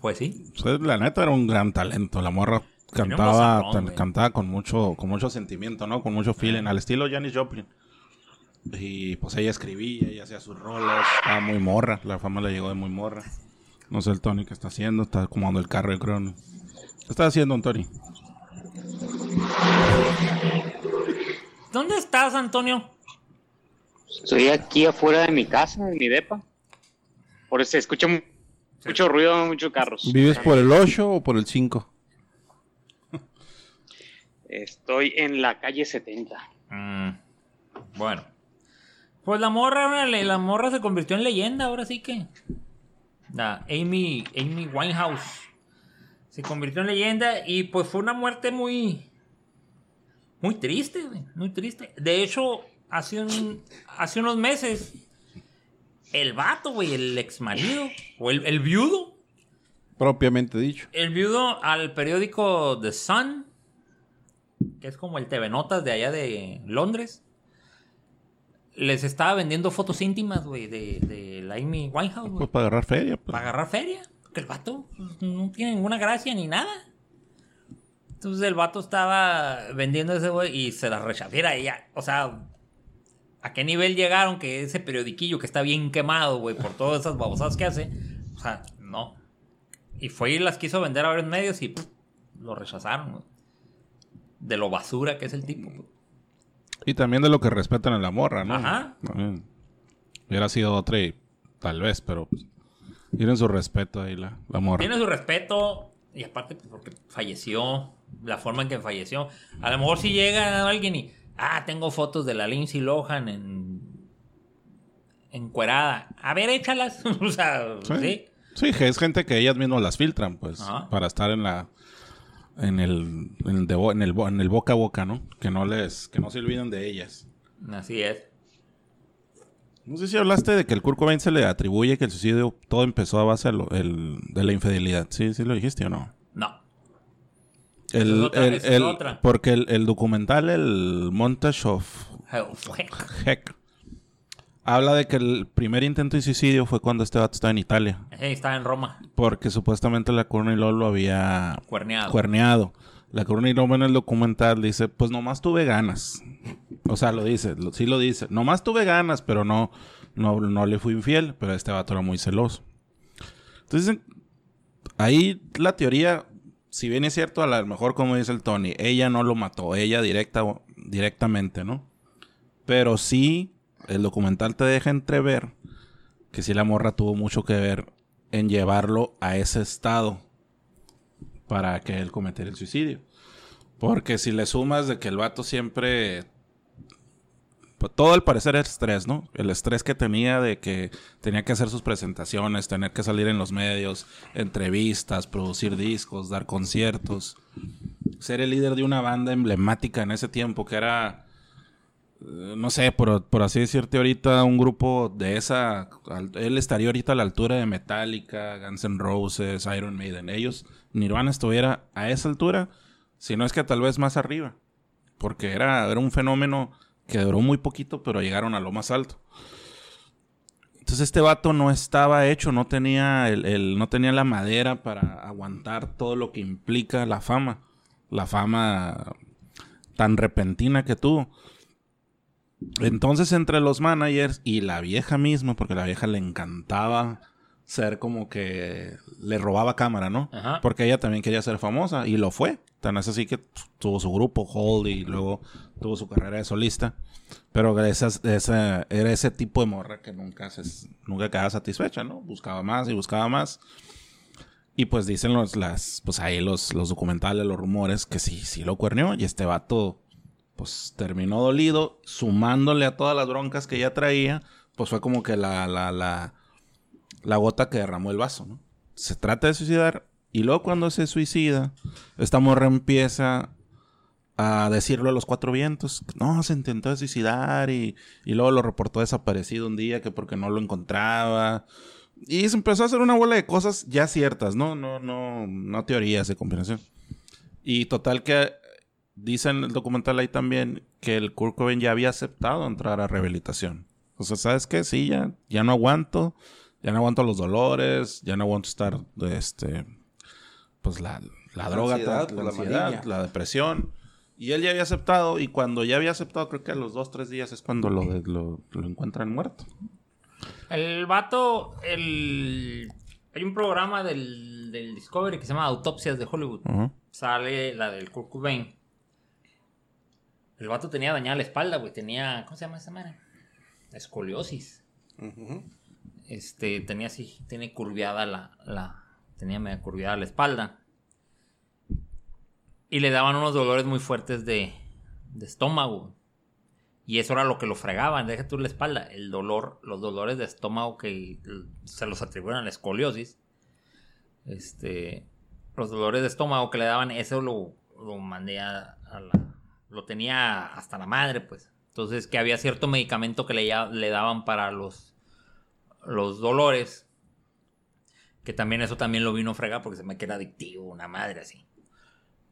Pues sí. Pues, la neta era un gran talento. La morra cantaba, cantaba con mucho, con mucho sentimiento, ¿no? Con mucho feeling, al estilo Janis Joplin. Y pues ella escribía, ella hacía sus rolas, estaba muy morra, la fama le llegó de muy morra. No sé el Tony qué está haciendo, está acomodando el carro, yo creo. ¿no? ¿Qué está haciendo, un Tony? ¿Dónde estás, Antonio? Estoy aquí afuera de mi casa, de mi depa. Por eso se escucha mu- mucho ruido, muchos carros. ¿Vives por el 8 o por el 5? Estoy en la calle 70. Mm, bueno. Pues la morra, la morra se convirtió en leyenda, ahora sí que. La Amy, Amy Winehouse. Se convirtió en leyenda y pues fue una muerte muy. Muy triste. Muy triste. De hecho, hace, un, hace unos meses, el vato, güey, el ex marido, o el, el viudo, Propiamente dicho. el viudo al periódico The Sun, que es como el TV Notas de allá de Londres, les estaba vendiendo fotos íntimas, güey, de, de la Amy Winehouse, güey, Pues para agarrar feria. pues. para agarrar feria. Porque el vato pues, no tiene ninguna gracia ni nada. Entonces el vato estaba vendiendo ese, güey, y se la rechazó. Mira, ella, o sea, ¿a qué nivel llegaron que ese periodiquillo que está bien quemado, güey, por todas esas babosadas que hace? O sea, no. Y fue y las quiso vender a varios medios y pff, lo rechazaron, güey. De lo basura que es el tipo. güey. Y también de lo que respetan a la morra, ¿no? Ajá. También. Hubiera sido otra y tal vez, pero pues, tienen su respeto ahí la, la morra. Tiene su respeto y aparte pues, porque falleció, la forma en que falleció. A lo mejor si llega alguien y, ah, tengo fotos de la Lindsay Lohan en encuerada. A ver, échalas. o sea, Sí. sí. Sí, que es gente que ellas mismas las filtran, pues, Ajá. para estar en la en el en el, de en el bo- en el boca a boca, ¿no? Que no les que no se olviden de ellas. Así es. No sé si hablaste de que el Kurt Cobain se le atribuye que el suicidio todo empezó a base de, lo- el- de la infidelidad. Sí, sí lo dijiste o no. El, es otra, el- el- otra. Porque el, el documental, el Montage of Heck, habla de que el primer intento de suicidio fue cuando este vato estaba en Italia. Eh, Estaba en Roma, Porque supuestamente la Courtney Love lo había cuerneado. cuerneado. La Courtney Love en el documental dice, pues nomás tuve ganas. O sea, lo dice, lo- sí lo dice. Nomás tuve ganas, pero no, no, no le fui infiel. Pero este vato era muy celoso. Entonces, ahí la teoría, si bien es cierto, a lo mejor como dice el Tony, ella no lo mató, ella directa, directamente, ¿no? Pero sí, el documental te deja entrever que sí la morra tuvo mucho que ver en llevarlo a ese estado para que él cometiera el suicidio. Porque si le sumas de que el vato siempre... pues, todo al parecer es estrés, ¿no? El estrés que tenía de que tenía que hacer sus presentaciones, tener que salir en los medios, entrevistas, producir discos, dar conciertos. Ser el líder de una banda emblemática en ese tiempo que era eh, no sé, por, por así decirte ahorita, un grupo de esa, él estaría ahorita a la altura de Metallica, Guns N' Roses, Iron Maiden. Ellos, Nirvana estuviera a esa altura, si no es que tal vez más arriba. Porque era, era un fenómeno que duró muy poquito, pero llegaron a lo más alto. Entonces este vato no estaba hecho, no tenía, el, el- no tenía la madera para aguantar todo lo que implica la fama. La fama tan repentina que tuvo. Entonces, entre los managers y la vieja misma, porque la vieja le encantaba ser como que le robaba cámara, ¿no? Ajá. Porque ella también quería ser famosa y lo fue. Tan es así que tuvo su grupo, Hold, y luego tuvo su carrera de solista. Pero esas- esa- era ese tipo de morra que nunca, se, nunca quedaba satisfecha, ¿no? Buscaba más y buscaba más. Y pues dicen los, las, pues ahí los, los documentales, los rumores, que sí, sí lo cuerneó. Y este vato, pues terminó dolido, sumándole a todas las broncas que ya traía, pues fue como que la, la, la, la gota que derramó el vaso, ¿no? Se trata de suicidar y luego cuando se suicida, esta morra empieza a decirlo a los cuatro vientos. No, se intentó suicidar y, y luego lo reportó desaparecido un día que porque no lo encontraba. Y se empezó a hacer una bola de cosas ya ciertas, ¿no? No, no, no teorías de combinación. Y total que dice en el documental ahí también que el Kurt Cobain ya había aceptado entrar a rehabilitación. O sea, ¿sabes qué? Sí, ya, ya no aguanto. Ya no aguanto los dolores. Ya no aguanto estar, este... Pues la, la La droga, ansiedad, la, la ansiedad, la depresión. Y él ya había aceptado. Y cuando ya había aceptado, creo que a los dos, tres días es cuando lo, lo, lo encuentran muerto. El vato, el... Hay un programa del, del Discovery que se llama Autopsias de Hollywood. Sale la del Kurt Cobain. El vato tenía dañada la espalda, güey. Tenía. ¿Cómo se llama esa madre? Escoliosis. Este, tenía así, tiene curviada la, la, tenía media curviada la espalda. Y le daban unos dolores muy fuertes de, estómago. Y eso era lo que lo fregaban, deja tú la espalda. El dolor, los dolores de estómago que se los atribuyeron a la escoliosis. Este, los dolores de estómago que le daban, eso lo, lo mandé a, la, lo tenía hasta la madre, pues. Entonces, que había cierto medicamento que le, le daban para los, los dolores. Que también eso también lo vino a fregar porque se me queda adictivo, una madre así.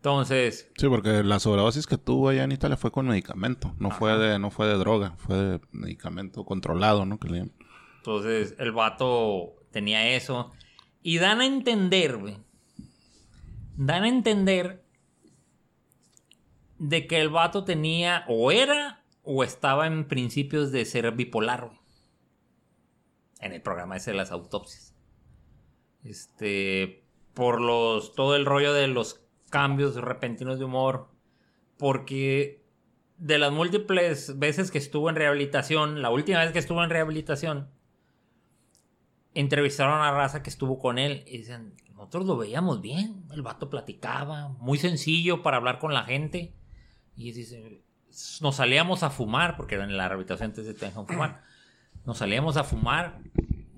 Entonces, Sí, porque la sobredosis que tuvo allá en Italia fue con medicamento. No fue de, no fue de droga, fue de medicamento controlado, ¿no? Que le llaman. entonces el vato tenía eso. Y dan a entender, güey. Dan a entender de que el vato tenía o era o estaba en principios de ser bipolar, güey. En el programa ese de las autopsias. Este, por los, todo el rollo de los cambios repentinos de humor. Porque de las múltiples veces que estuvo en rehabilitación, la última vez que estuvo en rehabilitación, entrevistaron a raza que estuvo con él y dicen, nosotros lo veíamos bien, el vato platicaba, muy sencillo para hablar con la gente. Y dice, nos salíamos a fumar, porque en la rehabilitación antes te dejan fumar, nos salíamos a fumar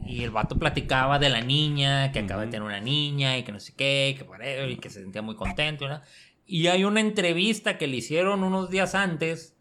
y el vato platicaba de la niña, que acaba de tener una niña y que no sé qué, que whatever, y que se sentía muy contento. ¿no? Y hay una entrevista que le hicieron unos días antes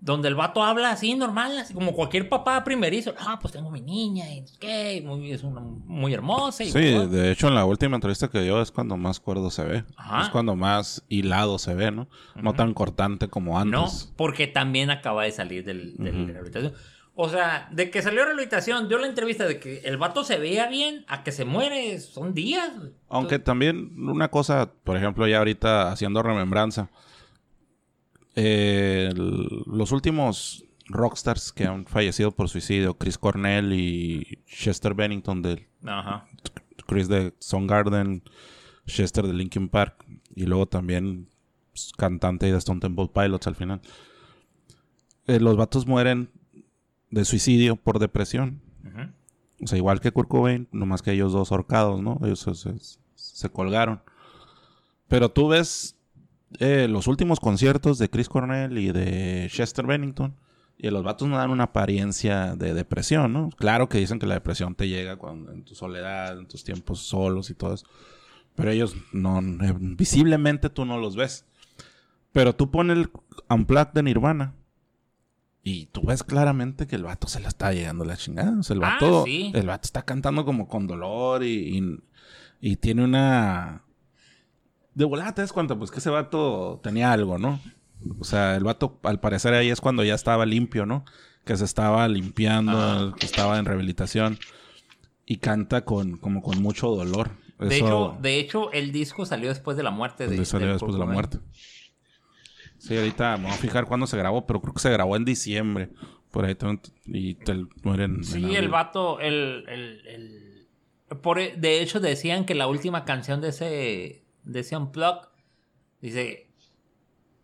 donde el vato habla así normal, así como cualquier papá primerizo. Ah, pues tengo mi niña y no sé qué, muy, es una muy hermosa. Y Sí, todo. de hecho en la última entrevista que dio es cuando más cuerdo se ve. Ajá. Es cuando más hilado se ve, ¿no? No tan cortante como No, antes. porque también acaba de salir del, del- Ujú. de la rehabilitación. O sea, de que salió rehabilitación, dio la entrevista de que el vato se veía bien a que se muere, son días. Aunque también una cosa, por ejemplo, ya ahorita haciendo remembranza, eh, los últimos rockstars que han fallecido por suicidio, Chris Cornell y Chester Bennington de Ajá. Chris de Soundgarden, Chester de Linkin Park y luego también pues, cantante de Stone Temple Pilots al final. Eh, los vatos mueren de suicidio por depresión. O sea, igual que Kurt Cobain, nomás que ellos dos ahorcados, ¿no? Ellos se, se- se colgaron. Pero tú ves eh, los últimos conciertos de Chris Cornell y de Chester Bennington. Y los vatos no dan una apariencia de depresión, ¿no? Claro que dicen que la depresión te llega cuando, en tu soledad, en tus tiempos solos y todo eso. Pero ellos no, eh, visiblemente tú no los ves. Pero tú pones el Unplugged de Nirvana. Y tú ves claramente que el vato se la está llegando la chingada. O sea, el Ah, vato, sí. el vato está cantando como con dolor y, y, y tiene una... De volada te das cuenta, pues que ese vato tenía algo, ¿no? O sea, el vato al parecer ahí es cuando ya estaba limpio, ¿no? Que se estaba limpiando, que estaba en rehabilitación. Y canta con, como con mucho dolor. De, Eso- hecho, de hecho, el disco salió después de la muerte de donde salió después de la muerte. Sí, ahorita voy a fijar cuándo se grabó, pero creo que se grabó en diciembre. Por ahí y te mueren. en Sí, abril. el vato, el, el, el- por, e, de hecho decían que la última canción de ese, de ese Unplugged, dice,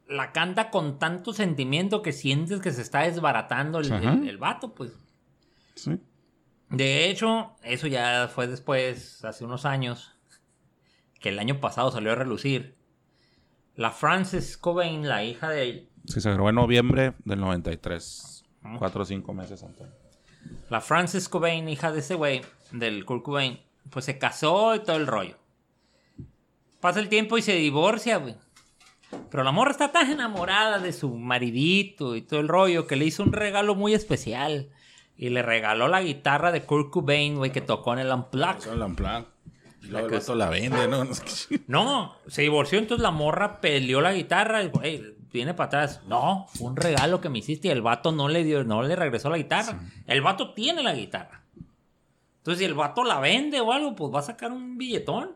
la canta con tanto sentimiento que sientes que se está desbaratando el, el- el vato, pues. Sí. De hecho, eso ya fue después, hace unos años, que el año pasado salió a relucir. La Frances Cobain, la hija de él, Sí, se grabó en noviembre del 93. Cuatro o cinco meses antes. La Frances Cobain, hija de ese güey, del Kurt Cobain, pues se casó y todo el rollo. Pasa el tiempo y se divorcia, güey. Pero la morra está tan enamorada de su maridito y todo el rollo que le hizo un regalo muy especial. Y le regaló la guitarra de Kurt Cobain, güey, que tocó en el Unplugged. Eso es la el vato la vende, ¿no? No, se divorció, entonces la morra peleó la guitarra y güey, viene para atrás. No, fue un regalo que me hiciste y el vato no le dio, no le regresó la guitarra. El vato tiene la guitarra. Entonces, si el vato la vende o algo, pues va a sacar un billetón.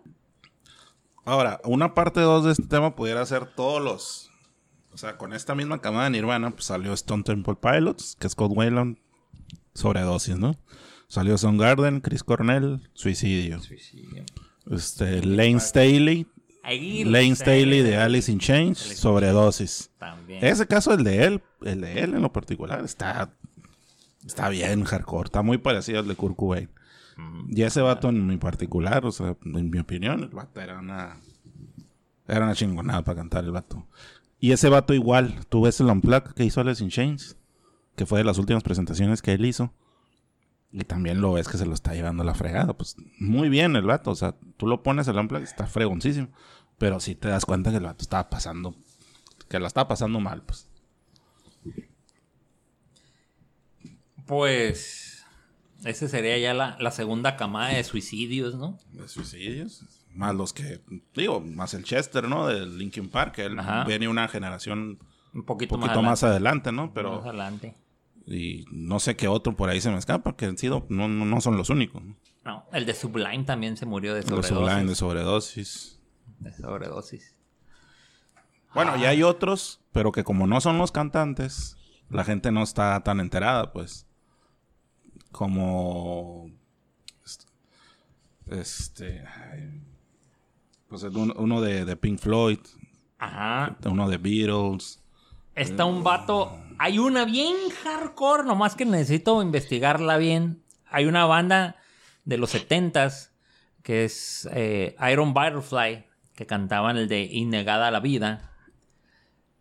Ahora, una parte 2 de este tema pudiera ser todos los. O sea, con esta misma camada de Nirvana, pues salió Stone Temple Pilots, que es Scott Wayland, sobredosis, ¿no? Salió Soundgarden, Chris Cornell, suicidio. Este, Lane Staley, Lane. Staley de Alice in Chains, sobredosis. También. Ese caso, el de él, el de él en lo particular, está, está bien hardcore. Está muy parecido al de Kurt Cobain. Y ese vato en mi particular, o sea, en mi opinión, el vato era una... Era una chingonada para cantar el vato. Y ese vato igual, tú ves el Unplugged que hizo Alice in Chains, que fue de las últimas presentaciones que él hizo. Y también lo ves que se lo está llevando la fregada. Pues muy bien el vato, o sea, tú lo pones el Unplugged, está fregoncísimo. Pero sí te das cuenta que el vato estaba pasando, que lo estaba pasando mal, pues. Pues. Ese sería ya la, la segunda camada de suicidios, ¿no? De suicidios. Más los que, digo, más el Chester, ¿no? Del Linkin Park, él Ajá. viene una generación Un poquito, poquito más adelante, ¿no? Pero, Más adelante. Y no sé qué otro por ahí se me escapa, que han sido, no, no, no son los únicos. ¿no? No, el de Sublime también se murió de sobredosis. Sublime, de sobredosis. De sobredosis. Bueno, y hay otros, pero que como no son los cantantes, la gente no está tan enterada, pues. Como. Este. Pues uno de, de Pink Floyd, Ajá. uno de Beatles. Está un vato. Hay una bien hardcore, nomás que necesito investigarla bien. Hay una banda de los 70s que es eh, Iron Butterfly, que cantaban el de Innegada la Vida.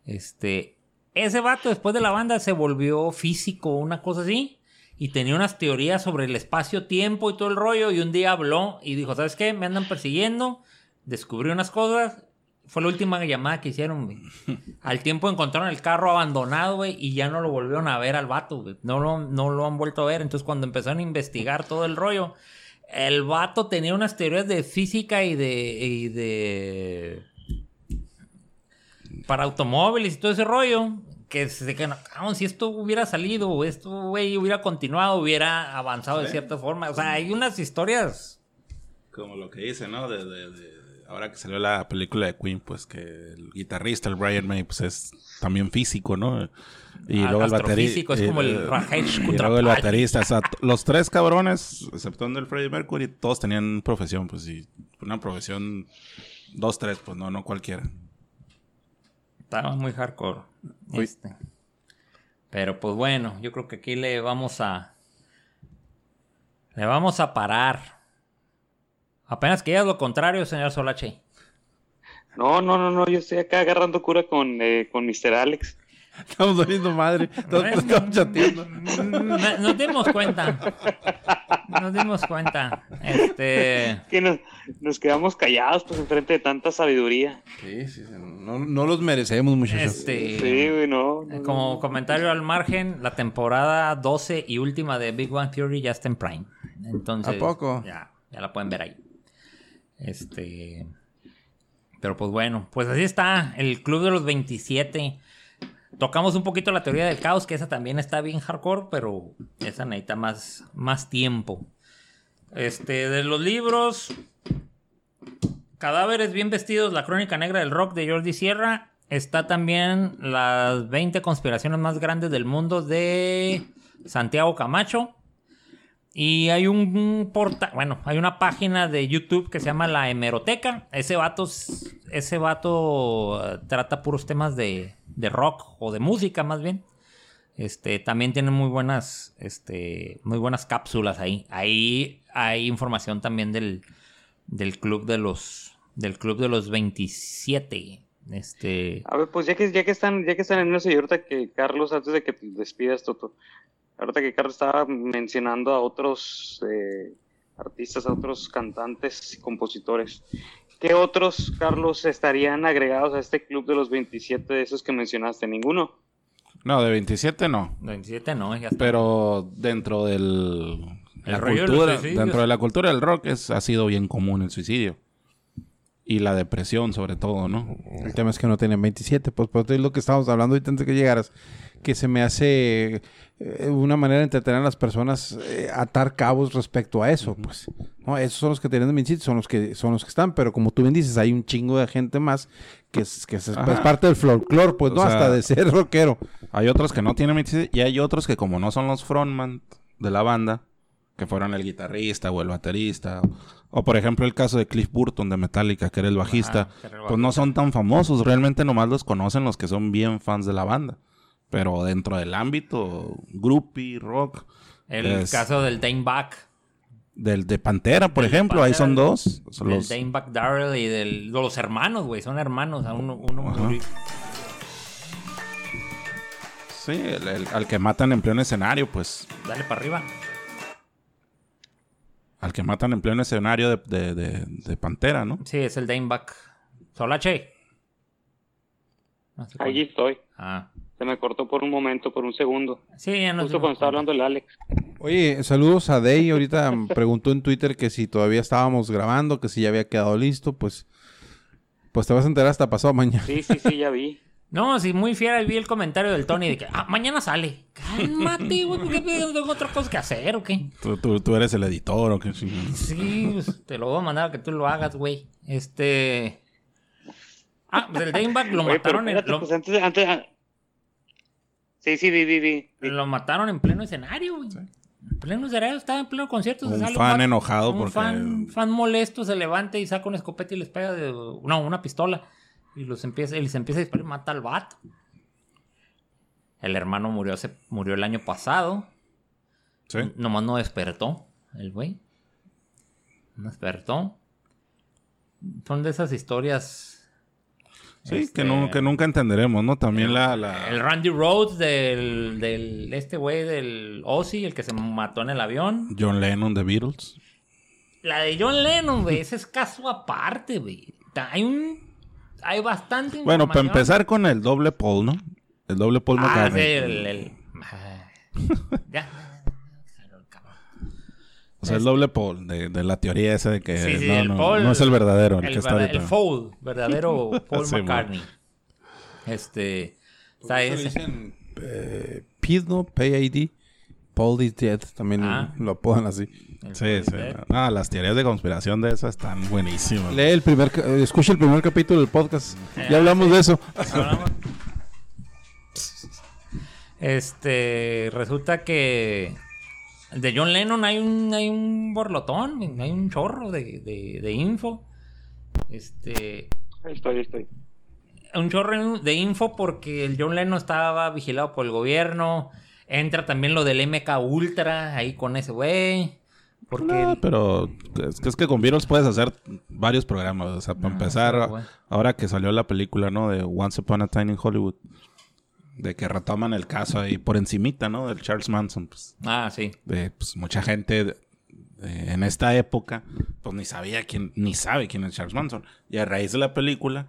Este. Ese vato después de la banda se volvió físico, una cosa así. Y tenía unas teorías sobre el espacio-tiempo y todo el rollo. Y un día habló y dijo: ¿Sabes qué? Me andan persiguiendo. Descubrí unas cosas. Fue la última llamada que hicieron, güey. Al tiempo encontraron el carro abandonado, güey, y ya no lo volvieron a ver al vato, güey. No lo, no lo han vuelto a ver. Entonces, cuando empezaron a investigar todo el rollo, el vato tenía unas teorías de física y de. y de. para automóviles y todo ese rollo. Que se que cabrón, si esto hubiera salido, esto, güey, hubiera continuado, hubiera avanzado de cierta forma. O sea, hay unas historias. Como lo que dice, ¿no? De, de- de- ahora que salió la película de Queen, pues que el guitarrista, el Brian May, pues es también físico, ¿no? Y Ah, luego el baterista. es como el Rajesh Y luego el baterista. O sea, los tres cabrones, exceptuando el Freddie Mercury, todos tenían profesión, pues sí. Una profesión, dos, tres, pues no, no cualquiera. Estaba muy hardcore. Este. Pero pues bueno, yo creo que aquí le vamos a. Le vamos a parar. Apenas que digas lo contrario, señor Solache. No, no, no, no, yo estoy acá agarrando cura con, eh, con Mr. Alex. Estamos doliendo madre. Estamos chateando. Nos dimos cuenta. Nos dimos cuenta. Este. Que nos, nos quedamos callados pues enfrente de tanta sabiduría. Sí, sí, sí, no, no los merecemos, muchachos. Este. Sí, güey, no. no, Como no. comentario al margen, la temporada 12 y última de Big Bang Theory ya está en Prime. Entonces, ¿A poco? Ya, ya la pueden ver ahí. Este. Pero pues bueno, pues así está el Club de los 27. Tocamos un poquito la teoría del caos, que esa también está bien hardcore, pero esa necesita más, más tiempo. Este, de los libros, Cadáveres bien vestidos, la crónica negra del rock de Jordi Sierra. Está también las 20 conspiraciones más grandes del mundo de Santiago Camacho. Y hay un portal, bueno, hay una página de YouTube que se llama La Hemeroteca. Ese vato, ese vato eh, trata puros temas de, de rock o de música más bien. Este, también tiene muy buenas, este, muy buenas cápsulas ahí. Ahí hay información también del, del club de los, del club de los 27. Este, A ver, pues ya que, ya que están, ya que están en eso, y ahorita que Carlos, antes de que te despidas, Toto, ahorita que Carlos estaba mencionando a otros eh, artistas, a otros cantantes y compositores, ¿qué otros, Carlos, estarían agregados a este club de los 27 de esos que mencionaste? ¿Ninguno? No, de 27 no. 27 no, ya está. Pero dentro del El de cultura, suicidios. dentro de la cultura del rock es, ha sido bien común el suicidio. Y la depresión sobre todo, ¿no? El tema es que no tienen 27, pues por eso es lo que estábamos hablando ahorita antes de que llegaras, que se me hace eh, una manera de entretener a las personas eh, atar cabos respecto a eso, pues. No, esos son los que tienen 27, son los que son los que están, pero como tú bien dices, hay un chingo de gente más que es, que es, parte del folclore, pues O no, sea, hasta de ser rockero. Hay otros que no tienen 27 y hay otros que como no son los frontman de la banda, que fueron el guitarrista o el baterista O por ejemplo el caso de Cliff Burton de Metallica, que era el bajista. Ajá, Pues no son tan famosos, realmente nomás los conocen los que son bien fans de la banda. Pero dentro del ámbito groupie, rock, El Es- caso del Dane Back. del de Pantera, por Del ejemplo, ahí son dos. Son Del los- Dane Back Darrell y del, de los hermanos, güey. Son hermanos. a Uno, uno Sí, el- el- al que matan en pleno escenario, pues. Dale para arriba. Al que matan en pleno escenario de, de- de- de Pantera, ¿no? Sí, es el Dane Back. Solache. No sé Allí estoy. Ah. Se me cortó por un momento, por un segundo. Sí, ya no Justo cuando estaba hablando el Alex. Oye, saludos a Day. Ahorita preguntó en Twitter que si todavía estábamos grabando, que si ya había quedado listo. Pues, pues te vas a enterar hasta pasado mañana. Sí, sí, sí, ya vi. No, sí, muy fiera. Vi el comentario del Tony de que, ah, mañana sale. Cálmate, güey, porque tengo otra cosa que hacer o qué. Tú, tú- tú eres el editor o qué? Sí, pues, te lo voy a mandar a que tú lo hagas, güey. Este. Ah, pues el Daneback lo Oye, pero mataron en. espérate, Lo, pues antes, antes... Sí, sí, vi, vi, vi. lo mataron en pleno escenario, güey. En pleno escenario, estaba en pleno concierto. se Un fan enojado un porque- Fan, fan molesto se levanta y saca una escopeta y les pega de. No, una pistola. Y los empieza, y les empieza a disparar y mata al vato. El hermano murió, hace, murió el año pasado. Sí. Nomás no despertó, el güey. No despertó. Son de esas historias. Sí, este, que, nu- que nunca entenderemos, ¿no? También la... la- El Randy Rhodes del, del este güey del Ozzy, el que se mató en el avión. John Lennon de Beatles. La de John Lennon, güey, ese es caso aparte, güey. Hay un. Hay bastante. Bueno, para empezar con el doble Paul, ¿no? El doble Paul Ah, McCartney. sí, el. el- Ah. ya. O sea, el doble Paul, de, de la teoría esa de que Sí, sí, no, el no, Paul- no es el verdadero, el, El, que está verda- ahorita. el Fold, verdadero Paul Sí, McCartney. Este. Está ese. dicen eh, PID, ¿no? PID. Paul is dead. También Ah. lo apodan así. Sí, sí. No, las teorías de conspiración de esas están buenísimas. Lee el primer... eh, Escucha el primer capítulo del podcast. Eh, Ya hablamos de eso. Hablamos. Este, resulta que de John Lennon hay un, hay un borlotón, hay un chorro de, de, de info. Este, Ahí estoy, ahí estoy. un chorro de info porque el John Lennon estaba vigilado por el gobierno. Entra también lo del MK Ultra ahí con ese güey. Porque No, el- pero es que, es que con Beatles puedes hacer varios programas. O sea, para No, empezar, ahora que salió la película, ¿no? De Once Upon a Time in Hollywood. De que retoman el caso ahí por encimita, ¿no? Del Charles Manson. Pues, Ah, sí. de, pues, mucha gente de- de- en esta época, pues ni sabía quién, ni sabe quién es Charles Manson. Y a raíz de la película,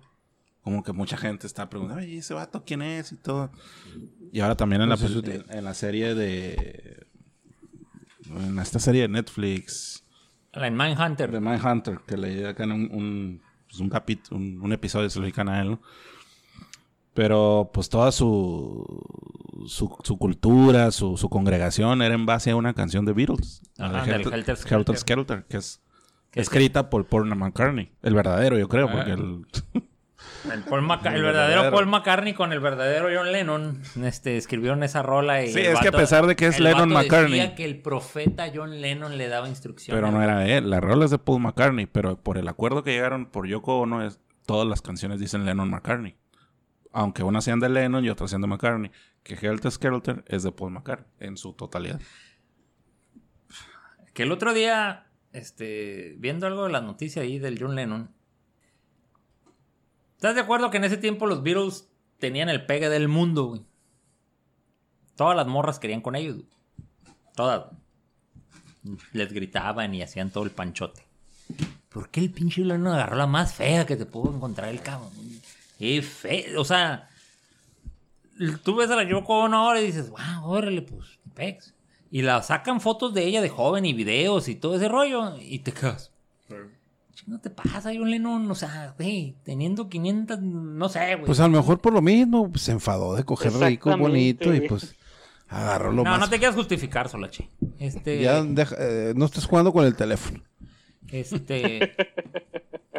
como que mucha gente está preguntando, oye, ese vato quién es y todo. Y ahora también en, la, Pues en, en la serie de... En esta serie de Netflix, La en Mindhunter. de Mindhunter, que le dedican un, un, pues, un capítulo, un, un episodio, se lo dedican a él, ¿no? Pero pues toda su, su, su cultura, su, su congregación era en base a una canción de Beatles. Ajá, de del Helter, Helter Helter Skelter. Skelter, que es Que es- escrita por Paul McCartney. El verdadero, yo creo, porque Ah. el... El, Paul Maca- el El verdadero verdadero. Paul McCartney con el verdadero John Lennon este, escribieron esa rola. Y Sí, es que a vato- pesar de que es el Lennon vato McCartney. Decía que el profeta John Lennon le daba instrucciones. Pero no era él, la rola es de Paul McCartney, pero por el acuerdo que llegaron por Yoko Ono, es, todas las canciones dicen Lennon McCartney. Aunque unas sean de Lennon y otras sean de McCartney. Que Helter Skelter es de Paul McCartney en su totalidad. Que el otro día, este, viendo algo de las noticias ahí del John Lennon. ¿Estás de acuerdo que en ese tiempo los Beatles tenían el pegue del mundo, güey? Todas las morras querían con ellos. Todas. Les gritaban y hacían todo el panchote. ¿Por qué el pinche Lennon agarró la más fea que te pudo encontrar el cabrón? Feo. O sea, tú ves a la Yoko Ono ahora y dices, wow, órale, pues, pex. Y la sacan fotos de ella de joven y videos y todo ese rollo. Y te quedas. No te pasa, John Lennon. O sea, güey, teniendo 500, no sé, güey. Pues a lo mejor por lo mismo se enfadó de coger rico, bonito y pues agarró lo no, más. no te quieras justificar, Solache. Este. Ya deja- eh, no estés jugando con el teléfono. Este.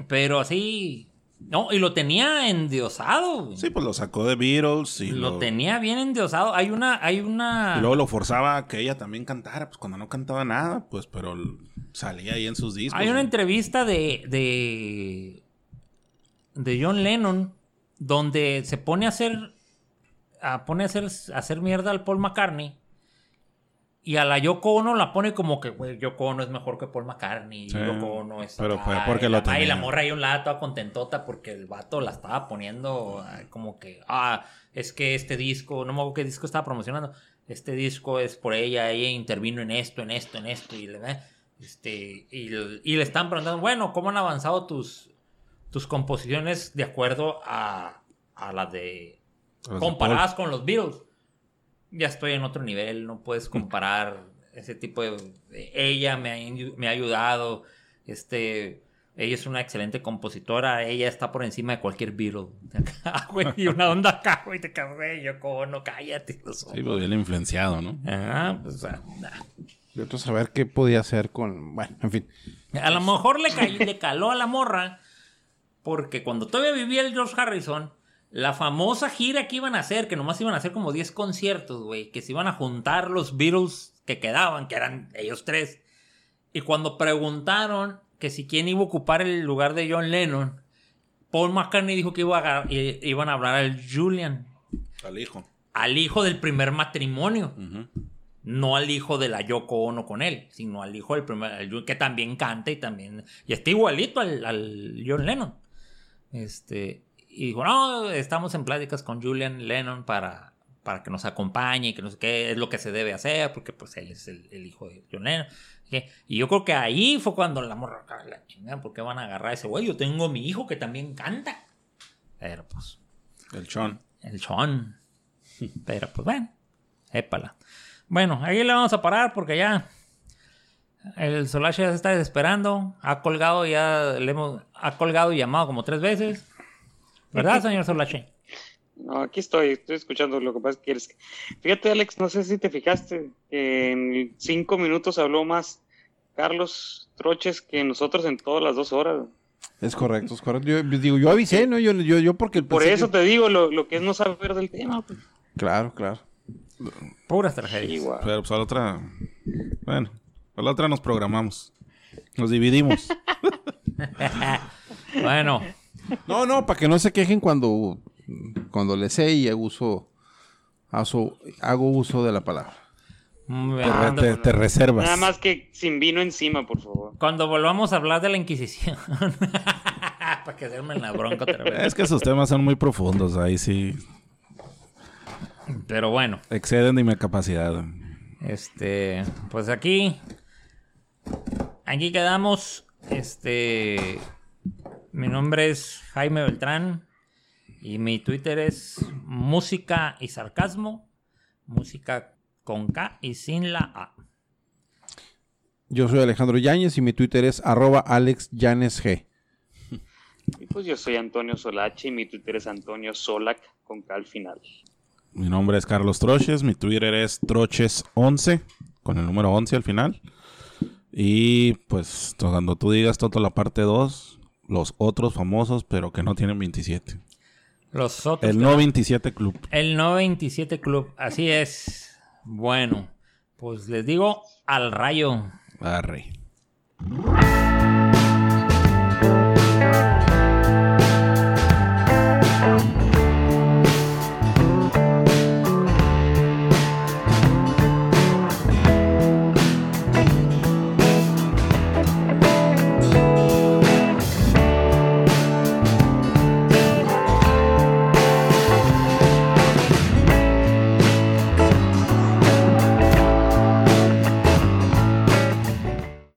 pero así. No, y lo tenía endiosado. Sí, pues lo sacó de Beatles y lo lo, tenía bien endiosado. Hay una, hay una. y luego lo forzaba a que ella también cantara, pues cuando no cantaba nada, pues, pero Salía ahí en sus discos. Hay una entrevista de, de, de John Lennon donde se pone a hacer, a, pone a hacer, a hacer mierda al Paul McCartney. Y a la Yoko Ono la pone como que, güey, Yoko Ono es mejor que Paul McCartney. Sí, Yoko Ono es pero acá, fue porque y lo la- ay, tenía. la morra ahí un lado toda contentota porque el vato la estaba poniendo como que, ah, es que este disco, no me acuerdo qué disco estaba promocionando. Este disco es por ella, ella intervino en esto, en esto, en esto. Y le, este, y, y le están preguntando, bueno, ¿cómo han avanzado tus, tus composiciones de acuerdo a, a las de Los de comparadas con los Beatles. Ya estoy en otro nivel, no puedes comparar ese tipo de... Ella me ha, me ha ayudado, este... Ella es una excelente compositora, ella está por encima de cualquier Beatle. Güey, y una onda acá, güey, te cago, güey, yo como no, cállate. los Sí, pues bien influenciado, ¿no? Ah, pues, ah, nah. Otro saber qué podía hacer con. Bueno, en fin. A lo mejor le, cayó- le caló a la morra porque cuando todavía vivía el George Harrison, la famosa gira que iban a hacer, que nomás iban a hacer como 10 conciertos, güey, que se iban a juntar los Beatles que quedaban, que eran ellos tres. Y cuando preguntaron que si quién iba a ocupar el lugar de John Lennon, Paul McCartney dijo que iba a iban a hablar al Julian, Al hijo. al hijo del primer matrimonio no al hijo de la Yoko Ono con él, sino al hijo del primer, que también canta y también, y está igualito al, al John Lennon. Este, y dijo, no, estamos en pláticas con Julian Lennon para, para que nos acompañe y que no sé qué es lo que se debe hacer, porque pues él es el, el hijo de John Lennon. Y yo creo que ahí fue cuando la morra, "Ah, la chingada, ¿por qué van a agarrar a ese güey? Yo tengo mi hijo que también canta. Pero pues, El Chon. el Sean. Pero pues bueno, épala. Bueno, ahí le vamos a parar porque ya el Solache ya se está desesperando. Ha colgado ya, le hemos, ha colgado y llamado como tres veces. ¿Verdad, señor Solache? No, aquí estoy, estoy escuchando lo que pasa que quieres. Fíjate, Alex, no sé si te fijaste que en cinco minutos habló más Carlos Troches que nosotros en todas las dos horas. Es correcto, es correcto. Yo digo, yo avisé, ¿no? Yo, yo, yo porque. Por eso que- te digo lo, lo que es no saber del tema. Pues. Claro, claro. Puras tragedias. Igual. Pero pues a la otra. Bueno, a la otra nos programamos. Nos dividimos. Bueno, No, no, para que no se quejen cuando, cuando le sé y uso, hago, hago uso de la palabra. Te, cuando, te- te reservas. Nada más que sin vino encima, por favor. cuando volvamos a hablar de la Inquisición. Para que hacerme la bronca otra vez. Es que esos temas son muy profundos. Ahí sí Pero bueno. exceden de mi capacidad. Este, pues aquí, aquí quedamos. Este, mi nombre es Jaime Beltrán y mi Twitter es música y sarcasmo, música con K y sin la A. Yo soy Alejandro Yáñez y mi Twitter es arroba alexyanesg. Y pues yo soy Antonio Solache y mi Twitter es Antonio Solac con K al final. Mi nombre es Carlos Troches. Mi Twitter es Troches11 con el número 11 al final. Y pues cuando tú digas Toto la parte 2, los otros famosos, pero que no tienen 27. Los otros. El no 27 Club. El 97 Club, así es. Bueno, pues les digo al rayo. Arre.